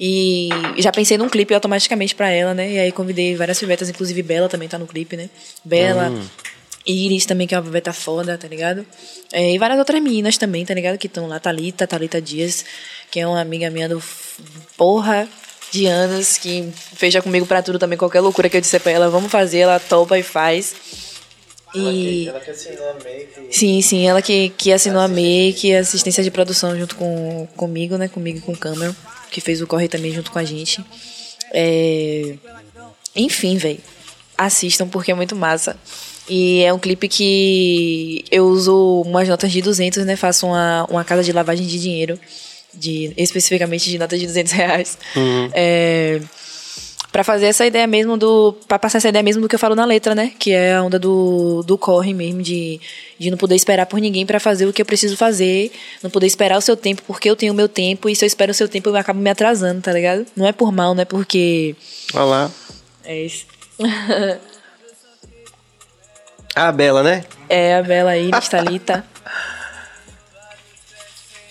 E já pensei num clipe automaticamente pra ela, né? E aí convidei várias pivetas, inclusive Bela também tá no clipe, né? Bela, Iris também, que é uma piveta foda, tá ligado? É, e várias outras meninas também, tá ligado? Que estão lá, Thalita, Thalita Dias, que é uma amiga minha do porra de anos, que fecha comigo pra tudo também, qualquer loucura que eu disser pra ela, vamos fazer, ela topa e faz. E... Ela que assinou a make. Sim, sim, ela que, que assinou a make, a assistência de produção junto com comigo, né? Comigo e com o Cameron, que fez o corre também junto com a gente. É... Enfim, velho. Assistam porque é muito massa. E é um clipe que eu uso umas notas de 200, né? Faço uma, uma casa de lavagem de dinheiro, de, especificamente de notas de 200 reais. É, Pra fazer essa ideia mesmo do. Pra passar essa ideia mesmo do que eu falo na letra, né? Que é a onda do, do corre mesmo, de, de não poder esperar por ninguém pra fazer o que eu preciso fazer. Não poder esperar o seu tempo porque eu tenho o meu tempo. E se eu espero o seu tempo, eu acabo me atrasando, tá ligado? Não é por mal, não é porque. Olha lá. É isso. Ah, Bela, né? É a Bela aí, Thalita.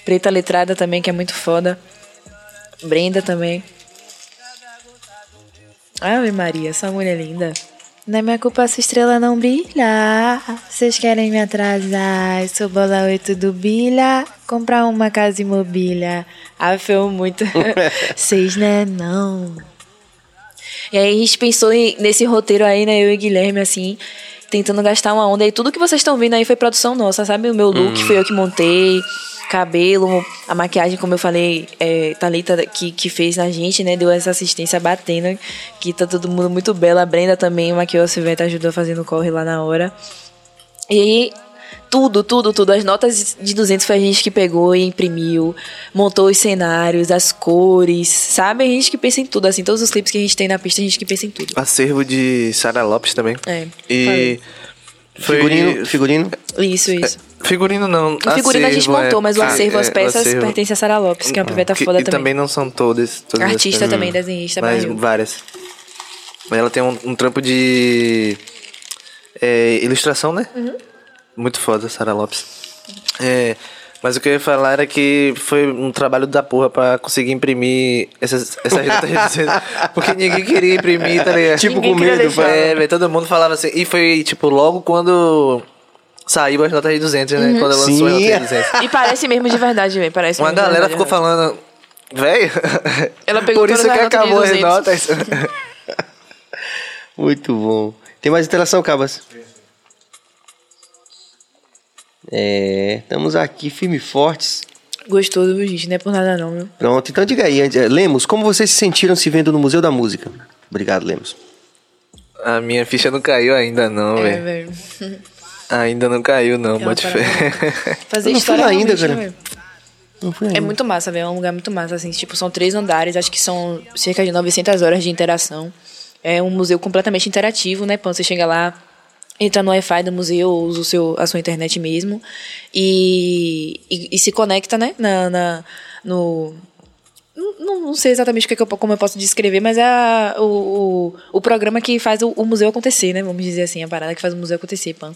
Preta Letrada também, que é muito foda. Brenda também. Ave Maria, essa mulher linda. Não é minha culpa se estrela não brilha. Vocês querem me atrasar? Sou bola 8 do Bilha. Comprar uma casa e mobília. Ah, foi muito. Vocês, né? Não. E aí a gente pensou nesse roteiro aí, né? Eu e Guilherme, assim, tentando gastar uma onda. E tudo que vocês estão vendo aí foi produção nossa, sabe? O meu look foi eu que montei. Cabelo, a maquiagem, como eu falei, é, Thalita que, que fez na gente, né? Deu essa assistência batendo, que tá todo mundo muito bela. A Brenda também maquiou a Silveta, ajudou fazendo corre lá na hora. E tudo, tudo, tudo. As notas de 200 foi a gente que pegou e imprimiu, montou os cenários, as cores, sabe? A gente que pensa em tudo, assim. Todos os clipes que a gente tem na pista, a gente que pensa em tudo. Acervo de Sara Lopes também. É, E. Foi... Figurino, figurino. Isso, isso. Figurino não. O figurino a gente acervo, montou, é. mas o Ah, acervo, as é, o peças, acervo. pertence a Sara Lopes, que é uma piveta Que- foda e também. também não são todas. todas as Artista também, desenhista, Mas barril. várias. Mas ela tem um, um trampo de é, ilustração, né? Uhum. Muito foda, Sara Lopes. É, mas o que eu ia falar era que foi um trabalho da porra pra conseguir imprimir essas, essas notas de 200. Porque ninguém queria imprimir, tá ligado? Tipo, Ninguém com queria medo. É, velho, todo mundo falava assim. E foi, tipo, logo quando saiu as notas de 200, né? Uhum. Quando lançou Sim. as notas de 200. E parece mesmo de verdade, velho. Parece Uma galera verdade, ficou né? falando, velho. Ela pegou Por isso que acabou as 200. notas. Muito bom. Tem mais interação, Cabas? É, estamos aqui firme e fortes. Gostoso, gente? Não é por nada, não, viu? Pronto, então diga aí, Lemos, como vocês se sentiram se vendo no Museu da Música? Obrigado, Lemos. A minha ficha não caiu ainda, não, É, velho. Ainda não caiu, não, bote fé. Fazer Eu não história ainda, cara. né, fui É muito massa, velho. É um lugar muito massa, assim. Tipo, são três andares. Acho que são cerca de 900 horas de interação. É um museu completamente interativo, né? Quando você chega lá, entra no Wi-Fi do museu, usa o seu, a sua internet mesmo. E, e, e se conecta, né? Na, na- no... Não, não sei exatamente que é que eu, como eu posso descrever, mas é a- o, o, o programa que faz o, o museu acontecer, né? Vamos dizer assim, a parada que faz o museu acontecer, pan.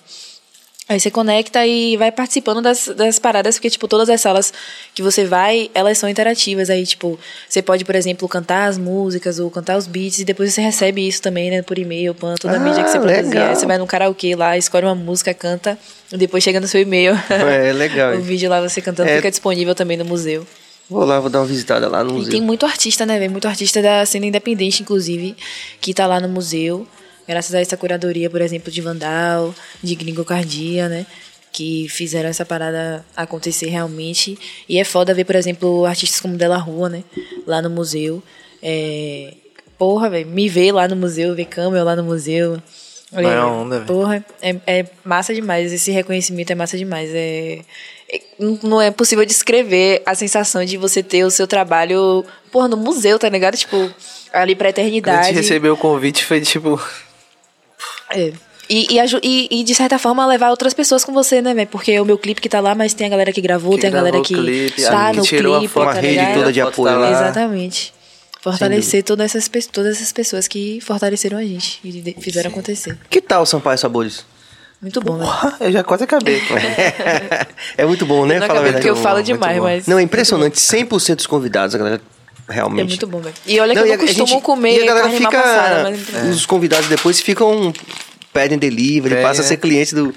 Aí você conecta e vai participando das, das paradas, porque, tipo, todas as salas que você vai, elas são interativas. Aí, tipo, você pode, por exemplo, cantar as músicas ou cantar os beats e depois você recebe isso também, né, por e-mail, pan, toda a Ah, mídia que você legal. produzir. Aí você vai no karaokê lá, escolhe uma música, canta, e depois chega no seu e-mail. É, legal. o vídeo lá você cantando É. fica disponível também no museu. Vou lá, vou dar uma visitada lá no E museu. tem muito artista, né, velho? Muito artista da cena independente, inclusive, que tá lá no museu. Graças a essa curadoria, por exemplo, de Vandal, de Gringocardia, né? Que fizeram essa parada acontecer realmente. E é foda ver, por exemplo, artistas como Della Rua, né? Lá no museu. É... Porra, velho, me ver lá no museu, ver Camel lá no museu. Vai a onda, velho. Porra, é, é massa demais. Esse reconhecimento é massa demais. É, é- não- é possível descrever a sensação de você ter o seu trabalho, porra, no museu, tá ligado? Tipo, ali pra Quando a eternidade. gente recebeu o convite, foi tipo. É. E, e, e- e, de certa forma, levar outras pessoas com você, né, velho? Porque é o meu clipe que tá lá, mas tem a galera que gravou, Que tem a galera que clipe, que no tirou a clipe, foto, tá Uma rede ligado? toda de foto apoio tá. Exatamente. Fortalecer todas essas, todas essas pessoas que fortaleceram a gente e de- fizeram acontecer. Que tal Sampaio Sabores? Muito bom, né? Eu já quase acabei. é muito bom, né? Eu não Fala a verdade. porque eu falo demais, mas- Não, é impressionante. 100% dos convidados, a galera realmente... É muito bom, velho. E olha que Não, eu e não costumo gente- comer e a galera carne fica, passada, mas é muito bom. Os convidados depois ficam... Pedem delivery, Pedem, passa a né? ser cliente do,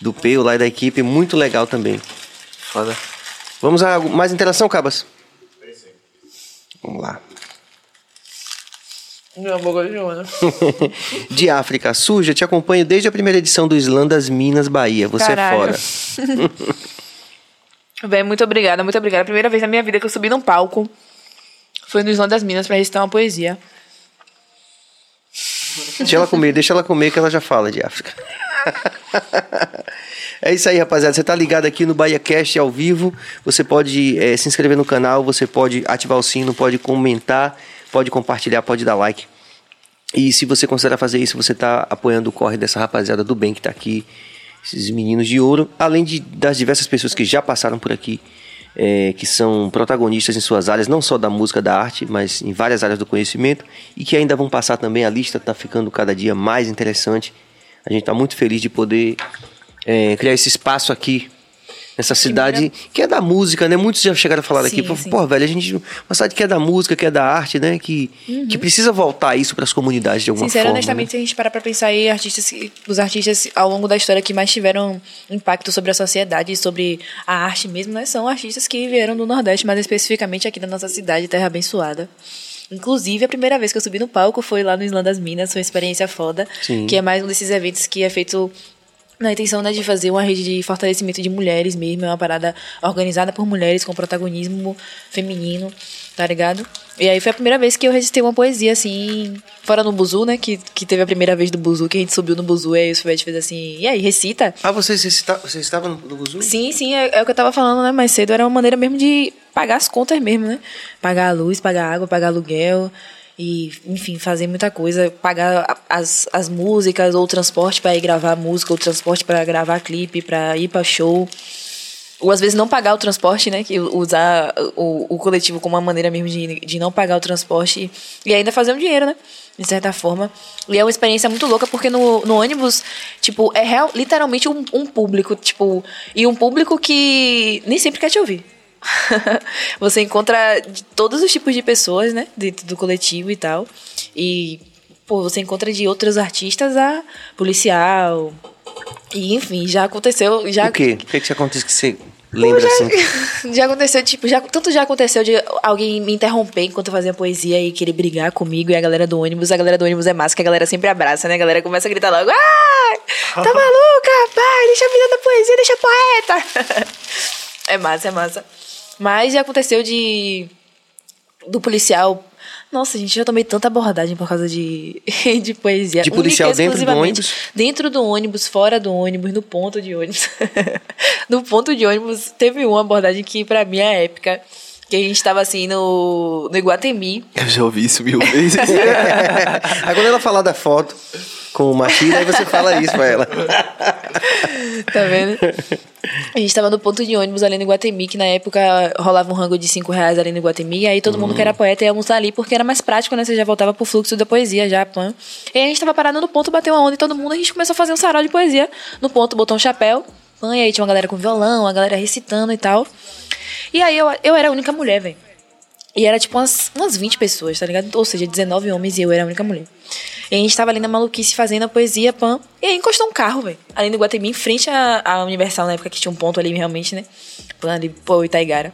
do Peu lá e da equipe. Muito legal também. Foda. Vamos a mais interação, Cabas? Vamos lá. Não, de Joana. De África Suja, te acompanho desde a primeira edição do Islã das Minas, Bahia. Você Caralho. é fora. Véi, muito obrigada, muito obrigada. A primeira vez na minha vida que eu subi num palco foi no Islã das Minas pra recitar uma poesia. Deixa ela comer, deixa ela comer que ela já fala de África. É isso aí, rapaziada. Você tá ligado aqui no Bahia Cast ao vivo. Você pode eh, se inscrever no canal, você pode ativar o sino, pode comentar, pode compartilhar, pode dar like. E se você considerar fazer isso, você tá apoiando o corre dessa rapaziada do bem que tá aqui, esses meninos de ouro, além de, das diversas pessoas que já passaram por aqui, eh, que são protagonistas em suas áreas, não só da música, da arte, mas em várias áreas do conhecimento, e que ainda vão passar também. A lista tá ficando cada dia mais interessante. A gente tá muito feliz de poder eh, criar esse espaço aqui. Nessa cidade que é da música, né? Muitos já chegaram a falar aqui, Sim, pô, sim. pô, velho, a gente. Uma cidade que é da música, que é da arte, né? Que, que precisa voltar isso para as comunidades de alguma Sincero, forma. honestamente, né? se a gente parar pra pensar aí, artistas, os artistas ao longo da história que mais tiveram impacto sobre a sociedade e sobre a arte mesmo, né? São artistas que vieram do Nordeste, mais especificamente aqui da nossa cidade, Terra Abençoada. Inclusive, a primeira vez que eu subi no palco foi lá no Islã das Minas, foi uma experiência foda, Sim. que é mais um desses eventos que é feito na intenção né, de fazer uma rede de fortalecimento de mulheres mesmo, é uma parada organizada por mulheres com protagonismo feminino, tá ligado? E aí foi a primeira vez que eu recitei uma poesia, assim, fora no Buzu, né, que, que teve a primeira vez do Buzu, que a gente subiu no Buzu, e aí o Sufete fez assim, e aí, recita? Ah, você, você, está- você estava no, no Buzu? Sim, sim, é, é o que eu tava falando, né, mais cedo, era uma maneira mesmo de pagar as contas mesmo, né? Pagar a luz, pagar a água, pagar aluguel e, enfim, fazer muita coisa, pagar as, as músicas ou o transporte para ir gravar música, ou o transporte para gravar clipe, para ir para show. Ou às vezes não pagar o transporte, né? Que usar o, o coletivo como uma maneira mesmo de, de não pagar o transporte e ainda fazer um dinheiro, né? De certa forma. E é uma experiência muito louca, porque no, no ônibus, tipo, é real, literalmente um, um público, tipo, e um público que nem sempre quer te ouvir. Você encontra de todos os tipos de pessoas, né? Dentro do coletivo e tal. E, pô, você encontra de outros artistas a policial. E, enfim, já aconteceu. Já, O quê? O que, que você acontece que você lembra já, assim? já aconteceu, tipo, já, tanto já aconteceu de alguém me interromper enquanto eu fazia poesia e querer brigar comigo e a galera do ônibus. A galera do ônibus é massa, que a galera sempre abraça, né? A galera começa a gritar logo: Ai, tá maluca, pai? Deixa a vida da poesia, deixa poeta. é massa, é massa. Mas já aconteceu de. do policial. Nossa, gente, já tomei tanta abordagem por causa de, de poesia. De policial Única dentro do ônibus? Dentro do ônibus, fora do ônibus, no ponto de ônibus. no ponto de ônibus, teve uma abordagem que pra mim é épica. Que a gente tava assim no, no Iguatemi. Eu já ouvi isso mil vezes. Aí quando ela falar da foto com o Machida, aí você fala isso pra ela. Tá vendo? A gente tava no ponto de ônibus ali no Iguatemi, que na época rolava um rango de 5 reais ali no Iguatemi, e aí todo mundo que era poeta ia almoçar ali, porque era mais prático, né? Você já voltava pro fluxo da poesia, já, pã. E aí a gente tava parado no ponto, bateu uma onda e todo mundo, a gente começou a fazer um sarau de poesia no ponto, botou um chapéu, pã, e aí tinha uma galera com violão, a galera recitando e tal. E aí eu, eu era a única mulher, velho. E era tipo umas, umas 20 pessoas, tá ligado? Ou seja, 19 homens e eu era a única mulher. E a gente tava ali na maluquice fazendo a poesia, pã. E aí encostou um carro, velho. Ali no Guatemi, em frente à, Universal, na época que tinha um ponto ali realmente, né? Pã, ali, pô, Itaigara.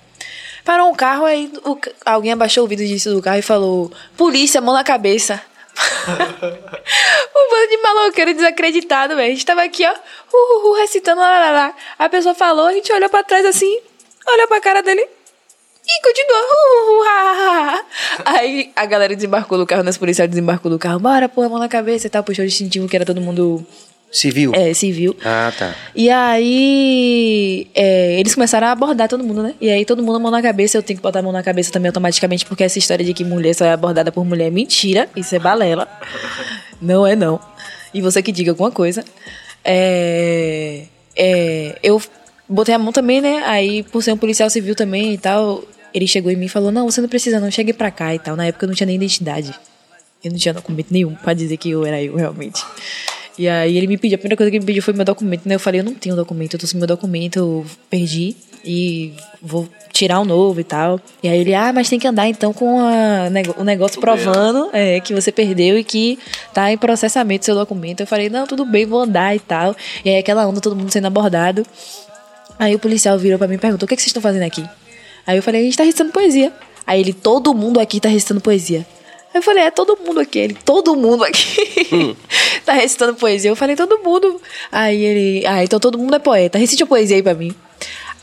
Parou um carro, aí o alguém abaixou o vidro disso do carro e falou: Polícia, mão na cabeça. um bando de maloqueiro desacreditado, velho. A gente tava aqui, ó, uh, uh, uh, recitando lá, lá, lá. A pessoa falou, a gente olhou pra trás assim, olhou pra cara dele. E. Uh, uh, uh, ah, ah, ah. Aí a galera desembarcou do carro, nas policiais desembarcou do carro. Bora, pô, mão na cabeça e tal. Puxou o distintivo que era todo mundo Civil? é, civil. Ah, tá. E aí, é, eles começaram a abordar todo mundo, né? E aí, todo mundo a mão na cabeça. Eu tenho que botar a mão na cabeça também automaticamente, porque essa história de que mulher só é abordada por mulher é mentira. Isso é balela. Não é, não. E você que diga alguma coisa. É, é, eu botei a mão também, né? Aí, por ser um policial civil também e tal, ele chegou em mim e falou: Não, você não precisa, não. Chegue pra cá e tal. Na época eu não tinha nem identidade. Eu não tinha documento nenhum pra dizer que eu era eu realmente. E aí ele me pediu, a primeira coisa que ele me pediu foi meu documento, né? Eu falei, eu não tenho documento, eu tô sem meu documento, eu perdi e vou tirar um novo e tal. E aí ele, ah, mas tem que andar então com a, o negócio provando é, que você perdeu e que tá em processamento seu documento. Eu falei, não, tudo bem, vou andar e tal. E aí aquela onda, todo mundo sendo abordado. Aí o policial virou pra mim e perguntou, o que, que vocês estão fazendo aqui? Aí eu falei, a gente tá recitando poesia. Aí ele, todo mundo aqui tá recitando poesia. Aí eu falei, é todo mundo aqui. Ele, todo mundo aqui tá recitando poesia. Eu falei, todo mundo. Aí ele, ah, então todo mundo é poeta. Recite a poesia aí pra mim.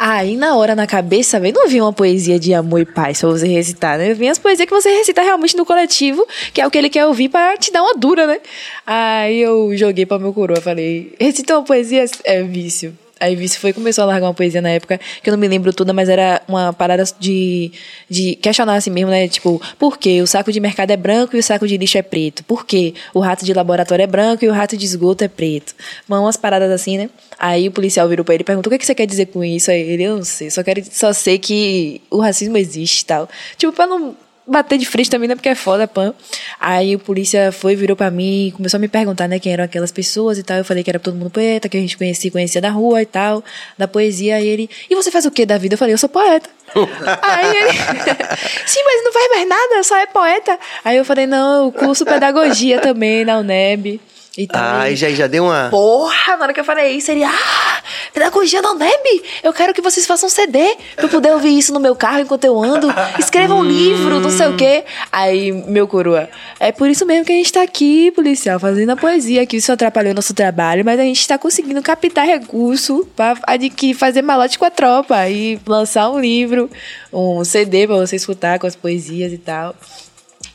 Aí, na hora, na cabeça, velho, não vinha uma poesia de amor e paz pra você recitar, né? Vinha as poesias que você recita realmente no coletivo, que é o que ele quer ouvir pra te dar uma dura, né? Aí eu joguei pra meu coroa, falei, recita uma poesia, é vício. Aí Vício foi começou a largar uma poesia na época, que eu não me lembro toda, mas era uma parada de, de questionar assim mesmo, né? Tipo, por que o saco de mercado é branco e o saco de lixo é preto? Por que o rato de laboratório é branco e o rato de esgoto é preto? Mano, umas paradas assim, né? Aí o policial virou pra ele e perguntou, o que, que você quer dizer com isso? Aí ele, eu não sei, só quero só sei que o racismo existe e tal. Tipo, pra não bater de frente também, né? Porque é foda, pan. Aí o polícia foi, virou pra mim e começou a me perguntar, né, quem eram aquelas pessoas e tal. Eu falei que era todo mundo poeta, que a gente conhecia, conhecia da rua e tal, da poesia. Aí ele, e você faz o que da vida? Eu falei, eu sou poeta. Aí ele, sim, mas não faz mais nada, só é poeta. Aí eu falei, não, eu curso pedagogia também na UNEB. E tal. Ah, e já, já deu uma. Porra, na hora que eu falei isso, ele, ah, pedagogia da UNEB, eu quero que vocês façam um CD pra eu poder ouvir isso no meu carro enquanto eu ando, escreva um livro, não sei o quê. Aí, meu coroa, é por isso mesmo que a gente tá aqui, policial, fazendo a poesia, que isso atrapalhou nosso trabalho, mas a gente tá conseguindo captar recurso pra adquirir, fazer malote com a tropa e lançar um livro, um CD pra você escutar com as poesias e tal.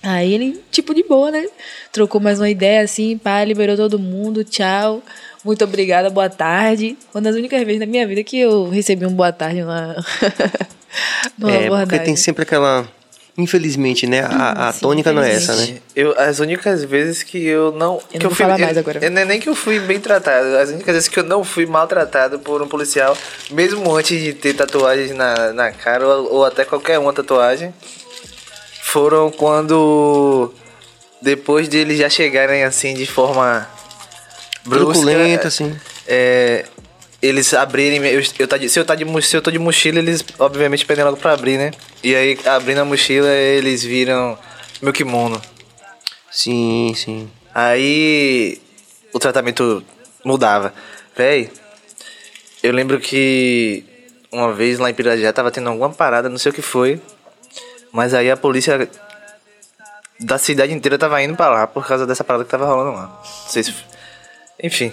Aí ele, tipo, de boa, né? Trocou mais uma ideia assim, pá, liberou todo mundo, tchau. Muito obrigada, boa tarde. Uma das únicas vezes na minha vida que eu recebi um boa tarde numa, numa É, porque abordagem. tem sempre aquela. Infelizmente, né? A, a Sim, tônica não é essa, né? Eu, as únicas vezes que eu não. que não vou fui, falar eu- mais agora. eu- é nem que eu fui bem tratado. As únicas vezes que eu não fui maltratado por um policial, mesmo antes de ter tatuagens na, na cara ou, ou até qualquer uma tatuagem, foram quando. Depois de eles já chegarem assim de forma. brusca, assim. é, eles abrirem. Eu, eu tá de- se, eu tá de, se eu tô de mochila, eles obviamente pedem logo pra abrir, né? E aí, abrindo a mochila, eles viram meu kimono. Sim, sim. Aí o tratamento mudava. Véi, eu lembro que uma vez lá em Pirajá tava tendo alguma parada, não sei o que foi. Mas aí a polícia da cidade inteira tava indo pra lá por causa dessa parada que tava rolando lá. Não sei se. Enfim.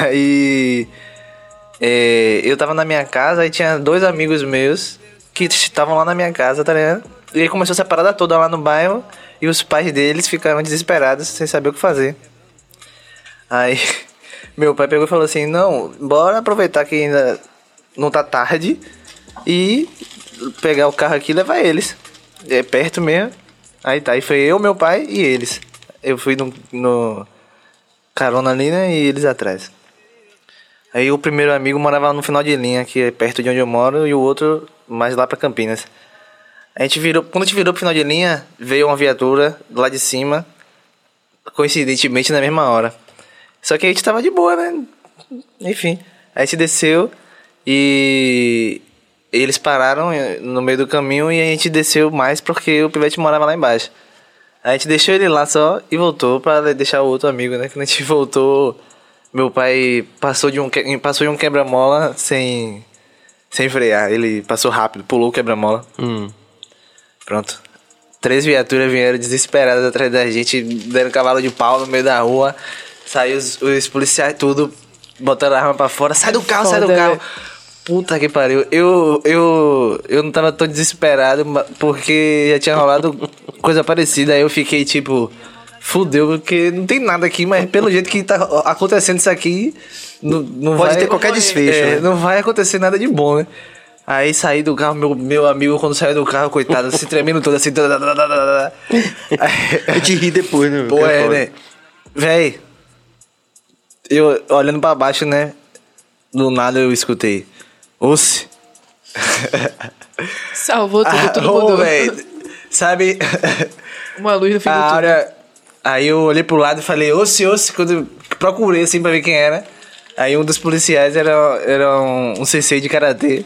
aí. é, eu tava na minha casa e tinha dois amigos meus que estavam lá na minha casa, tá ligado? E aí começou essa parada toda lá no bairro e os pais deles ficaram desesperados sem saber o que fazer. Aí meu pai pegou e falou assim: Não, bora aproveitar que ainda não tá tarde e pegar o carro aqui e levar eles. É perto mesmo. Aí tá, aí foi eu, meu pai e eles. Eu fui no, no carona ali, né? E eles atrás. Aí o primeiro amigo morava no final de linha, que é perto de onde eu moro, e o outro mais lá pra Campinas. A gente virou, quando a gente virou pro final de linha, veio uma viatura lá de cima, coincidentemente na mesma hora. Só que a gente tava de boa, né? Enfim. Aí gente desceu e eles pararam no meio do caminho e a gente desceu mais porque o pivete morava lá embaixo. A gente deixou ele lá só e voltou pra deixar o outro amigo, né? Quando a gente voltou, meu pai passou de um, passou de um quebra-mola sem, sem frear. Ele passou rápido, pulou o quebra-mola. Hum. Pronto. Três viaturas vieram desesperadas atrás da gente, dando cavalo de pau no meio da rua. Saiu os, os policiais tudo, botando a arma pra fora. Sai do carro, sai do Foda, carro. velho. Puta que pariu. Eu, eu, eu não tava tão desesperado porque já tinha rolado coisa parecida. Aí eu fiquei tipo, fudeu, porque não tem nada aqui, mas pelo jeito que tá acontecendo isso aqui, não, não Pode vai- ter qualquer desfecho, é, né? Não vai acontecer nada de bom, né? Aí saí do carro, meu, meu amigo, quando saiu do carro, coitado, se tremendo todo assim. Aí- Eu te ri depois, né? Pô, é, foda. né? Véi, eu olhando pra baixo, né? Do nada eu escutei. Osse. Salvou tudo, tudo Ah, ô, mudou. véi, Sabe? Uma luz no fim A do túnel. áurea, Aí eu olhei pro lado e falei, osse, osse, quando eu procurei assim pra ver quem era. Aí um dos policiais era, era um, um sensei de karatê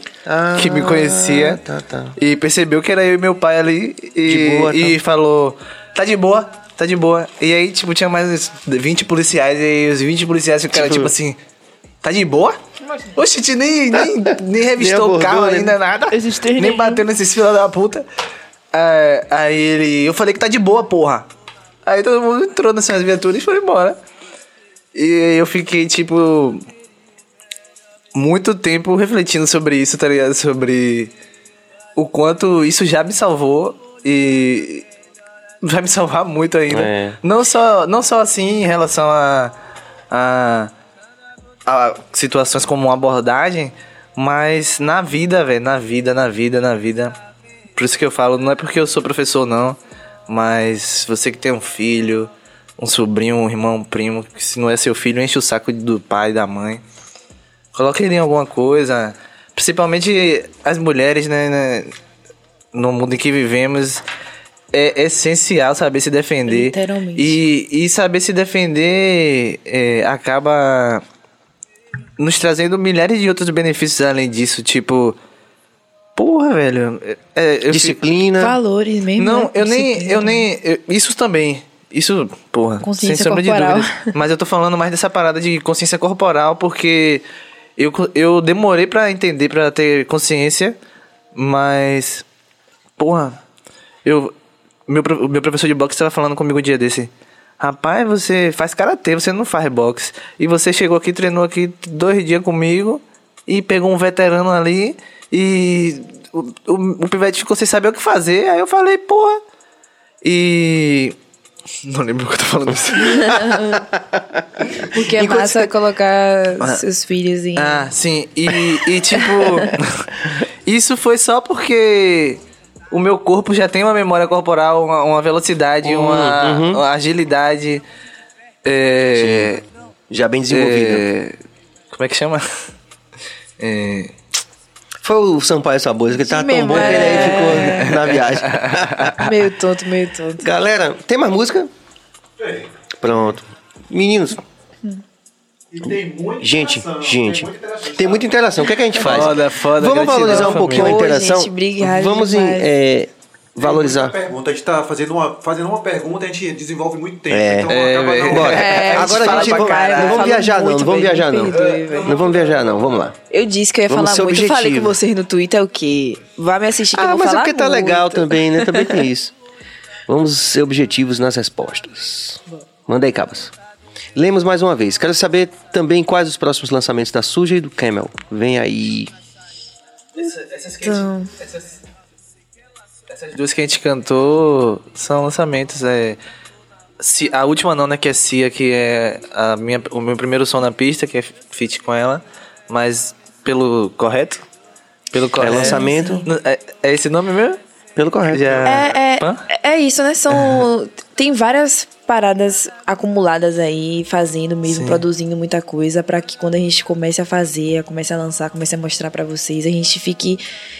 que me conhecia tá, tá. e percebeu que era eu e meu pai ali e, De boa, tá. e falou: tá de boa, tá de boa. E aí, tipo, tinha mais uns 20 policiais e os 20 policiais ficaram Tipo- tipo, assim: tá de boa? Oxe, a gente nem, nem, nem revistou abordou, o carro né? ainda, nada. Nem nenhum. bateu nesses filhos da puta. É, aí ele, eu falei que tá de boa, porra. Aí todo mundo entrou nessas viaturas e foi embora. E eu fiquei, tipo, muito tempo refletindo sobre isso, tá ligado? Sobre o quanto isso já me salvou e vai me salvar muito ainda. É. Não, só, não só assim em relação a, a, a situações como uma abordagem, mas na vida, velho, na vida, na vida, na vida. Por isso que eu falo, não é porque eu sou professor, não, mas você que tem um filho, um sobrinho, um irmão, um primo, que se não é seu filho, enche o saco do pai, da mãe. Coloque ele em alguma coisa. Principalmente as mulheres, né? né, No mundo em que vivemos. É essencial saber se defender. Literalmente. E, e saber se defender é, acaba nos trazendo milhares de outros benefícios além disso. Tipo. Porra, velho. é, eu fico- Disciplina. Valores mesmo. não, né? eu nem, eu nem, eu- isso também, isso, porra, Consciência sem sombra corporal. de dúvida. Mas eu tô falando mais dessa parada de consciência corporal porque eu, eu demorei pra entender, pra ter consciência, mas, porra, eu, meu, meu professor de boxe tava falando comigo um dia desse. Rapaz, você faz karatê, você não faz boxe. E você chegou aqui, treinou aqui dois dias comigo e pegou um veterano ali e o, o, o pivete ficou sem saber o que fazer. Aí eu falei, porra. E. Não lembro o que eu tô falando isso. Porque é Enquanto massa você- colocar seus filhos em. Ah, sim. E, e tipo. isso foi só porque o meu corpo já tem uma memória corporal, uma, uma velocidade, uma, uma agilidade. É, Já bem desenvolvida. é, como é que chama? É, Foi o Sampaio Sabores, que ele tava tão bom que ele aí ficou na viagem. Meio tonto, meio tonto. Galera, tem mais música? Pronto. Meninos, E tem muita gente, interação, gente, Tem muita interação. tem muita interação. O que, é que a gente faz? Foda, foda, Vamos gratidão, valorizar um família. pouquinho a interação. gente, obrigado Vamos em, é, valorizar. Pergunta. A gente tá fazendo uma, fazendo uma pergunta, a gente desenvolve muito tempo. É. então É, acaba velho. não. Bora. É, a gente Agora a fala gente pra não, vamos viajar, não. Não vamos viajar, não. velho. Não vamos viajar, não. Vamos lá. Eu disse que eu ia Vamos falar muito. Eu falei com vocês no Twitter o quê? Vá me assistir que eu Ah, vou mas é falar porque tá muito. legal também, né? Também tem isso. Vamos ser objetivos nas respostas. Manda aí, Cabas. Lemos mais uma vez. Quero saber também quais os próximos lançamentos da Suja e do Camel. Vem aí. essas, que Então. essas, essas duas que a gente cantou são lançamentos. É, Se- a última não, né? Que é Cia, que é a minha, o meu primeiro som na pista, que é feat com ela. Mas pelo correto? Pelo correto. lançamento. É, é esse nome mesmo? Pelo correto. Já... É, é, é isso, né? São. Tem várias paradas acumuladas aí, fazendo mesmo, Sim. produzindo muita coisa, pra que quando a gente comece a fazer, comece a lançar, comece a mostrar pra vocês, a gente fique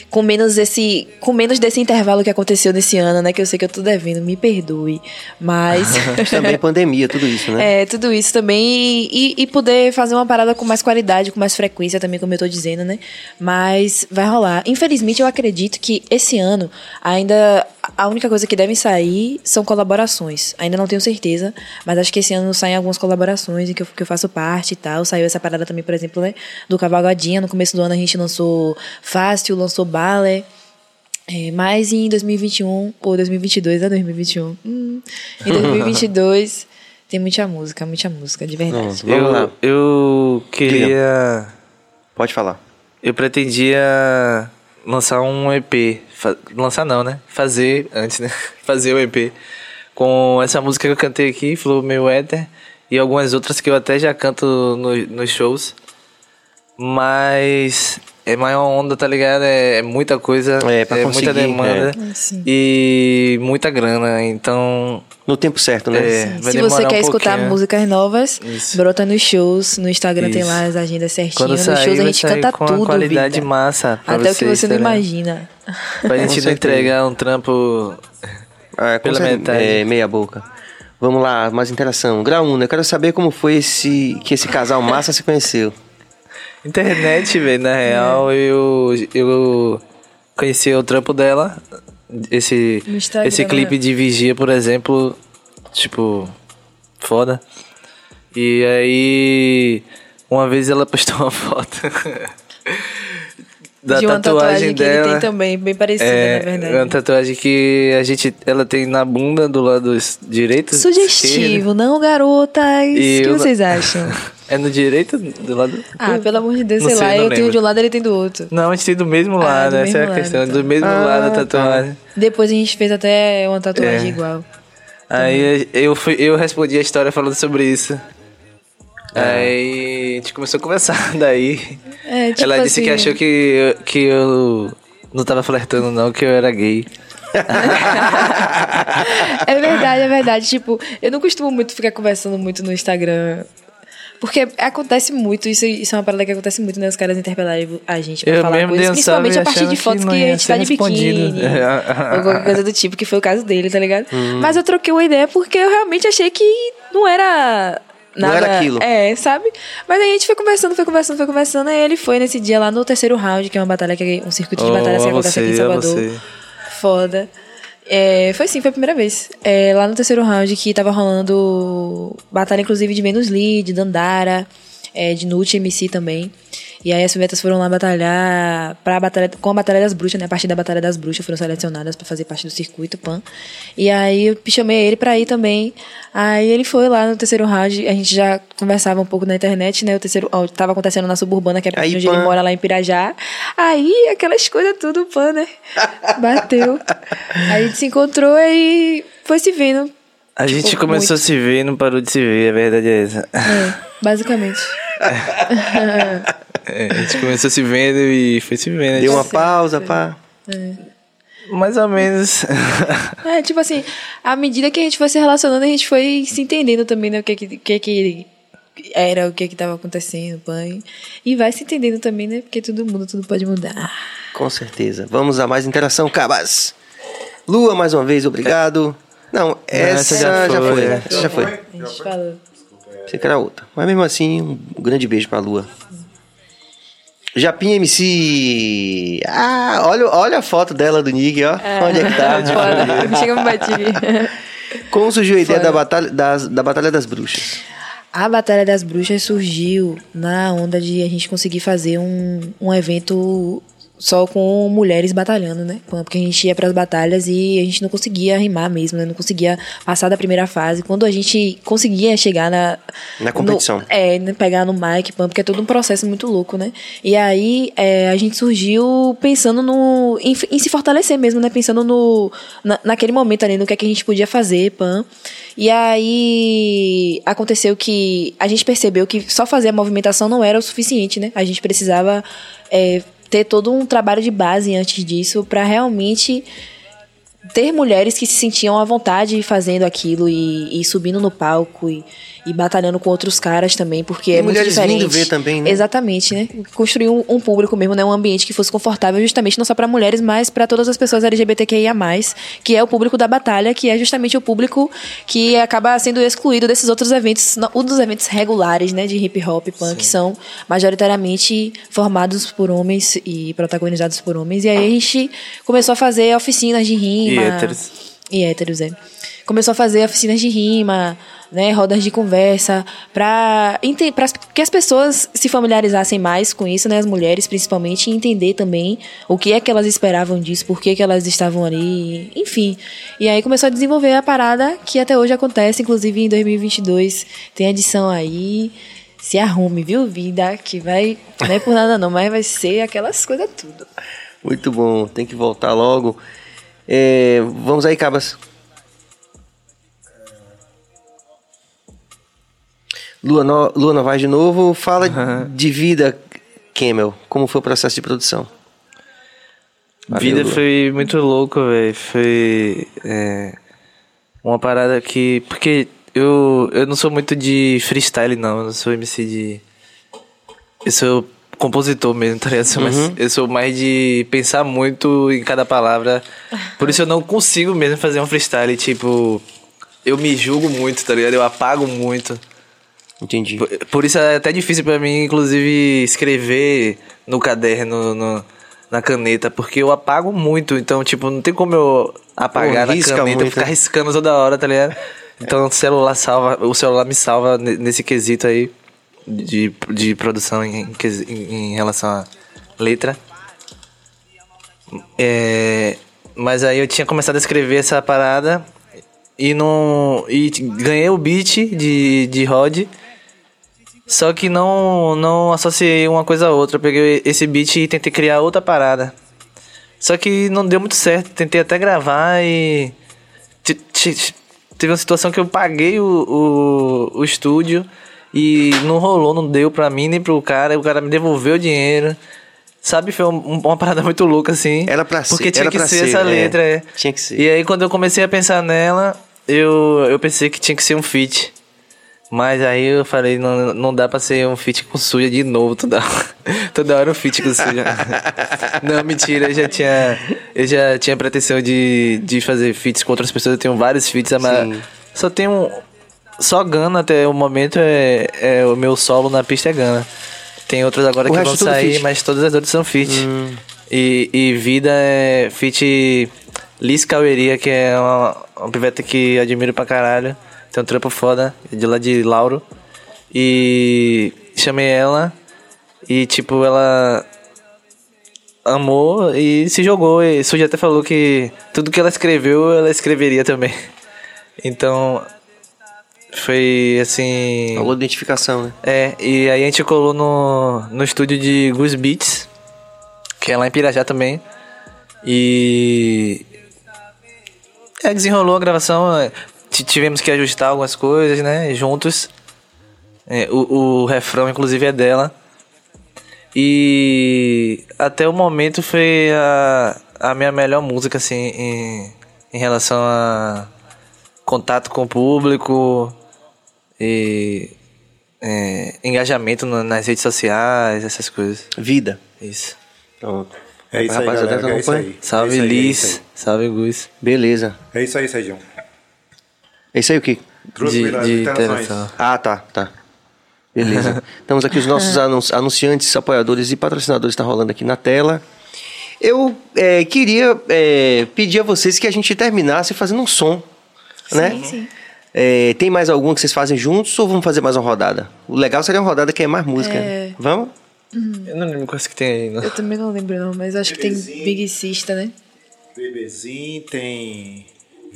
com menos esse. com menos desse intervalo que aconteceu nesse ano, né? Que eu sei que eu tô devendo, me perdoe. Mas. Também pandemia, tudo isso, né? É, tudo isso também. E, e poder fazer uma parada com mais qualidade, com mais frequência também, como eu tô dizendo, né? Mas vai rolar. Infelizmente, eu acredito que esse ano ainda. A única coisa que deve sair são colaborações. Ainda não tenho certeza, mas acho que esse ano saem algumas colaborações em que eu, que eu faço parte e tal. Saiu essa parada também, por exemplo, né? Do Cavalgadinha. No começo do ano a gente lançou Fácil, lançou Ballet. É, mas em 2021, ou 2022, é 2021. Hum, em 2022 tem muita música, muita música, de verdade. Lá. Eu, eu queria. Pode falar. Eu pretendia lançar um EP. Lançar não, né? Fazer antes, né? Fazer o EP. Com essa música que eu cantei aqui, Flow Meu Éter. E algumas outras que eu até já canto no- nos shows. Mas é maior onda, tá ligado? É, é muita coisa. É, pra muita conseguir, demanda. é. E muita grana. Então. No tempo certo, né? É. vai Se você um quer escutar pouquinho. músicas novas, Isso. brota nos shows. No Instagram tem Isso. lá as agendas certinho. Quando Nos sair, shows a gente canta com tudo. uma qualidade vida. massa. Pra Até o que vocês, você não tá ligado? imagina. Pra gente não entregar um trampo Ah, Pela certeza. metade. É, meia boca. Vamos lá, mais interação. Graúna, eu quero saber como foi esse que esse casal massa se conheceu. Internet, velho, na real, eu, eu conheci o trampo dela. Esse, esse clipe né? de Vigia, por exemplo, tipo, foda. E aí, uma vez ela postou uma foto da de uma tatuagem, que dela. ele tem também, bem parecida, É, na verdade. uma tatuagem que a gente, ela tem na bunda do lado direito. Sugestivo, não, garotas? O E que eu- vocês acham? É no direito do lado? Ah, pelo amor de Deus, sei, sei, lá, eu tenho lembro. de um lado, ele tem do outro. Não, a gente tem do mesmo Ah, lado, do essa é mesmo a lado, questão. tá. Do mesmo Ah, lado a tá. tatuagem. Depois a gente fez até uma tatuagem É. igual. Aí eu, fui, eu respondi a história falando sobre isso. Aí a gente começou a conversar daí. É, tipo Ela disse assim, que achou que, eu- que eu não tava flertando não, que eu era gay. É verdade, é verdade. Tipo, eu não costumo muito ficar conversando muito no Instagram. Porque acontece muito, isso, isso é uma parada que acontece muito, né? Os caras interpelarem a gente pra Eu falar coisas, um principalmente a partir de fotos que que, a gente tá de biquíni. ou qualquer coisa do tipo, que foi o caso dele, tá ligado? Hum. Mas eu troquei uma ideia porque eu realmente achei que não era. Não Nada, era aquilo. É, sabe? Mas aí a gente foi conversando, foi conversando, foi conversando. Aí ele foi nesse dia lá no terceiro round, que é uma batalha, que é um circuito de Oh, batalha que acontece aqui em Salvador. você. Foda. É, foi sim, foi a primeira vez. É, lá no terceiro round que tava rolando batalha, inclusive, de Menos Lee, de Dandara, é, de Nut MC também. E aí as pivetas foram lá batalhar pra batalha, com a Batalha das Bruxas, né? A partir da Batalha das Bruxas foram selecionadas pra fazer parte do circuito PAN. E aí eu chamei ele pra ir também. Aí ele foi lá no terceiro round, a gente já conversava um pouco na internet, né? O terceiro ó, tava acontecendo na suburbana, que é Aí, onde ele Pan. mora lá em Pirajá. Aí aquelas coisas tudo, PAN, né? Bateu. Aí a gente se encontrou e foi se vendo. A gente Tipo, começou muito. a se ver e não parou de se ver, a verdade é essa. É, basicamente. É, a gente começou a se vendo e foi se vendo. Deu uma pausa, pá. Mais ou menos. É, tipo assim, à medida que a gente foi se relacionando, a gente foi se entendendo também, né? O que que, que, que era, o que que tava acontecendo, pai. E vai se entendendo também, né? Porque tudo muda, tudo pode mudar. Com certeza. Vamos a mais interação, Cabas. Lua, mais uma vez, obrigado. Não, essa, já, foi. né? Essa já foi. A gente falou. Pensei que era outra. Mas mesmo assim, um grande beijo pra Lua. Japinha MC. Ah, olha, olha a foto dela do Nig, ó. Onde é que tá? Foda. Chega me bati. Como surgiu a ideia Foda. da batalha das, da Batalha das Bruxas? A Batalha das Bruxas surgiu na onda de a gente conseguir fazer um, um evento só com mulheres batalhando, né? Porque a gente ia pras batalhas e a gente não conseguia rimar mesmo, né? Não conseguia passar da primeira fase. Quando a gente conseguia chegar na... Na competição. no- é, né, pegar no mic, porque é todo um processo muito louco, né? E aí é, a gente surgiu pensando no em, em se fortalecer mesmo, né? Pensando no na, naquele momento ali, no que, é que a gente podia fazer, pam. E aí aconteceu que a gente percebeu que só fazer a movimentação não era o suficiente, né? A gente precisava é, ter todo um trabalho de base antes disso para realmente ter mulheres que se sentiam à vontade fazendo aquilo e, e subindo no palco e, e batalhando com outros caras também, porque E é muito mulheres diferente. vindo ver também, né? Exatamente, né? Construir um, um público mesmo, né? Um ambiente que fosse confortável justamente não só para mulheres, mas para todas as pessoas LGBTQIA+, que é o público da batalha, que é justamente o público que acaba sendo excluído desses outros eventos, um dos eventos regulares, né? De hip hop, punk, que são majoritariamente formados por homens e protagonizados por homens. E aí a gente começou a fazer oficinas de rima. E héteros. E héteros, é. Começou a fazer oficinas de rima, né, rodas de conversa, para que as pessoas se familiarizassem mais com isso, né, as mulheres principalmente, e entender também o que é que elas esperavam disso, por que, que elas estavam ali, enfim. E aí começou a desenvolver a parada que até hoje acontece, inclusive em 2022 tem edição aí. Se arrume, viu, vida? Que vai, não é por nada não, mas vai ser aquelas coisas tudo. Muito bom, tem que voltar logo. É, vamos aí, Cabas. Lua, no, Lua Novaes de novo. Fala de vida, Camel. Como foi o processo de produção? Valeu, Vida Lua. foi muito louco, velho. Foi é, uma parada que. Porque eu, eu não sou muito de freestyle, não. Eu não sou MC de. Eu sou compositor mesmo, tá ligado? Mas Uhum. eu sou mais de pensar muito em cada palavra. Por isso eu não consigo mesmo fazer um freestyle, tipo. eu me julgo muito, tá ligado? Eu apago muito. Entendi. Por, por isso é até difícil pra mim, inclusive, escrever no caderno, no- na caneta, porque eu apago muito. Então, tipo, não tem como eu apagar Pô, na caneta, muito, ficar né? riscando toda hora, tá ligado? Então, o celular salva, o celular me salva ne- nesse quesito aí de, de produção em, em em- relação à letra. É, mas aí eu tinha começado a escrever essa parada e não e ganhei o beat de, de Rod. Só que não não associei uma coisa a outra. Eu peguei esse beat e tentei criar outra parada. Só que não deu muito certo. Tentei até gravar e te- te- teve uma situação que eu paguei o, o, o estúdio e não rolou, não deu pra mim nem pro cara. O cara me devolveu o dinheiro. Sabe, foi um- uma parada muito louca, assim. Era pra ser- Porque tinha que ser, ser, essa é. letra, é. Tinha que ser. E aí, quando eu comecei a pensar nela, eu, eu pensei que tinha que ser um feat. Mas aí eu falei, não, não dá pra ser um feat com suja de novo toda hora. toda hora um feat com suja. não, mentira, eu já tinha. Eu já tinha pretensão de, de fazer feats com outras pessoas. Eu tenho vários feats, mas só tenho. Só Gana até o momento é, é o meu solo na pista é Gana. Tem outros agora O que vão é sair, feat. mas todas as outras são feat. E, e Vida é feat Liz Caueria, que é uma, uma piveta que admiro pra caralho. Tem um trampo foda, de lá de Lauro. E chamei ela e, tipo, ela amou e se jogou. E Suja até falou que tudo que ela escreveu, ela escreveria também. Então, foi assim. Alguma identificação, né? É, e aí a gente colou no, no estúdio de Goose Beats, que é lá em Pirajá também. E. É, desenrolou a gravação. É, Tivemos que ajustar algumas coisas, né? Juntos. É, o, o refrão, inclusive, é dela. E até o momento foi a, a minha melhor música, assim, em, em relação a contato com o público e é, engajamento no- nas redes sociais, essas coisas. Vida. Isso. Pronto. É isso aí, Rapaziada, galera. É isso aí. Salve É isso aí, é Liz, isso aí. salve Gus. Beleza. É isso aí, Sérgio. É isso aí o quê? Trouxe De, de. Ah, tá, tá. Beleza. Temos aqui os nossos anun- anunciantes, apoiadores e patrocinadores está rolando aqui na tela. Eu é, queria é, pedir a vocês que a gente terminasse fazendo um som, né? sim. É, tem mais algum que vocês fazem juntos ou vamos fazer mais uma rodada? O legal seria uma rodada que é mais música. É. né? Vamos? Eu não lembro quais que tem aí, não. Eu também não lembro não, mas acho que tem Bebezinho. Big Sista, né? Bebezinho, tem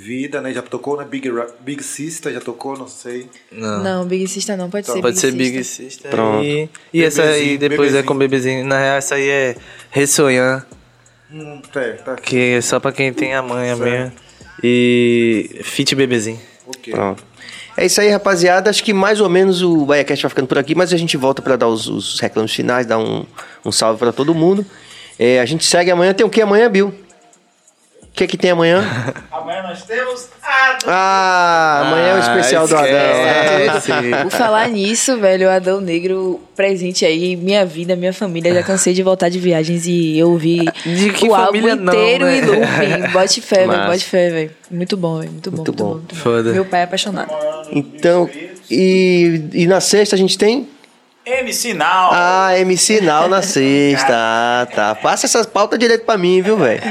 Vida, né? Já tocou, né? Big, Ra- Big Sister já tocou, não sei. Não. Não, Big Sista não, pode ser Pode Big ser Sista. Big Sister. Pronto. E, e essa aí Bebezinho, depois é bebezinho. com bebezinho. Na real, essa aí é Ressonhar, Hum, é, tá aqui. que é só pra quem tem a manha mesmo. E Fit Bebezinho. Ok. Pronto. É isso aí, rapaziada. Acho que mais ou menos o BaiaCast vai ficando por aqui, mas a gente volta para dar os, os reclames finais, dar um, um salve para todo mundo. É, a gente segue amanhã. Tem o que amanhã, Bill? O que, que tem amanhã? Amanhã nós temos. Ah, amanhã é o especial do Adão. Adão. Por falar nisso, velho, o Adão Negro presente aí, minha vida, minha família. Já cansei de voltar de viagens e eu ouvi De que o álbum família não, inteiro né? em looping. Bote fé, velho, bote fé, velho. Muito bom, velho. Muito bom, Muito muito, bom. bom. muito bom. Foda. Meu pai é apaixonado. Então, e, e na sexta a gente tem? MC Now. Ah, MC Now na sexta. Ah, tá. Passa essa pauta direito pra mim, viu, velho?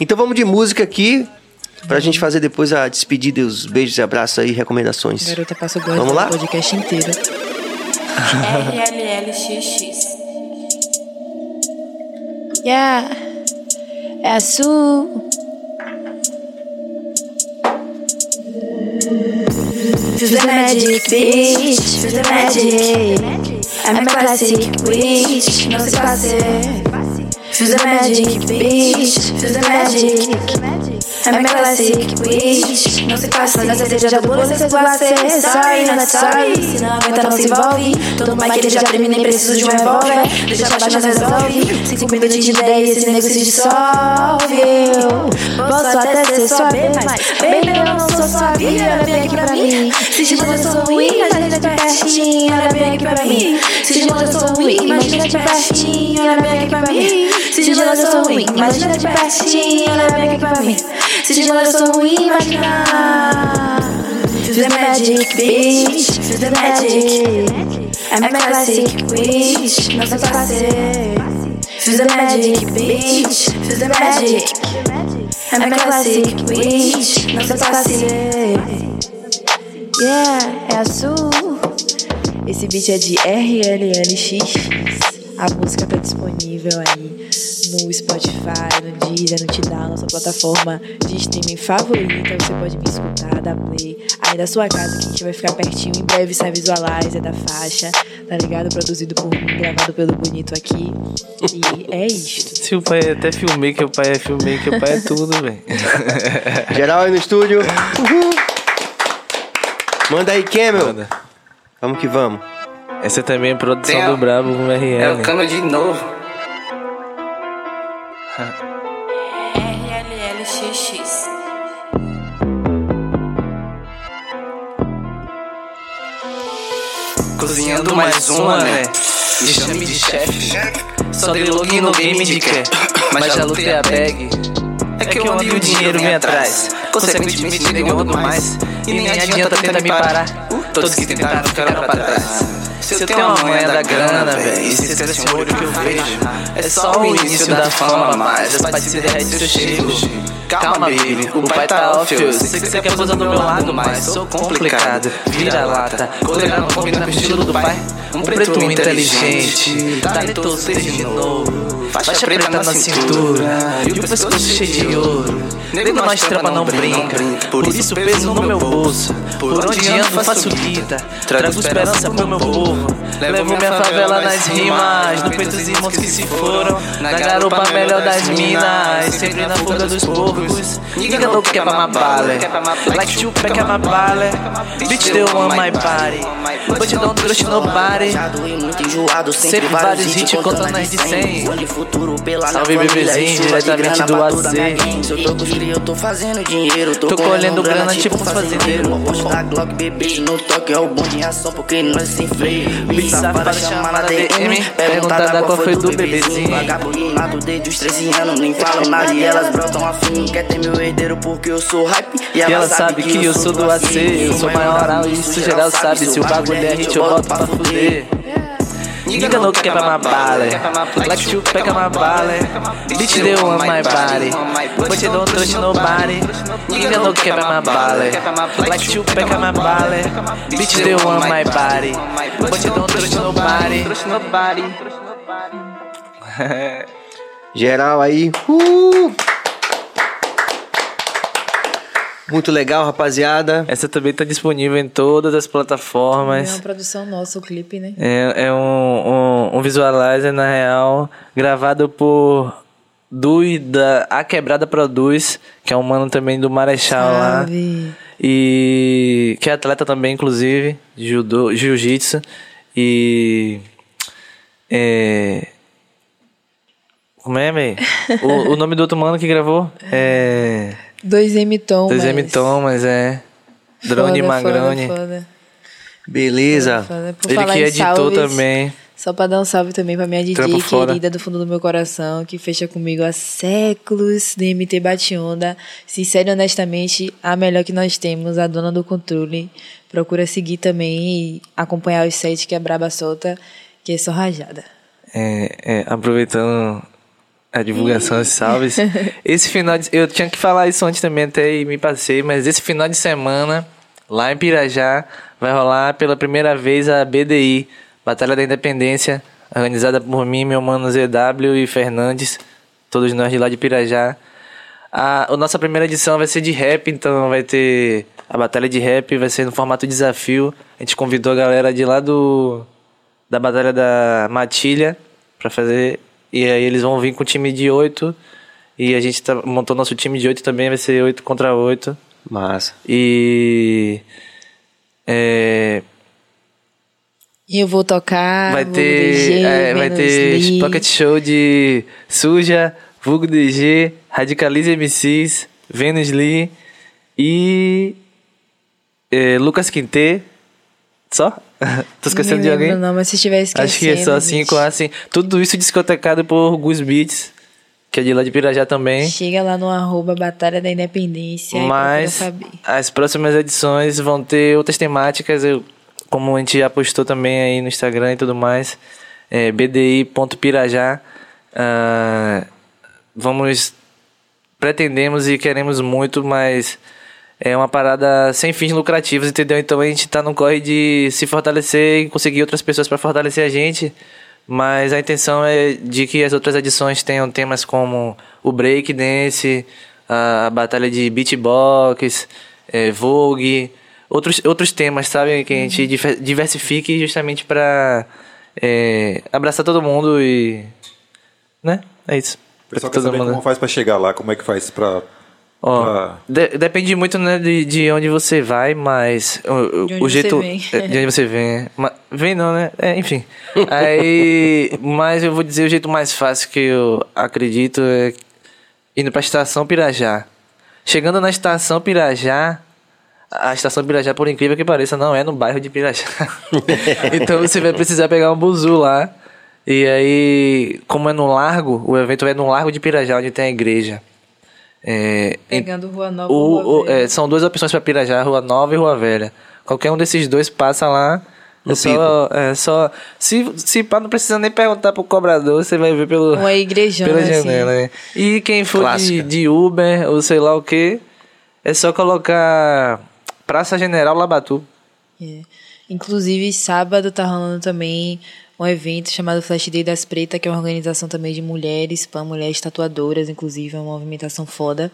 Então vamos de música aqui. Pra gente fazer depois a despedida, e os beijos e abraços aí, recomendações. Garota passou Vamos gosto lá? podcast inteiro. RLLXX. Yeah, é azul. Feel the magic, bitch. Feel the magic. I'm a classic witch. Não se passe. Feel the magic, bitch. Feel the magic. I'm a classic witch. Não se passe. Mas a cerveja do bolo você gosta. Sorry, not sorry. Se não aguenta, não se envolve. Todo mundo que já termina e preciso de um revólver. Deixa abaixo, nós resolve. Cinco minutos de ideia esse nego se dissolve. Eu posso até ser sua B, mas baby, eu não sou sua vida. Olha bem aqui pra mim. Se de longe eu sou ruim, imagina de pertinho. Olha bem aqui pra mim. Se de longe eu sou ruim, imagina de pertinho. Olha bem aqui pra mim. Se de longe eu sou ruim, imagina de pertinho. Olha bem aqui pra mim. Se de longe eu sou ruim, imagina. Feel the magic, bitch. Feel the magic. I'm a classic bitch. Se passe. Feel the magic, bitch. Feel the magic. I'm a classic bitch. Se passe. Yeah, é azul. Esse beat é de RLLX. A música tá disponível aí no Spotify, no Deezer, no Tidal, nossa plataforma de streaming favorita. Você pode me escutar, dar play aí da sua casa, que a gente vai ficar pertinho. Em breve sai visualizer da faixa, tá ligado? Produzido por mim, gravado pelo Bonito aqui. E é isto. Se o pai é até filmmaker, o pai é filmmaker, o pai é tudo, velho. Geral aí no estúdio. Uhul. Manda aí, Camel. Manda. Vamos que vamos. Essa também é produção Tem a- do Brabo com É o RL. cano de novo. RLLXX. Cozinhando mais uma, né? Me chame de chefe. Só dei login no game de quer. Mas já lutei a bag. É que eu ando e o dinheiro vem atrás. Consequentemente, ninguém ando mais. E nem adianta tentar me parar. Todos que tentaram ficaram pra trás. Se eu tenho uma manha da grana, velho, e se o olho que eu vejo, é só o início da fama, mas as partes se derretem se eu chego. Calma, baby, o pai tá off, eu sei que você quer posar do meu lado, mas sou complicado. Vira lata, colega não combina com o estilo do pai. Um preto inteligente, talentoso desde novo. Faixa preta na cintura e o pescoço cheio de ouro. Nego, nós trampa não brinca, por isso peso no meu bolso. Por onde ando faço guita, trago esperança pro meu povo. Levo minha favela nas rimas, no peito dos irmãos que se foram. Na garupa melhor das minas, sempre na fuga dos porcos. Nigga não quer my bala, like you pack my bala. Bitch, they want my body, nobody. muito enjoado, Sempre vários hits contando nas de 100. Futuro pela Salve, minha família, bebezinho, e de diretamente grana do gang. Se eu tô com os cria, eu tô fazendo dinheiro. Tô colhendo grana tipo um fazendeiro. Poste da Glock, bebê, no toque é o bom em ação, porque nós se freia. Bitch safada chamada DM, perguntada qual foi do bebezinho. Vagabundo nato desde os 13 anos, nem falam nada e elas brotam afim. Quer ter meu herdeiro porque eu sou hype. E ela sabe que eu sou do AC, eu sou maioral, isso geral sabe. Se o bagulho é hit, eu boto pra fuder. Nigga no quebra my bala, like you pega my bala. Bitch they want my body, but you don't trust nobody. Nigga no quebra my bala, like you pega my bala. Bitch they want my body, but you don't nobody. Nobody. Geral aí. Uh! Muito legal, rapaziada. Essa também tá disponível em todas as É plataformas. uma produção nossa, o clipe, né? É, é um, um, um visualizer, na real, gravado por Dui da A Quebrada Produz, que é um mano também do Marechal lá. Salve. E que é atleta também, inclusive, de judô, jiu-jitsu. E. É. Como é, véi? o, o nome do outro mano que gravou? É. 2M Tom. 2M Thomas, é. Drone Magrone. Foda, foda. Beleza. Foda. Por Ele que editou salves, também. Só pra dar um salve também pra minha DJ Trampo fora. querida do fundo do meu coração, que fecha comigo há séculos, DMT Bationda. Sincero e honestamente, a melhor que nós temos, a dona do controle. Procura seguir também e acompanhar os sets que é braba solta, que é só rajada. É, é, aproveitando a divulgação dos salves. Esse final de, Eu tinha que falar isso antes também, até e me passei, mas esse final de semana, lá em Pirajá, vai rolar pela primeira vez a BDI, Batalha da Independência, organizada por mim, meu mano ZW e Fernandes, todos nós de lá de Pirajá. A, a nossa primeira edição vai ser de rap, então vai ter a batalha de rap, vai ser no formato desafio. A gente convidou a galera de lá do da batalha da Matilha pra fazer e aí eles vão vir com o time de oito e a gente tá, montou nosso time de oito também, vai ser oito contra oito. Massa. E é, E eu vou tocar. vai ter DG, é, vai ter Lee. pocket show de Suja, Vulgo DG, Radicalize MCs, Venus Lee e é, Lucas Quinte. Só? Tô esquecendo de alguém? Não, mas se estiver esquecendo. Acho que é só cinco, gente. assim. Tudo isso discotecado por Gus Beats. que é de lá de Pirajá também. Chega lá no arroba Batalha da Independência Mas as próximas edições vão ter outras temáticas, eu, como a gente já postou também aí no Instagram e tudo mais, é, bdi.pirajá. ah, vamos, pretendemos e queremos muito, mas é uma parada sem fins lucrativos, entendeu? Então a gente tá no corre de se fortalecer e conseguir outras pessoas para fortalecer a gente. Mas a intenção é de que as outras edições tenham temas como o break dance, a batalha de beatbox, é, vogue, outros, outros temas, sabe? Que a gente diversifique justamente para abraçar todo mundo e. Né? É isso. O pessoal quer saber mundo- como faz pra chegar lá, como é que faz pra... Ó, pra- de- depende muito né, de, de onde você vai, mas o, o- De onde o você jeito. vem. é, De onde você vem. Mas, vem não, né? É, enfim. Aí. mas eu vou dizer o jeito mais fácil que eu acredito é indo pra estação Pirajá. Chegando na estação Pirajá. A estação Pirajá, por incrível que pareça, não é no bairro de Pirajá. então você vai precisar pegar um buzu lá. E aí, como é no largo, o evento é no largo de Pirajá, onde tem a igreja. É, Pegando Rua Nova o- ou Rua o- Velha. é, são duas opções para Pirajá, Rua Nova e Rua Velha. Qualquer um desses dois passa lá. É No só, é só. Se, se pá, não precisa nem perguntar pro cobrador, você vai ver pelo, Uma igrejona, pela assim. janela. né? E quem for de, Clássica. de Uber ou sei lá o que, é só colocar Praça General Labatu. É. Inclusive, sábado tá rolando também um evento chamado Flash Day das Pretas, que é uma organização também de mulheres, para mulheres tatuadoras, inclusive, é uma movimentação foda.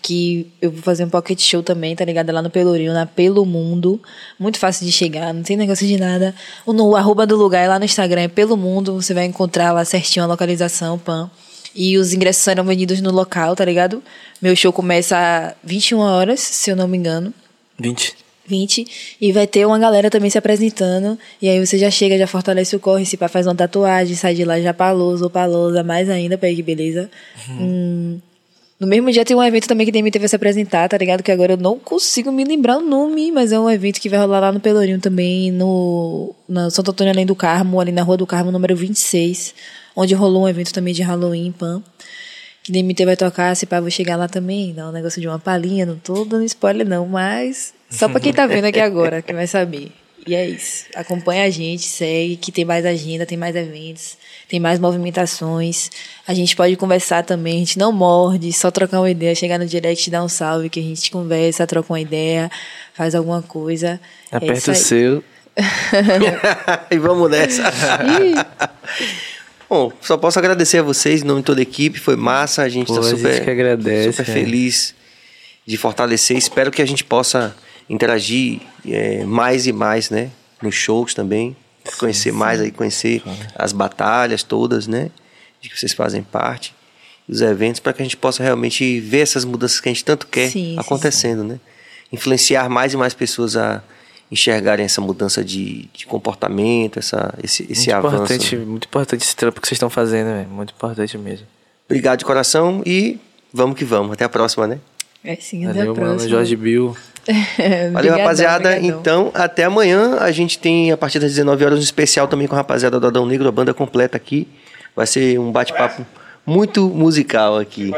Que eu vou fazer um pocket show também, tá ligado? Lá no Pelourinho, na Pelo Mundo. Muito fácil de chegar, não tem negócio de nada. O, no, o arroba do lugar é lá no Instagram, é Pelo Mundo, você vai encontrar lá certinho a localização, pan. E os ingressos serão vendidos no local, tá ligado? Meu show começa às 21 horas, se eu não me engano. 20. 20 e vai ter uma galera também se apresentando e aí você já chega, já fortalece o corre, se pá, faz uma tatuagem, sai de lá já paloso ou palosa, mais ainda, pega que beleza. Hum, no mesmo dia tem um evento também que DMT vai se apresentar, tá ligado? Que agora eu não consigo me lembrar o nome, mas é um evento que vai rolar lá no Pelourinho também, no, no Santo Antônio Além do Carmo, ali na Rua do Carmo, número 26, onde rolou um evento também de Halloween, pan. Que DMT vai tocar, se pá, vou chegar lá também, dar um negócio de uma palhinha, não tô dando spoiler não, mas só pra quem tá vendo aqui agora, que vai saber. E é isso. Acompanha a gente, segue, que tem mais agenda, tem mais eventos, tem mais movimentações. A gente pode conversar também, a gente não morde, só trocar uma ideia, chegar no direct, dar um salve, que a gente conversa, troca uma ideia, faz alguma coisa. É Aperta isso o seu. e vamos nessa. Bom, só posso agradecer a vocês em nome de toda a equipe, foi massa, a gente Pô, tá a gente super, que agradece, super é. feliz de fortalecer. Espero que a gente possa interagir é, mais e mais, né? Nos shows também, conhecer mais aí, conhecer as batalhas todas, né? De que vocês fazem parte, os eventos, para que a gente possa realmente ver essas mudanças que a gente tanto quer Sim, sim, acontecendo, né? Influenciar mais e mais pessoas a enxergarem essa mudança de, de comportamento, essa, esse, esse muito avanço. importante, né? muito importante esse trampo que vocês estão fazendo. Muito importante mesmo. Obrigado de coração e vamos que vamos. Até a próxima, né? É sim, até Valeu, a mano. próxima. Jorge Bill. Valeu, rapaziada. obrigadão. Então, até amanhã. A gente tem, a partir das 19 horas, um especial também com a rapaziada do Adão Negro, a banda completa aqui. Vai ser um bate-papo muito musical aqui.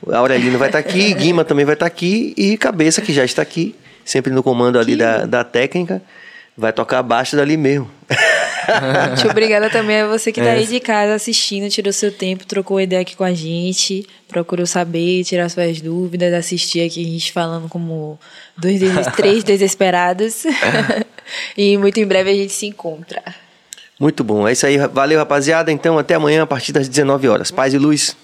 O Aurelino vai estar aqui, Guima também vai estar aqui e Cabeça, que já está aqui, sempre no comando ali da, da técnica, vai tocar abaixo dali mesmo. Muito obrigada também a você que tá É. aí de casa assistindo, tirou seu tempo, trocou ideia aqui com a gente, procurou saber, tirar suas dúvidas, assistir aqui a gente falando como dois, três desesperados. e muito em breve a gente se encontra. Muito bom. É isso aí. Valeu, rapaziada. Então, até amanhã, a partir das 19 horas. Paz e luz.